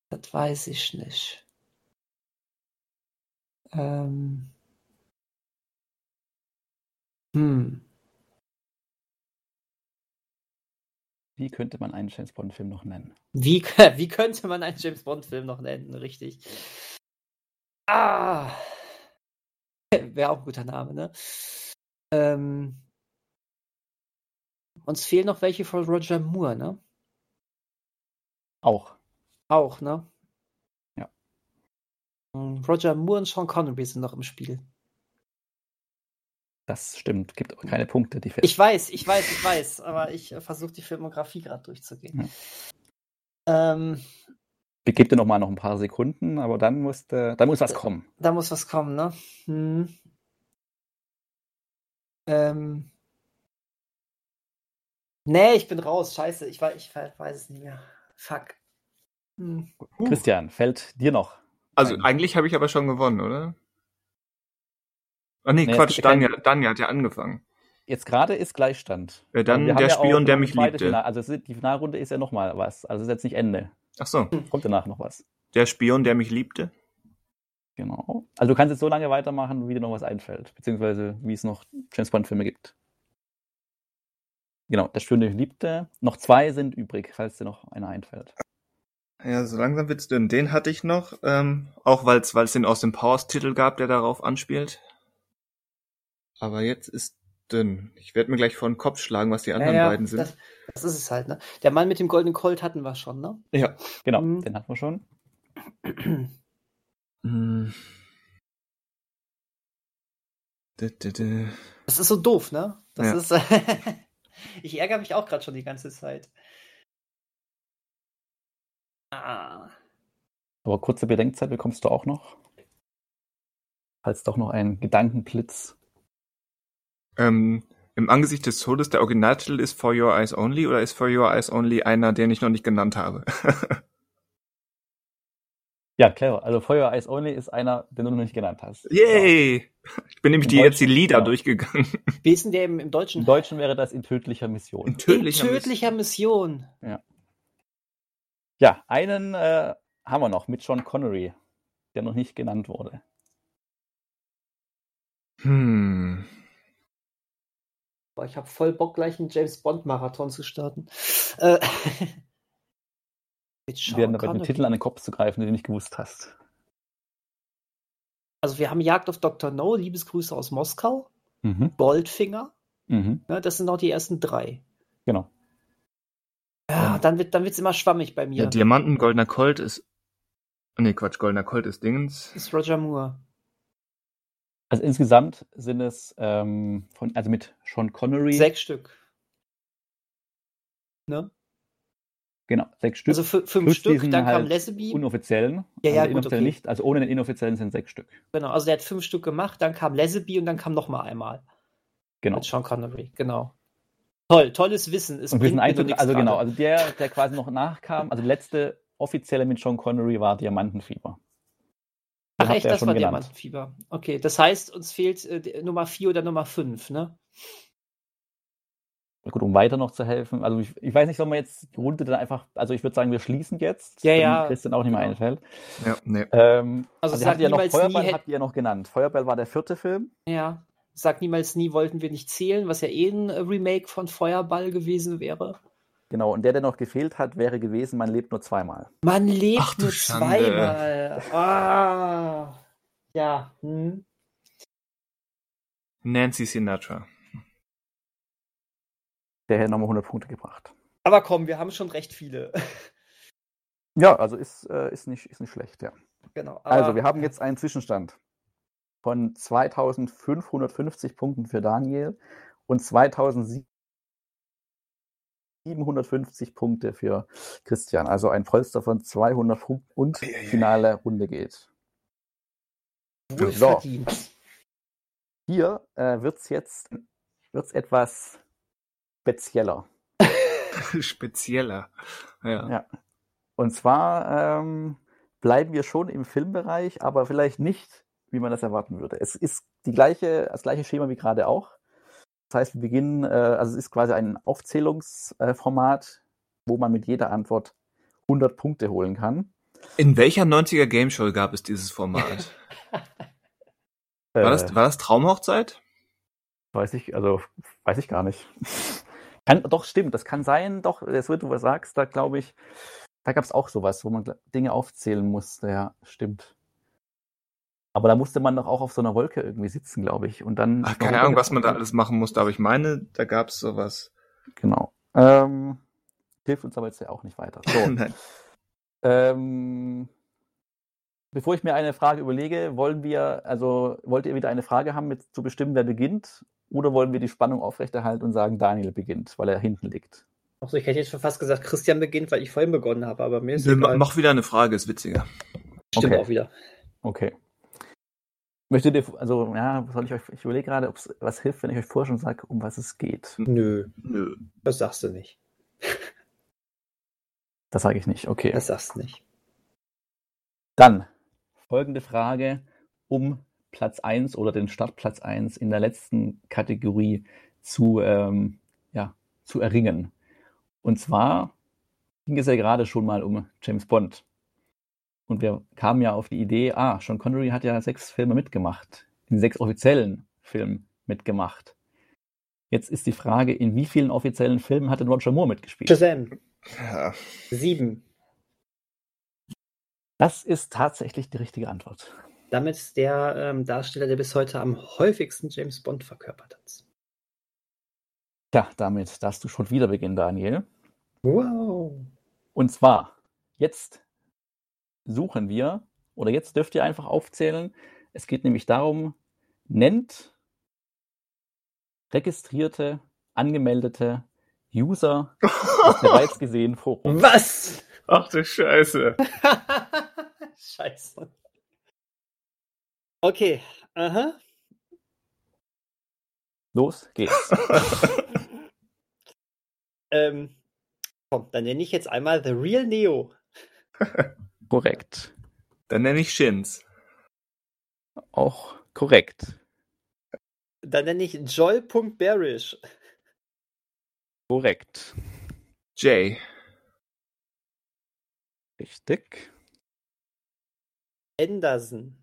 das weiß ich nicht. Ähm. Hm. Wie könnte man einen James Bond-Film noch nennen? Wie, wie könnte man einen James Bond-Film noch nennen? Richtig. Ah. Wäre auch ein guter Name, ne? Ähm, uns fehlen noch welche von Roger Moore, ne? Auch. Auch, ne? Ja. Hm, Roger Moore und Sean Connery sind noch im Spiel. Das stimmt, gibt auch keine Punkte. Die ich weiß, ich weiß, ich weiß, aber ich äh, versuche die Filmografie gerade durchzugehen. Ja. Ähm, ich gebe dir noch mal noch ein paar Sekunden, aber dann muss, äh, da muss was kommen. Da muss was kommen, ne? Hm. Ähm. Nee, ich bin raus. Scheiße, ich, weiß, ich weiß es nicht mehr. Fuck. Hm. Christian, fällt dir noch? Also ein? eigentlich habe ich aber schon gewonnen, oder? Ah nee, nee Quatsch, Daniel, Daniel hat ja angefangen. Jetzt gerade ist Gleichstand. Ja, dann der Spion, ja der mich liebte. Final, also die Finalrunde ist ja nochmal was. Also ist jetzt nicht Ende. Ach so. Kommt danach noch was. Der Spion, der mich liebte. Genau. Also du kannst jetzt so lange weitermachen, wie dir noch was einfällt. Beziehungsweise wie es noch James Bond-Filme gibt. Genau, der Spion, der mich liebte. Noch zwei sind übrig, falls dir noch einer einfällt. Ja, so langsam wird's dünn. Den hatte ich noch, ähm, auch weil es den aus dem Powers-Titel gab, der darauf anspielt. Aber jetzt ist dünn. Ich werde mir gleich vor den Kopf schlagen, was die anderen ja, ja, beiden sind. Das, das, ist es halt, ne? Der Mann mit dem goldenen Colt hatten wir schon, ne? Ja, genau, mhm. den hatten wir schon. (clears throat) Mhm. Das ist so doof, ne? Das ja. ist. (laughs) ich ärgere mich auch gerade schon die ganze Zeit. Ah. Aber kurze Bedenkzeit bekommst du auch noch. Falls doch noch ein Gedankenblitz ähm, Im Angesicht des Todes, der Originaltitel ist For Your Eyes Only oder ist For Your Eyes Only einer, den ich noch nicht genannt habe? (laughs) ja, clever. Also For Your Eyes Only ist einer, den du noch nicht genannt hast. Yay! Ja. Ich bin nämlich Im die jetzt die Lieder ja. durchgegangen. Wie ist denn der im, im, Deutschen? Im Deutschen wäre das in tödlicher Mission. In tödlicher, in tödlicher Mission. Mission. Ja. Ja, einen äh, haben wir noch mit Sean Connery, der noch nicht genannt wurde. Hm. Boah, ich habe voll Bock, gleich einen James Bond-Marathon zu starten. Äh, (laughs) wir werden dabei den Titel an den Kopf zu greifen, den du nicht gewusst hast. Also wir haben Jagd auf Dr. No, Liebesgrüße aus Moskau, mhm. Goldfinger. Mhm. Ja, das sind noch die ersten drei. Genau. Ja, dann wird dann immer schwammig bei mir. Ja, Diamanten, Goldener Colt ist. Nee, Quatsch, Goldener Colt ist Dingens. Ist Roger Moore. Also insgesamt sind es ähm, von, also mit Sean Connery. Sechs Stück. Ne? Genau, sechs Stück. Also fünf Stück, dann halt kam Lazenby. Unoffiziellen. Ja, ja, also gut, okay. nicht, also ohne den inoffiziellen sind sechs Stück. Genau, also der hat fünf Stück gemacht, dann kam Lazenby und dann kam noch mal einmal. Genau. Mit Sean Connery, genau. Toll, tolles Wissen. Es und Wissen Einzug, also genau, also der, der quasi noch nachkam, also der letzte offizielle mit Sean Connery war Diamantenfieber. Ach echt, das war genannt. Diamantenfieber. Okay, das heißt, uns fehlt äh, Nummer 4 oder Nummer 5, ne? Gut, um weiter noch zu helfen. Also ich, ich weiß nicht, soll man jetzt die Runde dann einfach, also ich würde sagen, wir schließen jetzt, ja, ja. Christian auch nicht mehr genau. einfällt. Ja, nee. Ähm, also, also ihr noch Feuerball, nie, habt ihr noch genannt. Feuerball war der vierte Film. Ja. Sag niemals nie, wollten wir nicht zählen, was ja eh ein Remake von Feuerball gewesen wäre. Genau, und der, der noch gefehlt hat, wäre gewesen, man lebt nur zweimal. Man lebt Ach, nur zweimal. Ah. Ja. Hm. Nancy Sinatra. Der hätte nochmal 100 Punkte gebracht. Aber komm, wir haben schon recht viele. Ja, also ist, äh, ist, nicht, ist nicht schlecht, ja. Genau. also, wir haben jetzt einen Zwischenstand von 2550 Punkten für Daniel und 2750 Punkte für Christian. Also ein Polster von 200 Punkten und finale Runde geht. So. Hier äh, wird es jetzt wird's etwas spezieller. (laughs) spezieller. Ja. ja. Und zwar ähm, bleiben wir schon im Filmbereich, aber vielleicht nicht, wie man das erwarten würde. Es ist die gleiche, das gleiche Schema wie gerade auch. Das heißt, wir beginnen, äh, also es ist quasi ein Aufzählungsformat, wo man mit jeder Antwort 100 Punkte holen kann. In welcher 90er Game Show gab es dieses Format? (laughs) war, das, war das Traumhochzeit? Weiß ich, also weiß ich gar nicht. (laughs) kann, doch, stimmt, das kann sein, doch, das wird, du was sagst, da glaube ich, da gab es auch sowas, wo man Dinge aufzählen musste, ja, stimmt. Aber da musste man doch auch auf so einer Wolke irgendwie sitzen, glaube ich. Und dann. Ach, keine Ahnung, was man da alles machen musste, aber ich meine, da gab es sowas. Genau. Ähm, hilft uns aber jetzt ja auch nicht weiter. So. (laughs) Nein. Ähm, bevor ich mir eine Frage überlege, wollen wir, also wollt ihr wieder eine Frage haben, mit zu bestimmen, wer beginnt? Oder wollen wir die Spannung aufrechterhalten und sagen, Daniel beginnt, weil er hinten liegt? Achso, ich hätte jetzt schon fast gesagt, Christian beginnt, weil ich vorhin begonnen habe, aber mir ist egal. Mach wieder eine Frage, ist witziger. Stimmt okay. auch wieder. Okay. Möchtet ihr, also, ja, was soll ich euch, ich überlege gerade, ob es was hilft, wenn ich euch vorher schon sage, um was es geht. Nö. Nö. Das sagst du nicht. (laughs) Das sage ich nicht, okay. Das sagst du nicht. Dann folgende Frage um Platz 1 oder den Startplatz 1 in der letzten Kategorie zu, ähm, ja, zu erringen. Und zwar ging es ja gerade schon mal um James Bond. Und wir kamen ja auf die Idee, ah, Sean Connery hat ja sechs Filme mitgemacht, in sechs offiziellen Filmen mitgemacht. Jetzt ist die Frage, in wie vielen offiziellen Filmen hat denn Roger Moore mitgespielt? Shazam. Ja. Sieben. Das ist tatsächlich die richtige Antwort. Damit ist der ähm, Darsteller, der bis heute am häufigsten James Bond verkörpert hat. Ja, damit darfst du schon wieder beginnen, Daniel. Wow. Und zwar, jetzt suchen wir, oder jetzt dürft ihr einfach aufzählen. Es geht nämlich darum, nennt registrierte, angemeldete User (laughs) bereits gesehen Forum. Was? Ach du Scheiße. (laughs) Scheiße. Okay, aha. Los geht's. (laughs) ähm, komm, dann nenne ich jetzt einmal The Real Neo. Korrekt. Dann nenne ich Shins. Auch korrekt. Dann nenne ich Joy.bearish. Korrekt. Jay. Richtig. Anderson.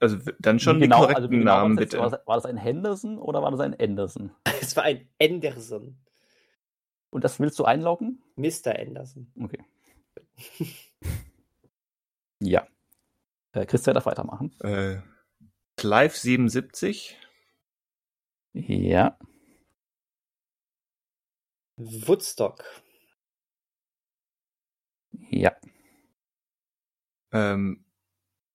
Also dann schon genau, die korrekten also genau Namen, bitte. War das, war das, ein Henderson oder war das ein Anderson? (laughs) Es war ein Anderson. Und das willst du einloggen? Mr. Anderson. Okay. (laughs) ja. Äh, Christian darf weitermachen. Äh, Clive 77. Ja. Woodstock. Ja. Ähm,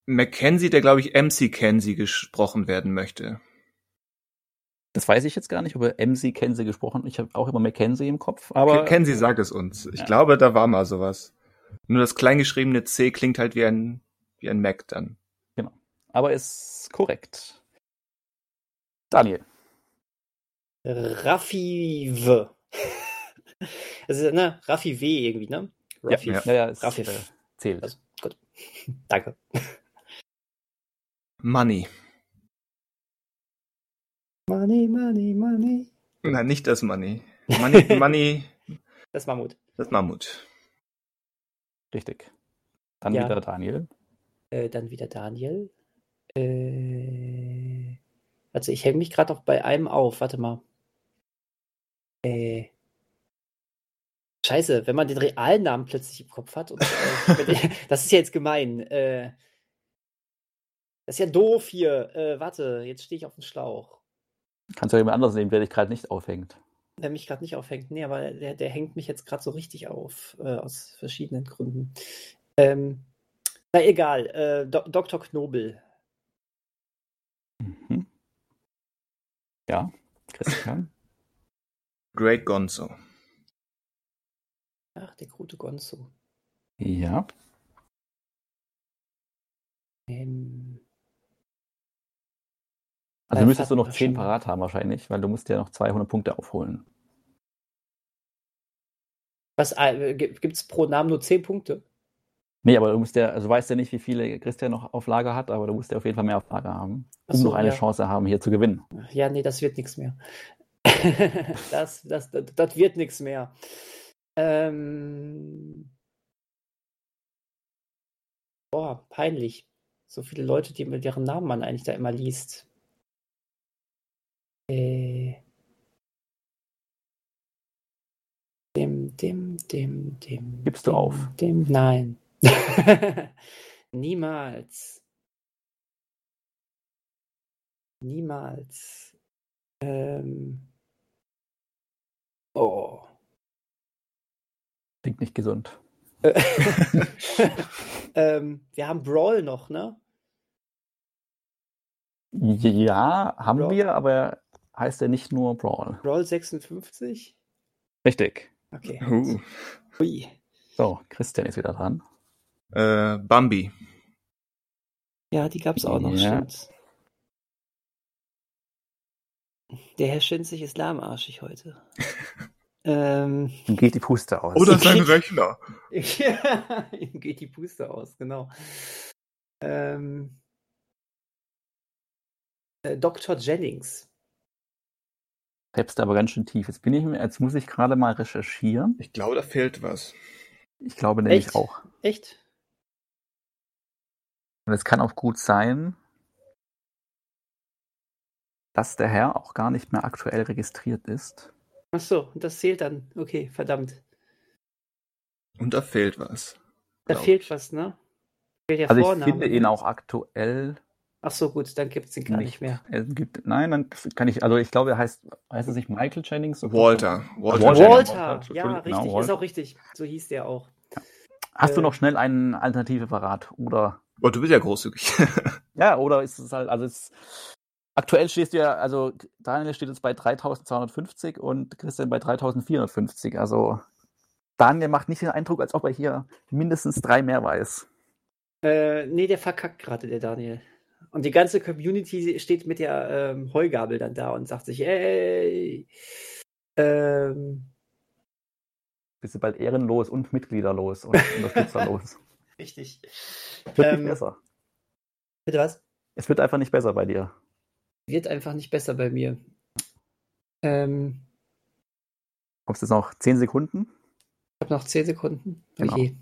Mackenzie, der glaube ich MC Kenzie gesprochen werden möchte. Das weiß ich jetzt gar nicht, ob er MC Kenzie gesprochen Ich habe auch immer Mackenzie im Kopf, aber. Kenzie sagt es uns. Ich ja. glaube, da war mal sowas. Nur das kleingeschriebene C klingt halt wie ein, wie ein Mac dann. Genau. Aber ist korrekt. Daniel. Raffi W. (laughs) Also, ne, Raffi W irgendwie, ne? Raffi ja, ja, ja, Raffi. Äh, zählt. Also, gut. (laughs) Danke. Money. Money, money, money. Nein, nicht das Money. Money, (laughs) Money. Das Mammut. Das Mammut. Richtig. Dann ja. wieder Daniel. Äh, dann wieder Daniel. Äh, also ich hänge mich gerade noch bei einem auf. Warte mal. Äh, Scheiße, wenn man den realen Namen plötzlich im Kopf hat. Und, äh, (laughs) das ist ja jetzt gemein. Äh, das ist ja doof hier. Äh, warte, jetzt stehe ich auf dem Schlauch. Kannst du jemand anders nehmen, der dich gerade nicht aufhängt. Der mich gerade nicht aufhängt. Nee, aber der, der hängt mich jetzt gerade so richtig auf, äh, aus verschiedenen Gründen. Ähm, na egal, äh, Do Dr. Knobel. Mhm. Ja, Christian. (laughs) Great Gonzo. Ach, der gute Gonzo. Ja. Ähm, Also Äh, müsstest du noch 10 schon. parat haben wahrscheinlich, weil du musst ja noch 200 Punkte aufholen. was äh, gibt es pro Namen nur 10 Punkte? Nee, aber du musst ja, also weißt ja nicht, wie viele Christian noch auf Lager hat, aber du musst ja auf jeden Fall mehr auf Lager haben, um so, noch eine ja. Chance haben, hier zu gewinnen. Ja, nee, das wird nichts mehr. (laughs) das, das, das, das wird nichts mehr. Ähm, boah, peinlich. So viele Leute, die mit deren Namen man eigentlich da immer liest. Dem, dem, dem, dem. Gibst du auf? Dem, nein. (laughs) Niemals. Niemals. Ähm. Oh. Klingt nicht gesund. (laughs) ähm, wir haben Brawl noch, ne? Ja, haben Brawl. wir, aber heißt ja nicht nur Brawl. Brawl 56? Richtig. Okay. Uh. Ui. So, Christian ist wieder dran. Äh, Bambi. Ja, die gab's auch noch, Ja. stimmt. Der Herr Schinzig ist lahmarschig heute. (laughs) ähm, Dann geht die Puste aus. Oder Ich (laughs) sein krieg- Rechner. ja, ihm geht die Puste aus, genau. Ähm, äh, Dr. Jennings. Selbst aber ganz schön tief. Jetzt bin ich mir, jetzt muss ich gerade mal recherchieren. Ich glaube, da fehlt was. Ich glaube nämlich Echt? auch. Echt? Und es kann auch gut sein, dass der Herr auch gar nicht mehr aktuell registriert ist. Ach so, und das zählt dann. Okay, verdammt. Und da fehlt was. Da fehlt ich. was, ne? Fehlt der Also ich Vorname, finde ne? ihn auch aktuell. Ach so, gut, dann gibt's ihn gar nicht, mehr. Es gibt, nein, dann kann ich, also ich glaube, er heißt, heißt es nicht Michael Jennings? Walter. Walter. Walter. Walter, Walter, ja, Entschuldigung, richtig, genau, ist auch richtig. So hieß der auch. Hast du Äh, noch schnell eine Alternative parat? Oder, Oh, du bist ja großzügig. (laughs) ja, oder ist es halt, also es, aktuell stehst du ja, also Daniel steht jetzt bei 3250 und Christian bei 3450. Also Daniel macht nicht den Eindruck, als ob er hier mindestens drei mehr weiß. Äh, nee, der verkackt gerade, der Daniel. Und die ganze Community steht mit der ähm, Heugabel dann da und sagt sich, ey, ähm, Bist du bald ehrenlos und mitgliederlos und unterstützerlos. (laughs) richtig. Wird Ähm, nicht besser. Bitte was? Es wird einfach nicht besser bei dir. Wird einfach nicht besser bei mir. Ähm, Kommst jetzt noch 10 Sekunden? ich habe noch 10 Sekunden. Genau. Okay.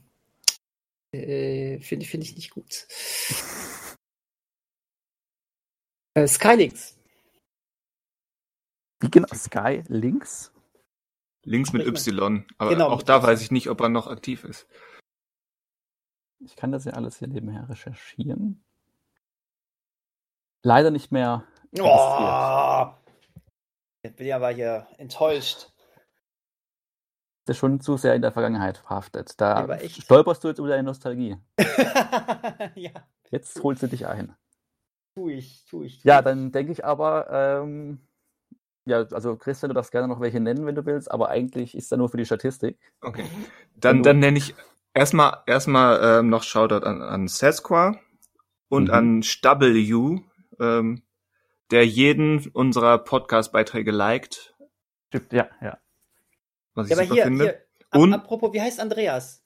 Äh, Finde find ich nicht gut. (laughs) Äh, Skylinks. Wie genau? Sky links? Links mit Y. Aber Genau, auch da weiß ich nicht, ob er noch aktiv ist. Ich kann das ja alles hier nebenher recherchieren. Leider nicht mehr. Oh, jetzt bin ich aber hier enttäuscht. Das ist schon zu sehr in der Vergangenheit verhaftet. Da stolperst du jetzt über deine Nostalgie. (laughs) ja, Jetzt holst du dich ein. Tu ich, tu ich. Tu Ja, dann denke ich aber, ähm, ja, also Christian, du darfst gerne noch welche nennen, wenn du willst, aber eigentlich ist er nur für die Statistik. Okay. (laughs) Dann, dann nenne ich erstmal erstmal ähm, noch Shoutout an, an Sasqua und Mhm. an Stubble U, ähm, der jeden unserer Podcast-Beiträge liked, Stimmt, ja, ja. was ich Ja, aber super hier, finde. hier. Und- apropos, wie heißt Andreas?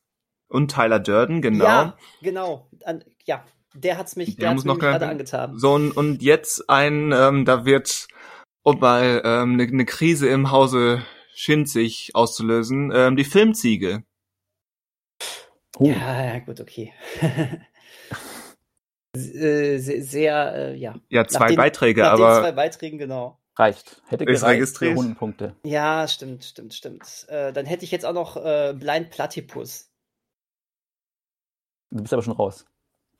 Und Tyler Durden, genau. Ja, genau. An, ja, der hat's mich, der haben hat's mich gerade angetan. So, und, und jetzt ein, ähm, da wird, um mal ähm, eine ne Krise im Hause Schinzig auszulösen, ähm, die Filmziege. Oh, Ja, ja, gut, okay. (laughs) äh, sehr, sehr äh, ja. Ja, zwei den- Beiträge, Nach den aber zwei Beiträgen, genau. reicht. Hätte Ist gereicht registriert. für 100 Punkte. Ja, stimmt, stimmt, stimmt. Äh, dann hätte ich jetzt auch noch äh, Blind Platypus. Du bist aber schon raus.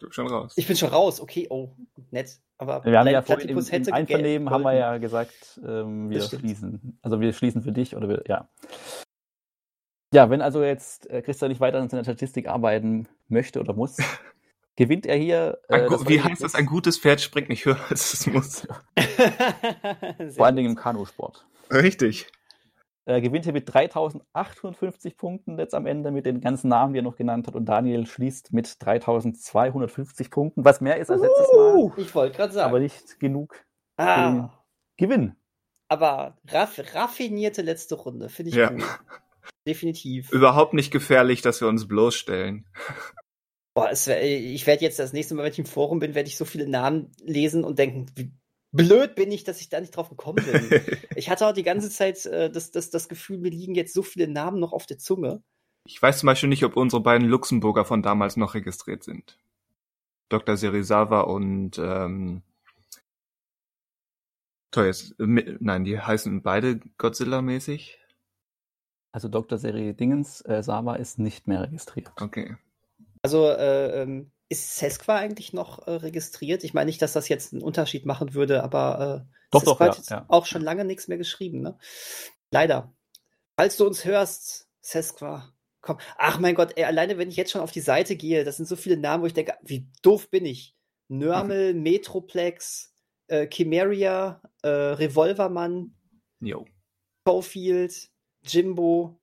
Du bist schon raus. Ich bin schon raus, okay, oh, nett. Aber wir haben ja vorhin im, im Einvernehmen haben wir ja gesagt, ähm, wir schließen. Also wir schließen für dich oder wir, ja. Ja, wenn also jetzt äh, Christian nicht weiter an seiner Statistik arbeiten möchte oder muss, (laughs) gewinnt er hier. Äh, wie heißt das? Ein gutes Pferd springt nicht höher als es muss. (laughs) Vor allen Dingen im Kanusport. Richtig. Er gewinnt hier mit 3850 Punkten jetzt am Ende mit den ganzen Namen, die er noch genannt hat. Und Daniel schließt mit 3250 Punkten, was mehr ist als letztes Mal. Ich wollte gerade sagen. Aber nicht genug ah. Gewinn. Aber raff, raffinierte letzte Runde, finde ich ja. gut. (laughs) Definitiv. Überhaupt nicht gefährlich, dass wir uns bloßstellen. Boah, wär, ich werde jetzt das nächste Mal, wenn ich im Forum bin, werde ich so viele Namen lesen und denken, wie blöd bin ich, dass ich da nicht drauf gekommen bin. (laughs) ich hatte auch die ganze Zeit äh, das, das, das Gefühl, mir liegen jetzt so viele Namen noch auf der Zunge. Ich weiß zum Beispiel nicht, ob unsere beiden Luxemburger von damals noch registriert sind. Dr. Serizawa und ähm, Toll, jetzt, äh, nein, die heißen beide Godzilla-mäßig. Also Dr. Serie Dingens, äh, Sawa ist nicht mehr registriert. Okay. Also äh, ähm, ist Sesqua eigentlich noch äh, registriert? Ich meine nicht, dass das jetzt einen Unterschied machen würde, aber äh, doch, Sesqua doch, ja, hat ja. auch schon lange nichts mehr geschrieben. Ne? Leider. Falls du uns hörst, Sesqua, komm. Ach mein Gott, ey, alleine wenn ich jetzt schon auf die Seite gehe, das sind so viele Namen, wo ich denke, wie doof bin ich. Nörmel, mhm. Metroplex, äh, Chimeria, äh, Revolvermann, jo. Caulfield, Jimbo.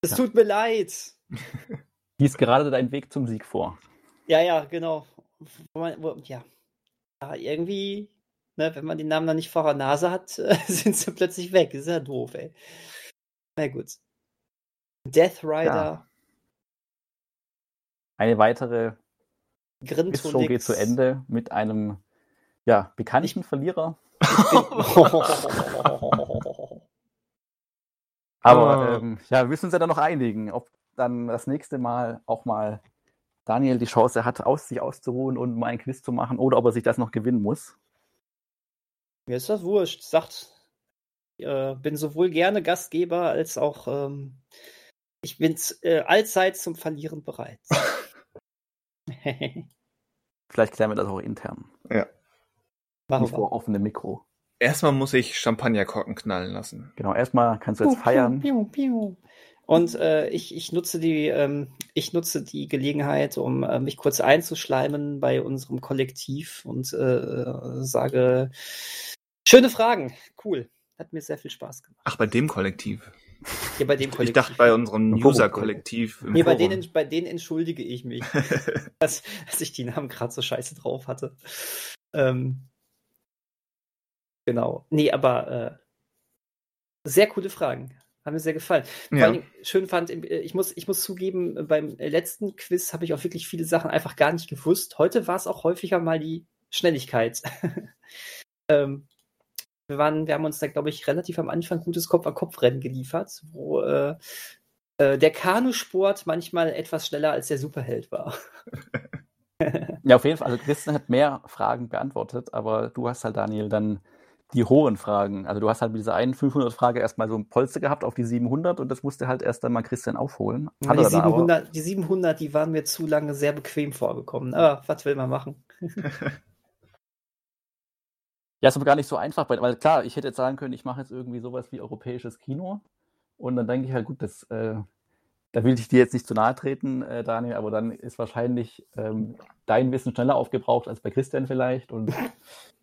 Es ja. tut mir leid. (laughs) Lies gerade deinen Weg zum Sieg vor. Ja, ja, genau. Ja. ja. irgendwie, ne, wenn man die Namen dann nicht vor der Nase hat, (laughs) sind sie plötzlich weg. ist ja doof, ey. Na gut. Death Rider. Ja. Eine weitere Show geht zu Ende mit einem ja, bekannten ich, Verlierer. (laughs) Aber ähm, ja, wir müssen uns ja dann noch einigen, ob dann das nächste Mal auch mal Daniel die Chance hat, aus sich auszuruhen und mal ein Quiz zu machen oder ob er sich das noch gewinnen muss. Mir ist das wurscht. Sagt, ich äh, bin sowohl gerne Gastgeber als auch ähm, ich bin äh, allzeit zum Verlieren bereit. (laughs) (laughs) Vielleicht klären wir das auch intern. Ja. Machen vor offenem Mikro. Erstmal muss ich Champagnerkorken knallen lassen. Genau, erstmal kannst du jetzt piu, feiern. Piu, piu, und äh, ich, ich, nutze die, ähm, ich nutze die Gelegenheit, um äh, mich kurz einzuschleimen bei unserem Kollektiv und äh, sage, schöne Fragen, cool. Hat mir sehr viel Spaß gemacht. Ach, bei dem Kollektiv. Ja, bei dem Kollektiv. Ich dachte bei unserem User-Kollektiv. Nee, bei denen, bei denen entschuldige ich mich, (laughs) dass, dass ich die Namen gerade so scheiße drauf hatte. Ähm, genau. Nee, aber äh, sehr coole Fragen. Hat mir sehr gefallen. Vor ja. allem schön fand, äh, ich muss, ich muss zugeben, beim letzten Quiz habe ich auch wirklich viele Sachen einfach gar nicht gewusst. Heute war es auch häufiger mal die Schnelligkeit. (laughs) ähm, wir, waren, wir haben uns da, glaube ich, relativ am Anfang gutes Kopf-an-Kopf-Rennen geliefert, wo äh, äh, der Kanusport manchmal etwas schneller als der Superheld war. (laughs) ja, auf jeden Fall. Also Christian hat mehr Fragen beantwortet, aber du hast halt, Daniel, dann die hohen Fragen. Also du hast halt mit dieser einen 500-Frage erstmal so ein Polster gehabt auf die 700 und das musste halt erst einmal Christian aufholen. Ja, die, 700, die 700, die waren mir zu lange sehr bequem vorgekommen. Aber was will man machen? (laughs) ja, ist aber gar nicht so einfach, weil klar, ich hätte jetzt sagen können, ich mache jetzt irgendwie sowas wie europäisches Kino und dann denke ich halt, gut, das, äh, da will ich dir jetzt nicht zu nahe treten, äh, Daniel, aber dann ist wahrscheinlich ähm, dein Wissen schneller aufgebraucht als bei Christian vielleicht und (laughs)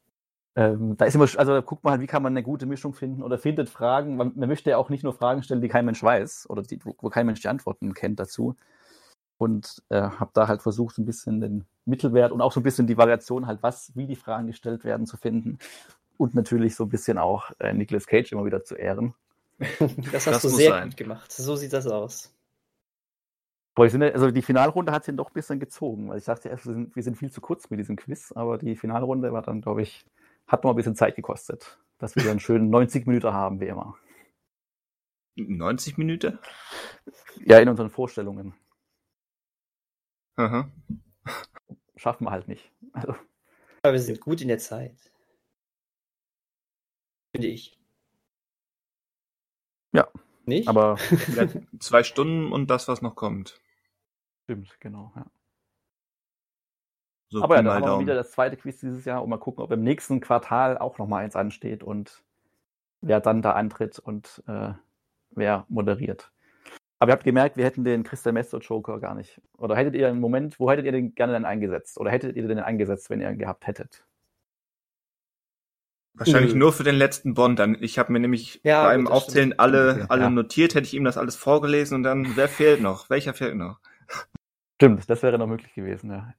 ähm, da ist immer, also da guckt man halt, wie kann man eine gute Mischung finden oder findet Fragen. Man, man möchte ja auch nicht nur Fragen stellen, die kein Mensch weiß oder die, wo kein Mensch die Antworten kennt dazu. Und äh, habe da halt versucht, so ein bisschen den Mittelwert und auch so ein bisschen die Variation halt, was, wie die Fragen gestellt werden, zu finden. Und natürlich so ein bisschen auch äh, Nicolas Cage immer wieder zu ehren. (laughs) Das hast das du sehr sein. gut gemacht. So sieht das aus. also die Finalrunde hat sich doch ein bisschen gezogen, weil ich dachte erst, wir sind, wir sind viel zu kurz mit diesem Quiz, aber die Finalrunde war dann, glaube ich, hat noch ein bisschen Zeit gekostet, dass wir dann schön 90 Minuten haben, wie immer. 90 Minuten? Ja, in unseren Vorstellungen. Aha. Schaffen wir halt nicht. Also. Aber wir sind gut in der Zeit. Finde ich. Ja. Nicht? Aber (laughs) zwei Stunden und das, was noch kommt. Stimmt, genau, ja. So Aber ja, dann haben wir wieder das zweite Quiz dieses Jahr und mal gucken, ob im nächsten Quartal auch noch mal eins ansteht und wer dann da antritt und äh, wer moderiert. Aber ihr habt gemerkt, wir hätten den Crystal Master Joker gar nicht. Oder hättet ihr einen Moment, wo hättet ihr den gerne dann eingesetzt? Oder hättet ihr den eingesetzt, wenn ihr ihn gehabt hättet? Wahrscheinlich mhm. nur für den letzten Bond. Dann, ich habe mir nämlich ja, beim Aufzählen stimmt. alle, alle ja. notiert, hätte ich ihm das alles vorgelesen und dann, wer fehlt noch? Welcher fehlt noch? Stimmt, das wäre noch möglich gewesen, ja.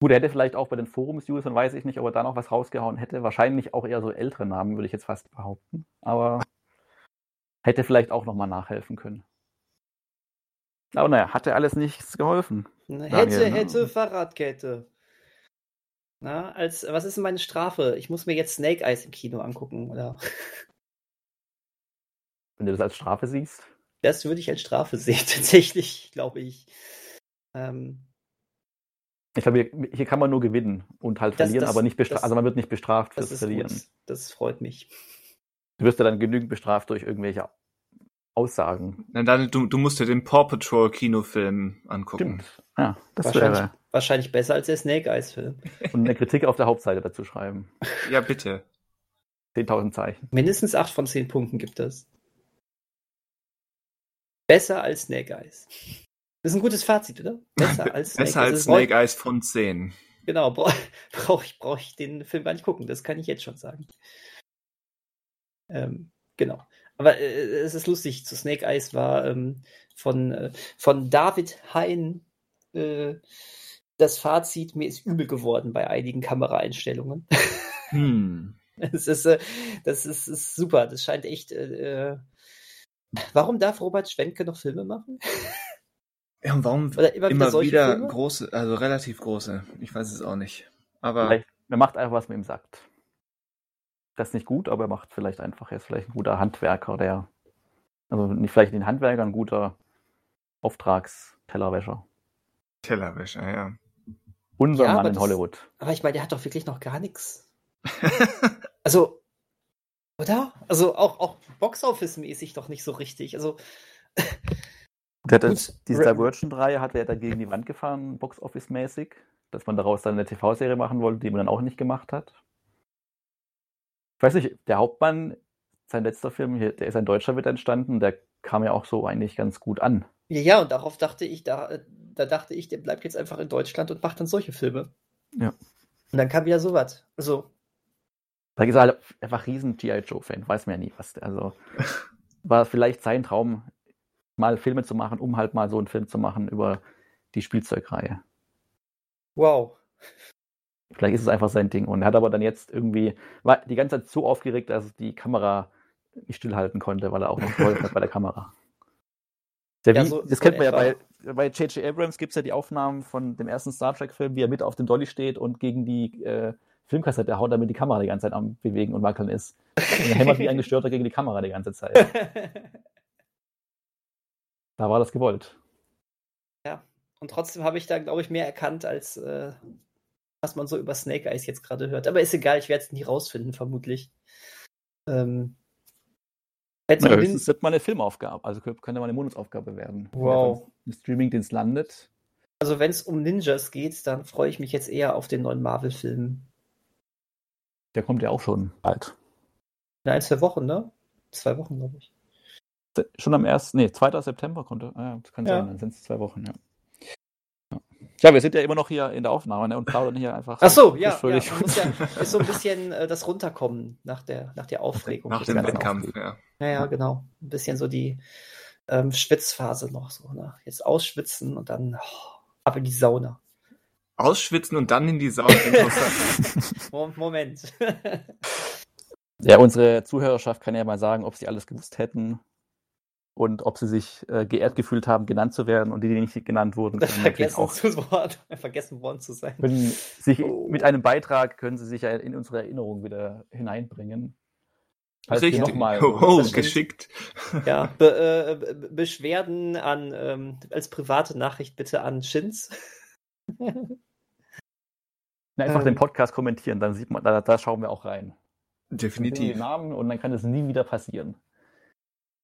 Gut, er hätte vielleicht auch bei den Forums-Usern, weiß ich nicht, ob er da noch was rausgehauen hätte. Wahrscheinlich auch eher so ältere Namen, würde ich jetzt fast behaupten. Aber hätte vielleicht auch nochmal nachhelfen können. Aber naja, hatte alles nichts geholfen. Hätte, Daniel, ne? hätte, Fahrradkette. Na, als, was ist denn meine Strafe? Ich muss mir jetzt Snake Eyes im Kino angucken, oder? Wenn du das als Strafe siehst? Das würde ich als Strafe sehen, (laughs) tatsächlich, glaube ich. Ähm, ich glaube, hier, hier, kann man nur gewinnen und halt das, verlieren, das, aber nicht bestraft. Also man wird nicht bestraft fürs Verlieren. Gut. Das freut mich. Du wirst ja dann genügend bestraft durch irgendwelche Aussagen. Na, dann, du, du musst dir den Paw Patrol Kinofilm angucken. Stimmt. Ja, das wahrscheinlich, wäre. Wahrscheinlich besser als der Snake Eyes Film. (laughs) Und eine Kritik auf der Hauptseite dazu schreiben. Ja, bitte. 10.000 Zeichen. Mindestens 8 von 10 Punkten gibt es. Besser als Snake Eyes. Das ist ein gutes Fazit, oder? (laughs) Besser als Snake, Besser als Snake Eyes von 10. Genau, brauche (laughs) brauch ich, brauch ich den Film gar nicht gucken. Das kann ich jetzt schon sagen. Ähm, genau. Aber äh, es ist lustig, zu Snake Eyes war ähm, von, äh, von David Hein äh, das Fazit, mir ist übel geworden bei einigen Kameraeinstellungen. (laughs) Hm. Das ist, äh, das ist, ist, super. Das scheint echt. Äh, äh warum darf Robert Schwenke noch Filme machen? Ja, und warum immer, immer wieder, wieder große, also relativ große? Ich weiß es auch nicht. Aber vielleicht, er macht einfach, was man ihm sagt. Das ist nicht gut, aber er macht vielleicht einfach, er ist vielleicht ein guter Handwerker, der, also nicht vielleicht ein Handwerker, ein guter Auftragstellerwäscher. Tellerwäscher, ja. Unser ja, Mann in Hollywood. aber ich meine, der hat doch wirklich noch gar nichts. (laughs) also, oder? Also auch, auch Boxoffice-mäßig doch nicht so richtig. Also. Der hat diese Divergent-Reihe hat er dann gegen die Wand gefahren, Box-Office-mäßig, dass man daraus dann eine TV-Serie machen wollte, die man dann auch nicht gemacht hat. Ich weiß nicht, der Hauptmann, sein letzter Film, der ist ein Deutscher, wird entstanden, der kam ja auch so eigentlich ganz gut an. Ja, ja, und darauf dachte ich, da, da dachte ich, der bleibt jetzt einfach in Deutschland und macht dann solche Filme. Ja. Und dann kam wieder sowas. Also. Da ist er halt einfach riesen G.I. Joe-Fan, weiß man ja nie, was der, also war vielleicht sein Traum, mal Filme zu machen, um halt mal so einen Film zu machen über die Spielzeugreihe. Wow. Vielleicht ist es einfach sein Ding. Und er hat aber dann jetzt irgendwie, war die ganze Zeit so aufgeregt, dass die Kamera nicht stillhalten konnte, weil er auch noch (laughs) geholfen hat bei der Kamera. Ja, wie, so, das so kennt man ja bei bei J.J. Abrams gibt es ja die Aufnahmen von dem ersten Star Trek-Film, wie er mit auf dem Dolly steht und gegen die äh, Filmkassette haut, damit die Kamera die ganze Zeit am Bewegen und Wackeln ist. Und er hämmert wie ein (laughs) Gestörter gegen die Kamera die ganze Zeit. (laughs) da war das gewollt. Ja, und trotzdem habe ich da, glaube ich, mehr erkannt, als äh, was man so über Snake Eyes jetzt gerade hört. Aber ist egal, ich werde es nie rausfinden, vermutlich. Ähm, ja, höchstens wird mal eine Filmaufgabe, also könnte mal eine Monasaufgabe werden. Wow. Wenn Streamingdienst landet. Also wenn es um Ninjas geht, dann freue ich mich jetzt eher auf den neuen Marvel-Film. Der kommt ja auch schon bald. In ein, zwei Wochen, ne? Zwei Wochen, glaube ich. Schon am 1. Nee, 2. September konnte. Ah, das kann ja. sein, dann sind es zwei Wochen, ja. Ja, wir sind ja immer noch hier in der Aufnahme ne, und plaudern hier einfach. Ach so, ja, ja, ja, (laughs) ist so ein bisschen äh, das Runterkommen nach der, nach der Aufregung. Nach dem Wettkampf, ja. ja. Ja, genau. Ein bisschen so die ähm, Schwitzphase noch so. Ne? Jetzt ausschwitzen und dann oh, ab in die Sauna. Ausschwitzen und dann in die Sauna. (laughs) Moment. (laughs) ja, unsere Zuhörerschaft kann ja mal sagen, ob sie alles gewusst hätten, und ob sie sich äh, geehrt gefühlt haben, genannt zu werden und die, die nicht genannt wurden, (laughs) vergessen, auch, zu Wort, (laughs) vergessen worden zu sein. Sich, oh. Mit einem Beitrag können sie sich ja in unsere Erinnerung wieder hineinbringen. Falls Richtig. Noch mal, oh, oh geschickt. (laughs) Ja, Be äh, Beschwerden an ähm, als private Nachricht bitte an Shins. Na, einfach ähm. den Podcast kommentieren, dann sieht man, da, da schauen wir auch rein. Definitiv. Namen und dann kann es nie wieder passieren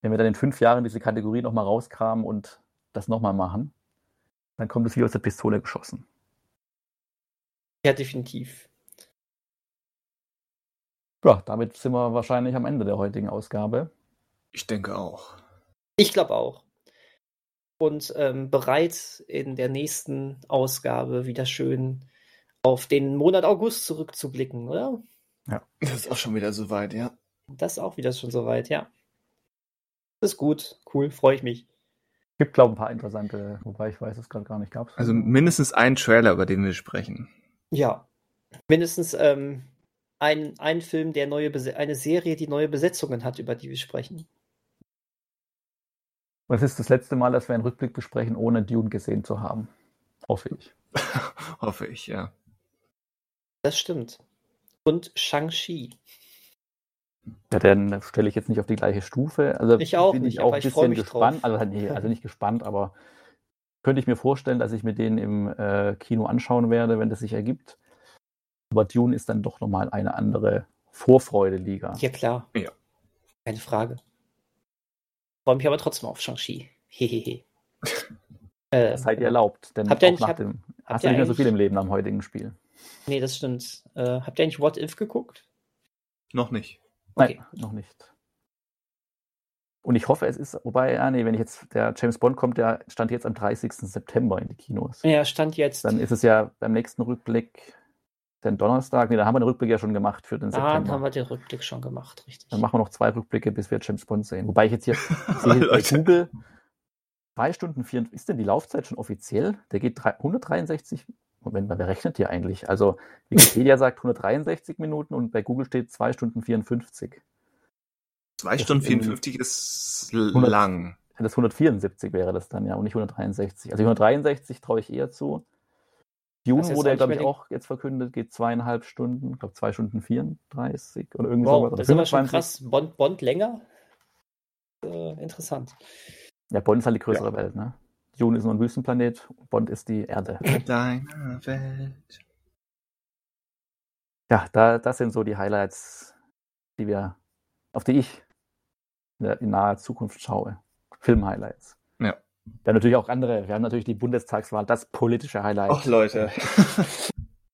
wenn wir dann in fünf Jahren diese Kategorie nochmal rauskramen und das nochmal machen, dann kommt es wie aus der Pistole geschossen. Ja, definitiv. Ja, damit sind wir wahrscheinlich am Ende der heutigen Ausgabe. Ich denke auch. Ich glaube auch. Und ähm, bereit in der nächsten Ausgabe wieder schön auf den Monat August zurückzublicken, oder? Ja. Das ist auch schon wieder soweit, ja. Das ist auch wieder schon soweit, ja. Das ist gut, cool, freue ich mich. Gibt, glaube ich, ein paar interessante, wobei ich weiß es gerade gar nicht gab. Also mindestens ein Trailer, über den wir sprechen. Ja. Mindestens ähm, ein, ein Film, der neue Bes eine Serie, die neue Besetzungen hat, über die wir sprechen. Es ist das letzte Mal, dass wir einen Rückblick besprechen, ohne Dune gesehen zu haben. Hoffe ich. (laughs) Hoffe ich, ja. Das stimmt. Und Shang-Chi. Ja, den stelle ich jetzt nicht auf die gleiche Stufe. Also ich auch bin nicht, ich auch ein bisschen gespannt. Also, nee, (laughs) also nicht gespannt, aber könnte ich mir vorstellen, dass ich mir den im äh, Kino anschauen werde, wenn das sich ergibt. Aber Dune ist dann doch nochmal eine andere Vorfreude-Liga. Ja, klar. Ja. Keine Frage. Freue mich aber trotzdem auf Shang-Chi. (laughs) Hehehe. (laughs) äh, seid ihr erlaubt, denn habt ihr nach hab, dem, hast du nicht mehr so viel im Leben am heutigen Spiel. Nee, das stimmt. Äh, habt ihr eigentlich What If geguckt? Noch nicht. Okay. Nein, noch nicht. Und ich hoffe, es ist, wobei, ja, nee, wenn ich jetzt, der James Bond kommt, der stand jetzt am 30. September in die Kinos. Ja, stand jetzt. Dann ist es ja beim nächsten Rückblick den Donnerstag. Nee, da haben wir den Rückblick ja schon gemacht für den ah, September. dann haben wir den Rückblick schon gemacht, richtig. Dann machen wir noch zwei Rückblicke, bis wir James Bond sehen. Wobei ich jetzt hier (laughs) sehe bei Google 2 Stunden 4, ist denn die Laufzeit schon offiziell? Der geht 163 Moment mal, wer rechnet hier eigentlich? Also Wikipedia (laughs) sagt 163 Minuten und bei Google steht 2 Stunden 54. 2 Stunden 54 ist lang. Das 174 wäre das dann ja und nicht 163. Also 163 traue ich eher zu. Dune wurde ja, glaube ich, auch jetzt verkündet, geht zweieinhalb Stunden, ich glaube zwei Stunden 34 oder irgendwie wow, sowas. Das ist aber schon krass. Bond, Bond länger? Äh, interessant. Ja, Bond ist halt die größere ja. Welt, ne? Dune ist nur ein Wüstenplanet, Bond ist die Erde. Deine Welt. Ja, da, das sind so die Highlights, die wir, auf die ich in naher Zukunft schaue. Film-Highlights. Ja. Wir haben natürlich auch andere. Wir haben natürlich die Bundestagswahl, das politische Highlight. Ach, Leute.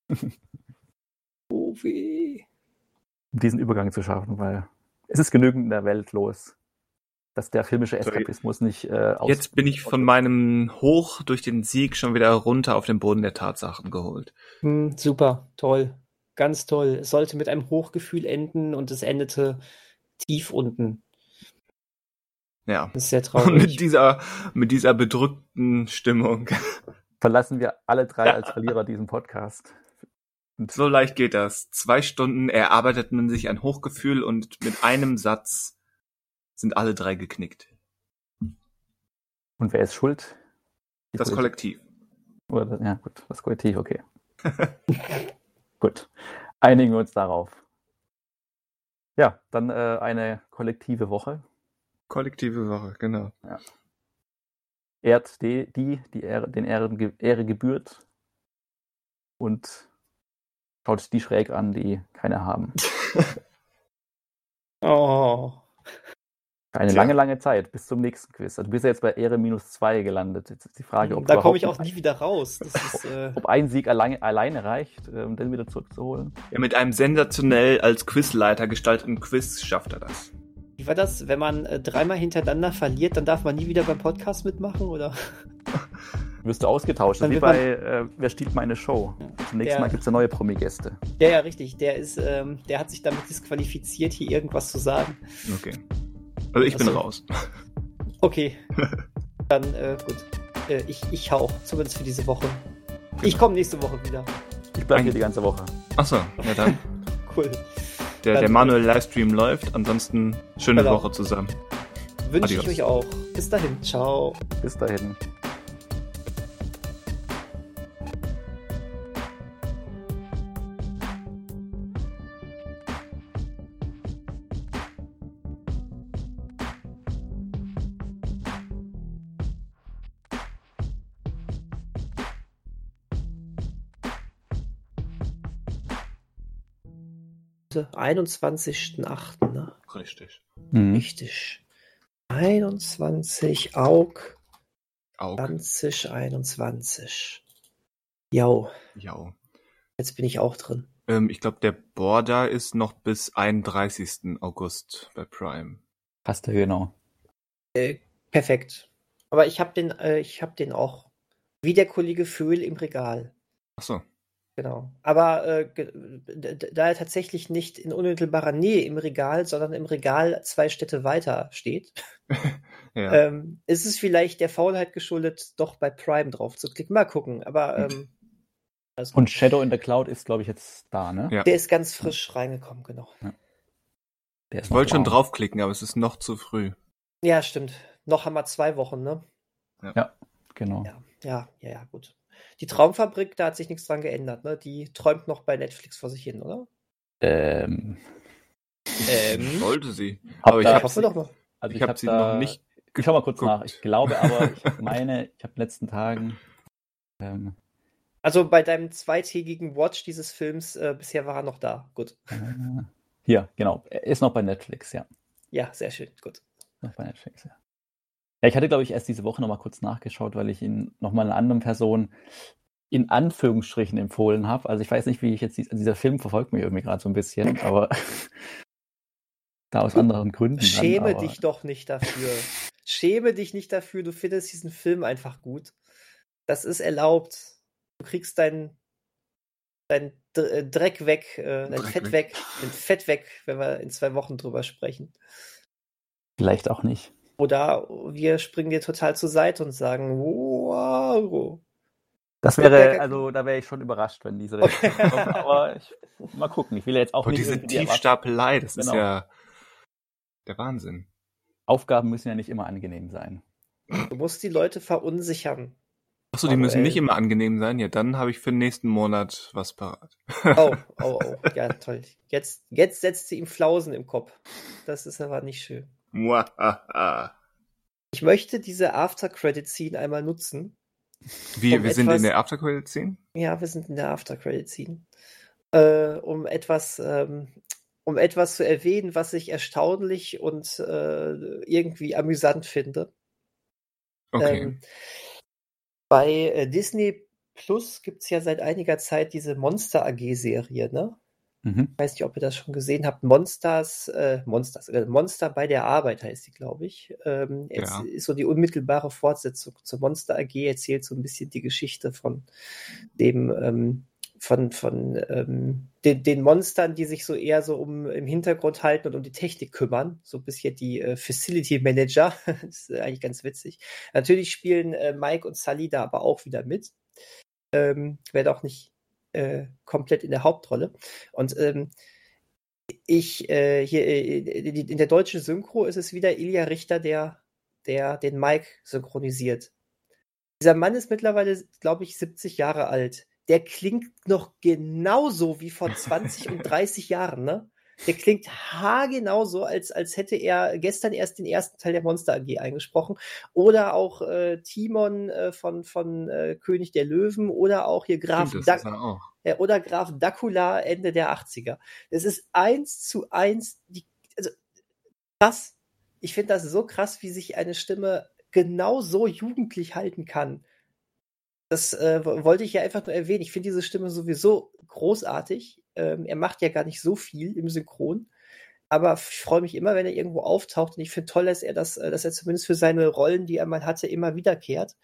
(laughs) oh weh. Um diesen Übergang zu schaffen, weil es ist genügend in der Welt los dass der filmische Eskapismus nicht äh, Jetzt bin ich von meinem Hoch durch den Sieg schon wieder runter auf den Boden der Tatsachen geholt. Hm, super, toll, ganz toll. Es sollte mit einem Hochgefühl enden und es endete tief unten. Ja. Das ist sehr traurig. (laughs) Und mit dieser, mit dieser bedrückten Stimmung (laughs) verlassen wir alle drei als Verlierer diesen Podcast. Und so leicht geht das. Zwei Stunden erarbeitet man sich ein Hochgefühl und mit einem Satz sind alle drei geknickt. Und wer ist schuld? Die das Kollektiv. Oder, ja, gut, das Kollektiv, okay. (laughs) gut. Einigen wir uns darauf. Ja, dann äh, eine kollektive Woche. Kollektive Woche, genau. Ja. Ehrt die, die, die Ehre, den Ehren, Ehre gebührt und schaut die schräg an, die keine haben. (laughs) oh. Eine Tja. lange, lange Zeit, bis zum nächsten Quiz. Also du bist ja jetzt bei Ehre minus zwei gelandet. Jetzt ist die Frage, ob Da komme ich auch nie wieder raus. (laughs) Ist, äh... ob ein Sieg allein, alleine reicht, um den wieder zurückzuholen. Ja, mit einem sensationell als Quizleiter gestalteten Quiz schafft er das. Wie war das? Wenn man äh, dreimal hintereinander verliert, dann darf man nie wieder beim Podcast mitmachen, oder? (laughs) Wirst du ausgetauscht. Dann wie bei äh, Wer stiehlt meine Show? Ja. Zum nächsten der, Mal gibt es ja neue Promi-Gäste. Ja, ja, richtig. Der ist, ähm, der hat sich damit disqualifiziert, hier irgendwas zu sagen. Okay. Also ich bin raus. Okay. (laughs) Dann, äh, gut. Äh, ich, ich hau, zumindest für diese Woche. Genau. Ich komme nächste Woche wieder. Ich bleibe hier die ganze Woche. Achso, ja dann. (laughs) cool. Der, dann, der Manuel Livestream läuft. Ansonsten schöne genau. Woche zusammen. Wünsche ich euch auch. Bis dahin. Ciao. Bis dahin. 21.8. Ne? Richtig. Mhm. Richtig. 21 Aug. Aug. 2021. Jau. Jau. Jetzt bin ich auch drin. Ähm, ich glaube, der Border ist noch bis 31. August bei Prime. Passt ja genau. Äh, perfekt. Aber ich habe den, äh, ich habe den auch wie der Kollege Föhl im Regal. Ach so. Genau. Aber äh, da er tatsächlich nicht in unmittelbarer Nähe im Regal, sondern im Regal zwei Städte weiter steht, (laughs) ja. ähm, ist es vielleicht der Faulheit geschuldet, doch bei Prime drauf zu klicken. Mal gucken. Aber ähm, also, Und Shadow in the Cloud ist, glaube ich, jetzt da, ne? Ja. Der ist ganz frisch reingekommen, genau. Ja. ich wollte schon draufklicken, aber es ist noch zu früh. Ja, stimmt. Noch haben wir zwei Wochen, ne? Ja, ja genau. Ja, ja, ja, ja, gut. Die Traumfabrik, da hat sich nichts dran geändert, ne? Die träumt noch bei Netflix vor sich hin, oder? Ähm. ähm Sollte sie. Aber ich habe sie, doch mal. Also ich, ich habe hab sie da, noch nicht. Ich schau mal kurz nach. Ich glaube aber, ich (laughs) meine, ich habe in den letzten Tagen ähm, also bei deinem zweitägigen Watch dieses Films, äh, bisher war er noch da. Gut. Äh, hier, genau. Er ist noch bei Netflix, ja. Ja, sehr schön. Gut. Noch bei Netflix, ja. Ja, ich hatte, glaube ich, erst diese Woche nochmal kurz nachgeschaut, weil ich ihn nochmal einer anderen Person in Anführungsstrichen empfohlen habe. Also ich weiß nicht, wie ich jetzt, dieser Film verfolgt mich irgendwie gerade so ein bisschen, aber (laughs) da aus anderen Gründen. Schäme dann, dich doch nicht dafür. Schäme dich nicht dafür, du findest diesen Film einfach gut. Das ist erlaubt. Du kriegst dein, dein äh, Dreck weg, äh, dein Dreck Fett weg. weg, dein Fett weg, wenn wir in zwei Wochen drüber sprechen. Vielleicht auch nicht. Oder wir springen dir total zur Seite und sagen, wow. Das wäre, also da wäre ich schon überrascht, wenn diese okay. kommt, aber ich, mal gucken. Ich will ja jetzt auch Aber nicht. Diese Tiefstapelei, das genau. ist ja der Wahnsinn. Aufgaben müssen ja nicht immer angenehm sein. Du musst die Leute verunsichern. Achso, die müssen nicht immer angenehm sein. Ja, dann habe ich für den nächsten Monat was parat. Oh, oh, (laughs) oh. Ja, toll. Jetzt, jetzt setzt sie ihm Flausen im Kopf. Das ist aber nicht schön. (laughs) Ich möchte diese After-Credit-Scene einmal nutzen. Wie, um wir etwas, sind in der After-Credit-Scene? Ja, wir sind in der After-Credit-Scene. Äh, um etwas, ähm, um etwas zu erwähnen, was ich erstaunlich und äh, irgendwie amüsant finde. Okay. Ähm, bei äh, Disney Plus gibt es ja seit einiger Zeit diese Monster AG-Serie, ne? Mhm. Ich weiß nicht, ob ihr das schon gesehen habt. Monsters, äh, Monsters, äh, Monster bei der Arbeit heißt sie, glaube ich. Ähm, jetzt ja. ist so die unmittelbare Fortsetzung zur Monster AG, erzählt so ein bisschen die Geschichte von dem ähm, von, von ähm, den, den, Monstern, die sich so eher so um im Hintergrund halten und um die Technik kümmern. So ein bisschen die äh, Facility Manager. (laughs) das ist eigentlich ganz witzig. Natürlich spielen äh, Mike und Sully da aber auch wieder mit. Ähm, Wäre auch nicht äh, komplett in der Hauptrolle. Und ähm, ich äh, hier äh, in der deutschen Synchro ist es wieder Ilja Richter, der, der den Mike synchronisiert. Dieser Mann ist mittlerweile, glaube ich, 70 Jahre alt der klingt noch genauso wie vor 20 und (laughs) 30 Jahren, ne? Der klingt haargenauso, als, als hätte er gestern erst den ersten Teil der Monster AG eingesprochen. Oder auch äh, Timon äh, von, von äh, König der Löwen oder auch hier Graf Stimmt, äh, oder Graf Dracula Ende der 80er. Es ist eins zu eins, die, also krass. Ich finde das so krass, wie sich eine Stimme genau so jugendlich halten kann. Das äh, wollte ich ja einfach nur erwähnen. Ich finde diese Stimme sowieso großartig. Ähm, er macht ja gar nicht so viel im Synchron. Aber ich freue mich immer, wenn er irgendwo auftaucht. Und ich finde toll, dass er das, äh, dass er zumindest für seine Rollen, die er mal hatte, immer wiederkehrt.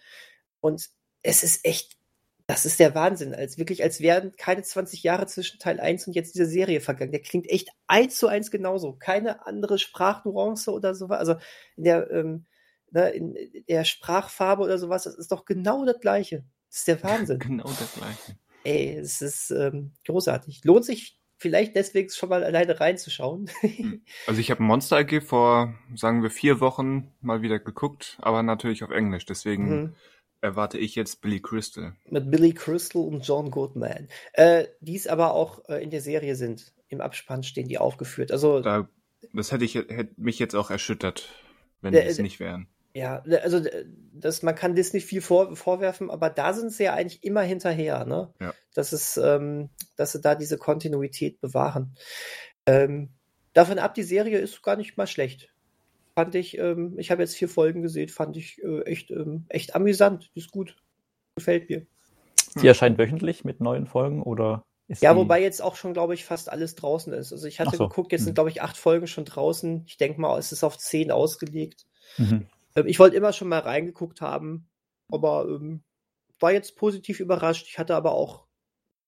Und es ist echt, das ist der Wahnsinn. Als wirklich, als wären keine 20 Jahre zwischen Teil 1 und jetzt diese Serie vergangen. Der klingt echt eins zu eins genauso. Keine andere Sprachnuance oder so. Also in der, ähm, ne, in der Sprachfarbe oder sowas, das ist doch genau das Gleiche. Das ist der (laughs) Wahnsinn. genau das Gleiche. Ey, es ist ähm, großartig. Lohnt sich vielleicht deswegen schon mal alleine reinzuschauen. Hm. (laughs) also ich habe Monster AG vor, sagen wir, vier Wochen mal wieder geguckt, aber natürlich auf Englisch. Deswegen mhm. erwarte ich jetzt Billy Crystal. Mit Billy Crystal und John Goodman. Äh, die es aber auch äh, in der Serie sind. Im Abspann stehen die aufgeführt. Also da, das hätte ich hätte mich jetzt auch erschüttert, wenn die es nicht wären. Ja, also das, man kann Disney viel vor, vorwerfen, aber da sind sie ja eigentlich immer hinterher, ne? Ja. Das ist, ähm, dass sie da diese Kontinuität bewahren. Ähm, davon ab, die Serie ist gar nicht mal schlecht. Fand ich, ähm, ich habe jetzt vier Folgen gesehen, fand ich äh, echt, ähm, echt amüsant. Die ist gut. Gefällt mir. Die erscheint wöchentlich mit neuen Folgen oder? ja, wobei jetzt auch schon, glaube ich, fast alles draußen ist. Also ich hatte so. geguckt, jetzt sind, hm. glaube ich, acht Folgen schon draußen. Ich denke mal, es ist auf zehn ausgelegt. Mhm. Ähm, ich wollte immer schon mal reingeguckt haben, aber ähm, war jetzt positiv überrascht. Ich hatte aber auch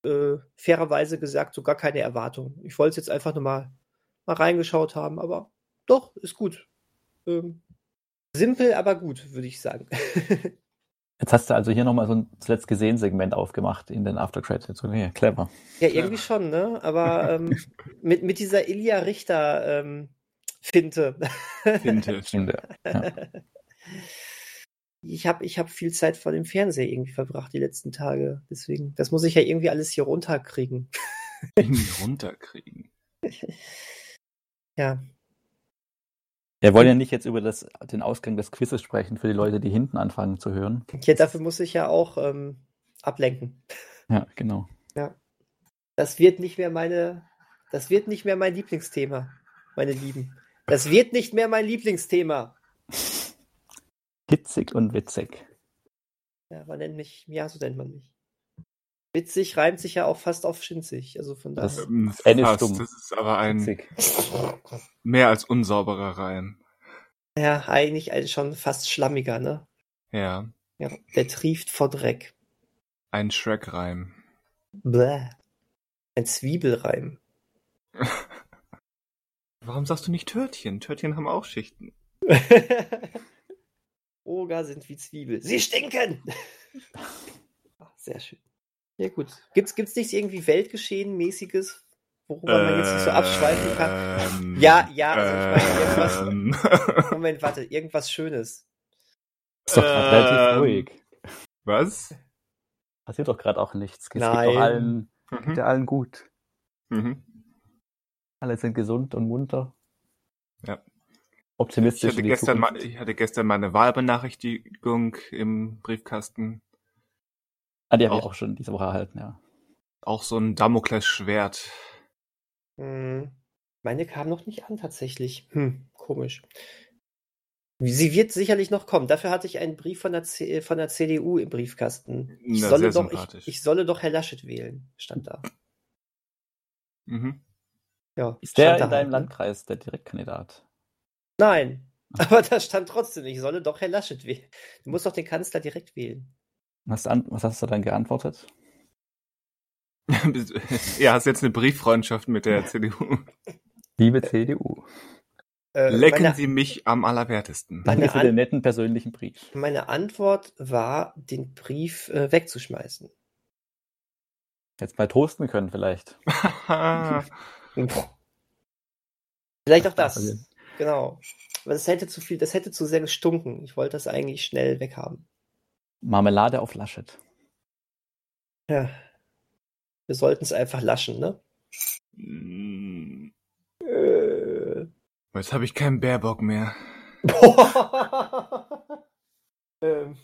äh, fairerweise gesagt, so gar keine Erwartung. Ich wollte es jetzt einfach nur mal, mal reingeschaut haben, aber doch, ist gut. Ähm, simpel, aber gut, würde ich sagen. (laughs) Jetzt hast du also hier nochmal so ein zuletzt gesehen Segment aufgemacht in den After Credits. Okay, clever. Ja, irgendwie schon, ne? Aber (laughs) ähm, mit, mit dieser Ilja Richter ähm, Finte. Finte. Finte. Ja. (laughs) Ich habe ich hab viel Zeit vor dem Fernseher irgendwie verbracht die letzten Tage. Deswegen, das muss ich ja irgendwie alles hier runterkriegen. (laughs) Irgendwie runterkriegen. ja, wir wollen ja nicht jetzt über das, den Ausgang des Quizzes sprechen, für die Leute, die hinten anfangen zu hören. Ja, dafür muss ich ja auch ähm, ablenken. Ja, genau. Ja. Das wird nicht mehr meine, das wird nicht mehr mein Lieblingsthema, meine Lieben. Das wird nicht mehr mein Lieblingsthema. (laughs) Hitzig und witzig. Ja, man nennt mich, ja, so nennt man mich. Witzig reimt sich ja auch fast auf schinzig. Also von daher. Das, ähm, fast, das ist aber ein Witzig. mehr als unsauberer Reim. Ja, eigentlich schon fast schlammiger, ne? Ja. ja der trieft vor Dreck. Ein Shrek-Reim. Bäh. Ein Zwiebelreim. (laughs) Warum sagst du nicht Törtchen? Törtchen haben auch Schichten. (laughs) Oger sind wie Zwiebel. Sie stinken! (laughs) sehr schön. Ja, gut. Gibt's, gibt's nichts irgendwie Weltgeschehen-mäßiges, worüber man jetzt nicht so abschweifen kann? Ähm, ja, ja, also ich meine, ähm, irgendwas. (laughs) Moment, warte, irgendwas Schönes. Ist doch gerade ähm, relativ ruhig. Was? Passiert doch gerade auch nichts. Es geht doch allen, mhm. geht ja allen gut. Mhm. Alle sind gesund und munter. Ja. Optimistisch. Ich hatte, gestern mal, ich hatte gestern meine Wahlbenachrichtigung im Briefkasten. Ah, die habe ich auch schon diese Woche erhalten, ja. Auch so ein Damoklesschwert. Hm. Meine kam noch nicht an, tatsächlich. Hm, komisch. Sie wird sicherlich noch kommen. Dafür hatte ich einen Brief von der, C von der CDU im Briefkasten. Ich, Na, solle doch, ich, ich, solle doch Herr Laschet wählen, stand da. Mhm. Ja, ist der in deinem? Landkreis der Direktkandidat? Nein, aber da stand trotzdem, ich solle doch Herr Laschet wählen. Du musst doch den Kanzler direkt wählen. Was, was hast du dann geantwortet? (laughs) ja, hast jetzt eine Brieffreundschaft mit der (laughs) CDU. Liebe CDU. Äh, Lecken meine, Sie mich am allerwertesten. Danke für den netten persönlichen Brief. Meine Antwort war, den Brief äh, wegzuschmeißen. Jetzt mal toasten können vielleicht. (laughs) vielleicht auch das. Genau. Aber das hätte zu viel, das hätte zu sehr gestunken. Ich wollte das eigentlich schnell weghaben. Marmelade auf Laschet. Ja. Wir sollten es einfach laschen, ne? Mm. Äh. Jetzt habe ich keinen Bärbock mehr. (laughs) ähm.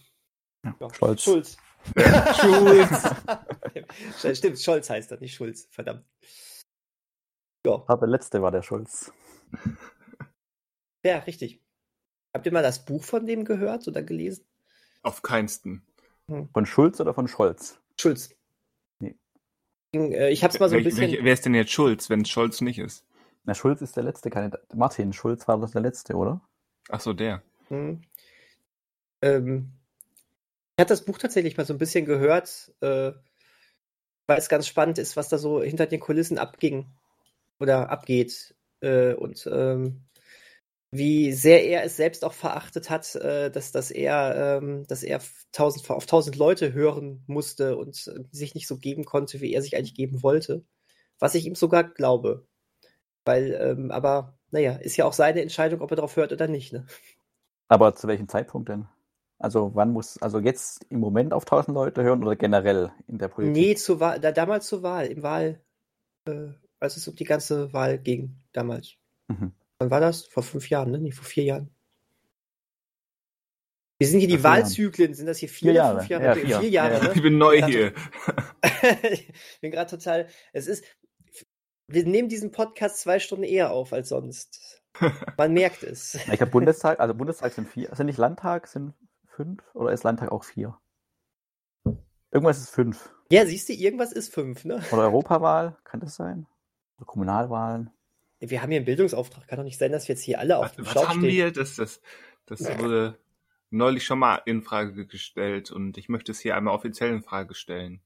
ja, Scholz. Schulz. (laughs) Schulz. Stimmt, Scholz heißt das, nicht Schulz. Verdammt. Ja. Aber letzte war der Schulz. Ja, richtig. Habt ihr mal das Buch von dem gehört oder gelesen? Auf keinsten. Hm. Von Schulz oder von Scholz? Schulz. Nee. Äh, ich hab's mal so ein bisschen. Welch, wer ist denn jetzt Schulz, wenn Scholz nicht ist? Na, Schulz ist der letzte Kandidat. Martin Schulz war das der letzte, oder? Ach so, der. Hm. Ähm, ich hatte das Buch tatsächlich mal so ein bisschen gehört, äh, weil es ganz spannend ist, was da so hinter den Kulissen abging oder abgeht. Äh, und ähm, wie sehr er es selbst auch verachtet hat, äh, dass, dass er, ähm, dass er tausend, auf tausend Leute hören musste und äh, sich nicht so geben konnte, wie er sich eigentlich geben wollte. Was ich ihm sogar glaube. Weil, ähm, aber, naja, ist ja auch seine Entscheidung, ob er darauf hört oder nicht, ne? Aber zu welchem Zeitpunkt denn? Also wann muss, also jetzt im Moment auf tausend Leute hören oder generell in der Politik? Nee, zur Wahl, da, damals zur Wahl, im Wahl, äh, als es um die ganze Wahl ging, damals. Mhm. Wann war das? Vor fünf Jahren, ne? Nee, vor vier Jahren. Wie sind hier die Wahlzyklen? Sind das hier vier, vier Jahre? Fünf Jahre? Ja, vier. vier Jahre, ja. ne? Ich bin neu ich hier. ich (laughs) bin gerade total. Es ist. Wir nehmen diesen Podcast zwei Stunden eher auf als sonst. (laughs) Man merkt es. Ich habe Bundestag, also Bundestag sind vier. Sind nicht Landtag, sind fünf oder ist Landtag auch vier? Irgendwas ist fünf. Ja, siehst du, irgendwas ist fünf, ne? Oder Europawahl, kann das sein? Oder Kommunalwahlen. Wir haben hier einen Bildungsauftrag. Kann doch nicht sein, dass wir jetzt hier alle auf Was, dem was Schlauch haben stehen. wir? Das, das, das wurde neulich schon mal in Frage gestellt und ich möchte es hier einmal offiziell in Frage stellen.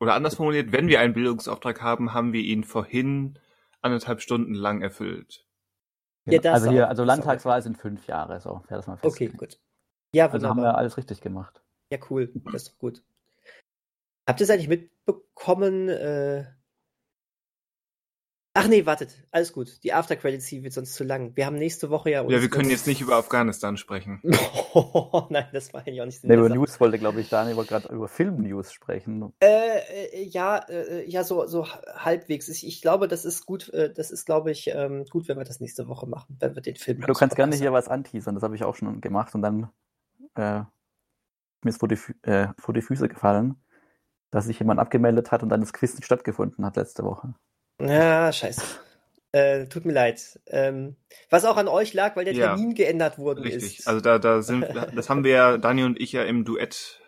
Oder anders formuliert, wenn wir einen Bildungsauftrag haben, haben wir ihn vorhin anderthalb Stunden lang erfüllt. Ja, das also hier, also. Landtagswahl sind fünf Jahre, so. Wer das mal Okay, festgelegt. gut. Ja, Also haben wunderbar. wir alles richtig gemacht. Ja, cool. Das ist doch gut. Habt ihr es eigentlich mitbekommen? Äh... Ach nee, wartet. Alles gut. Die After Credit Scene wird sonst zu lang. Wir haben nächste Woche ja. Ja, wir können jetzt nicht über Afghanistan sprechen. (laughs) Nein, das war eigentlich auch nicht Nee, über. News wollte, glaube ich, Daniel wollte gerade über Film-News sprechen. Äh, äh, ja, äh, ja, so, so halbwegs. Ich, ich glaube, das ist gut, äh, das ist, glaube ich, ähm, gut, wenn wir das nächste Woche machen, wenn wir den Film. Du kannst gerne hier was anteasern, das habe ich auch schon gemacht und dann äh, mir ist vor die, äh, vor die Füße gefallen, dass sich jemand abgemeldet hat und dann das Quiz nicht stattgefunden hat letzte Woche. Ja, scheiße. Äh, tut mir leid. Ähm, was auch an euch lag, weil der Ja, Termin geändert worden Richtig. ist. Also da, da sind, das haben wir ja, Daniel und ich ja im Duett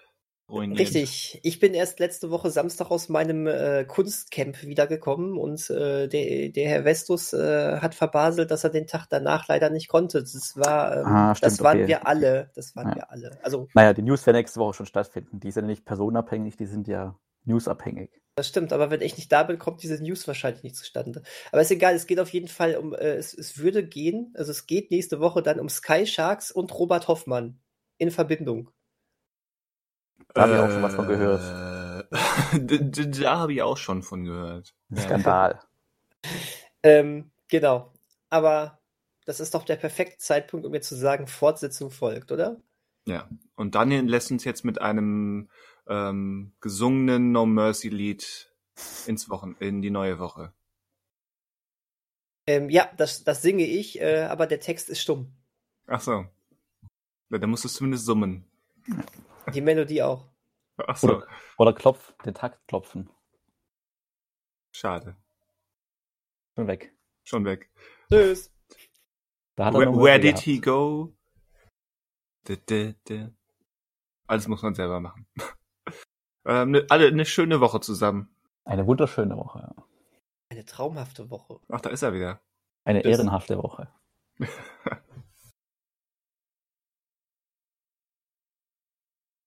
ruiniert. Richtig. Ich bin erst letzte Woche Samstag aus meinem äh, Kunstcamp wiedergekommen und äh, der, der Herr Vestus äh, hat verbaselt, dass er den Tag danach leider nicht konnte. Das war, ähm, Ah, das stimmt, waren okay. wir alle. Das waren Ja. wir alle. Also Naja, die News werden nächste Woche schon stattfinden. Die sind ja nicht personenabhängig, die sind ja newsabhängig. Das stimmt, aber wenn ich nicht da bin, kommt diese News wahrscheinlich nicht zustande. Aber ist egal, es geht auf jeden Fall um, äh, es, es würde gehen, also es geht nächste Woche dann um Sky Sharks und Robert Hoffmann in Verbindung. Da habe ich auch schon was von gehört. (laughs) Äh, da da habe ich auch schon von gehört. Skandal. Ähm, genau. Aber das ist doch der perfekte Zeitpunkt, um mir zu sagen, Fortsetzung folgt, oder? ja. Und Daniel lässt uns jetzt mit einem ähm, gesungenen No Mercy Lied ins Wochen, in die neue Woche. Ähm, ja, das, das singe ich, äh, aber der Text ist stumm. Ach so. Ja, dann musst du zumindest summen. Die Melodie auch. Ach so. Oder, oder klopf, den Takt klopfen. Schade. Schon weg. Schon weg. Tschüss. Da hat er Where, where did gehabt. he go? Da, da, da. Alles muss man selber machen. (laughs) ähm, ne, alle eine schöne Woche zusammen. Eine wunderschöne Woche. ja. Eine traumhafte Woche. Ach, da ist er wieder. Eine Das- ehrenhafte Woche. (laughs)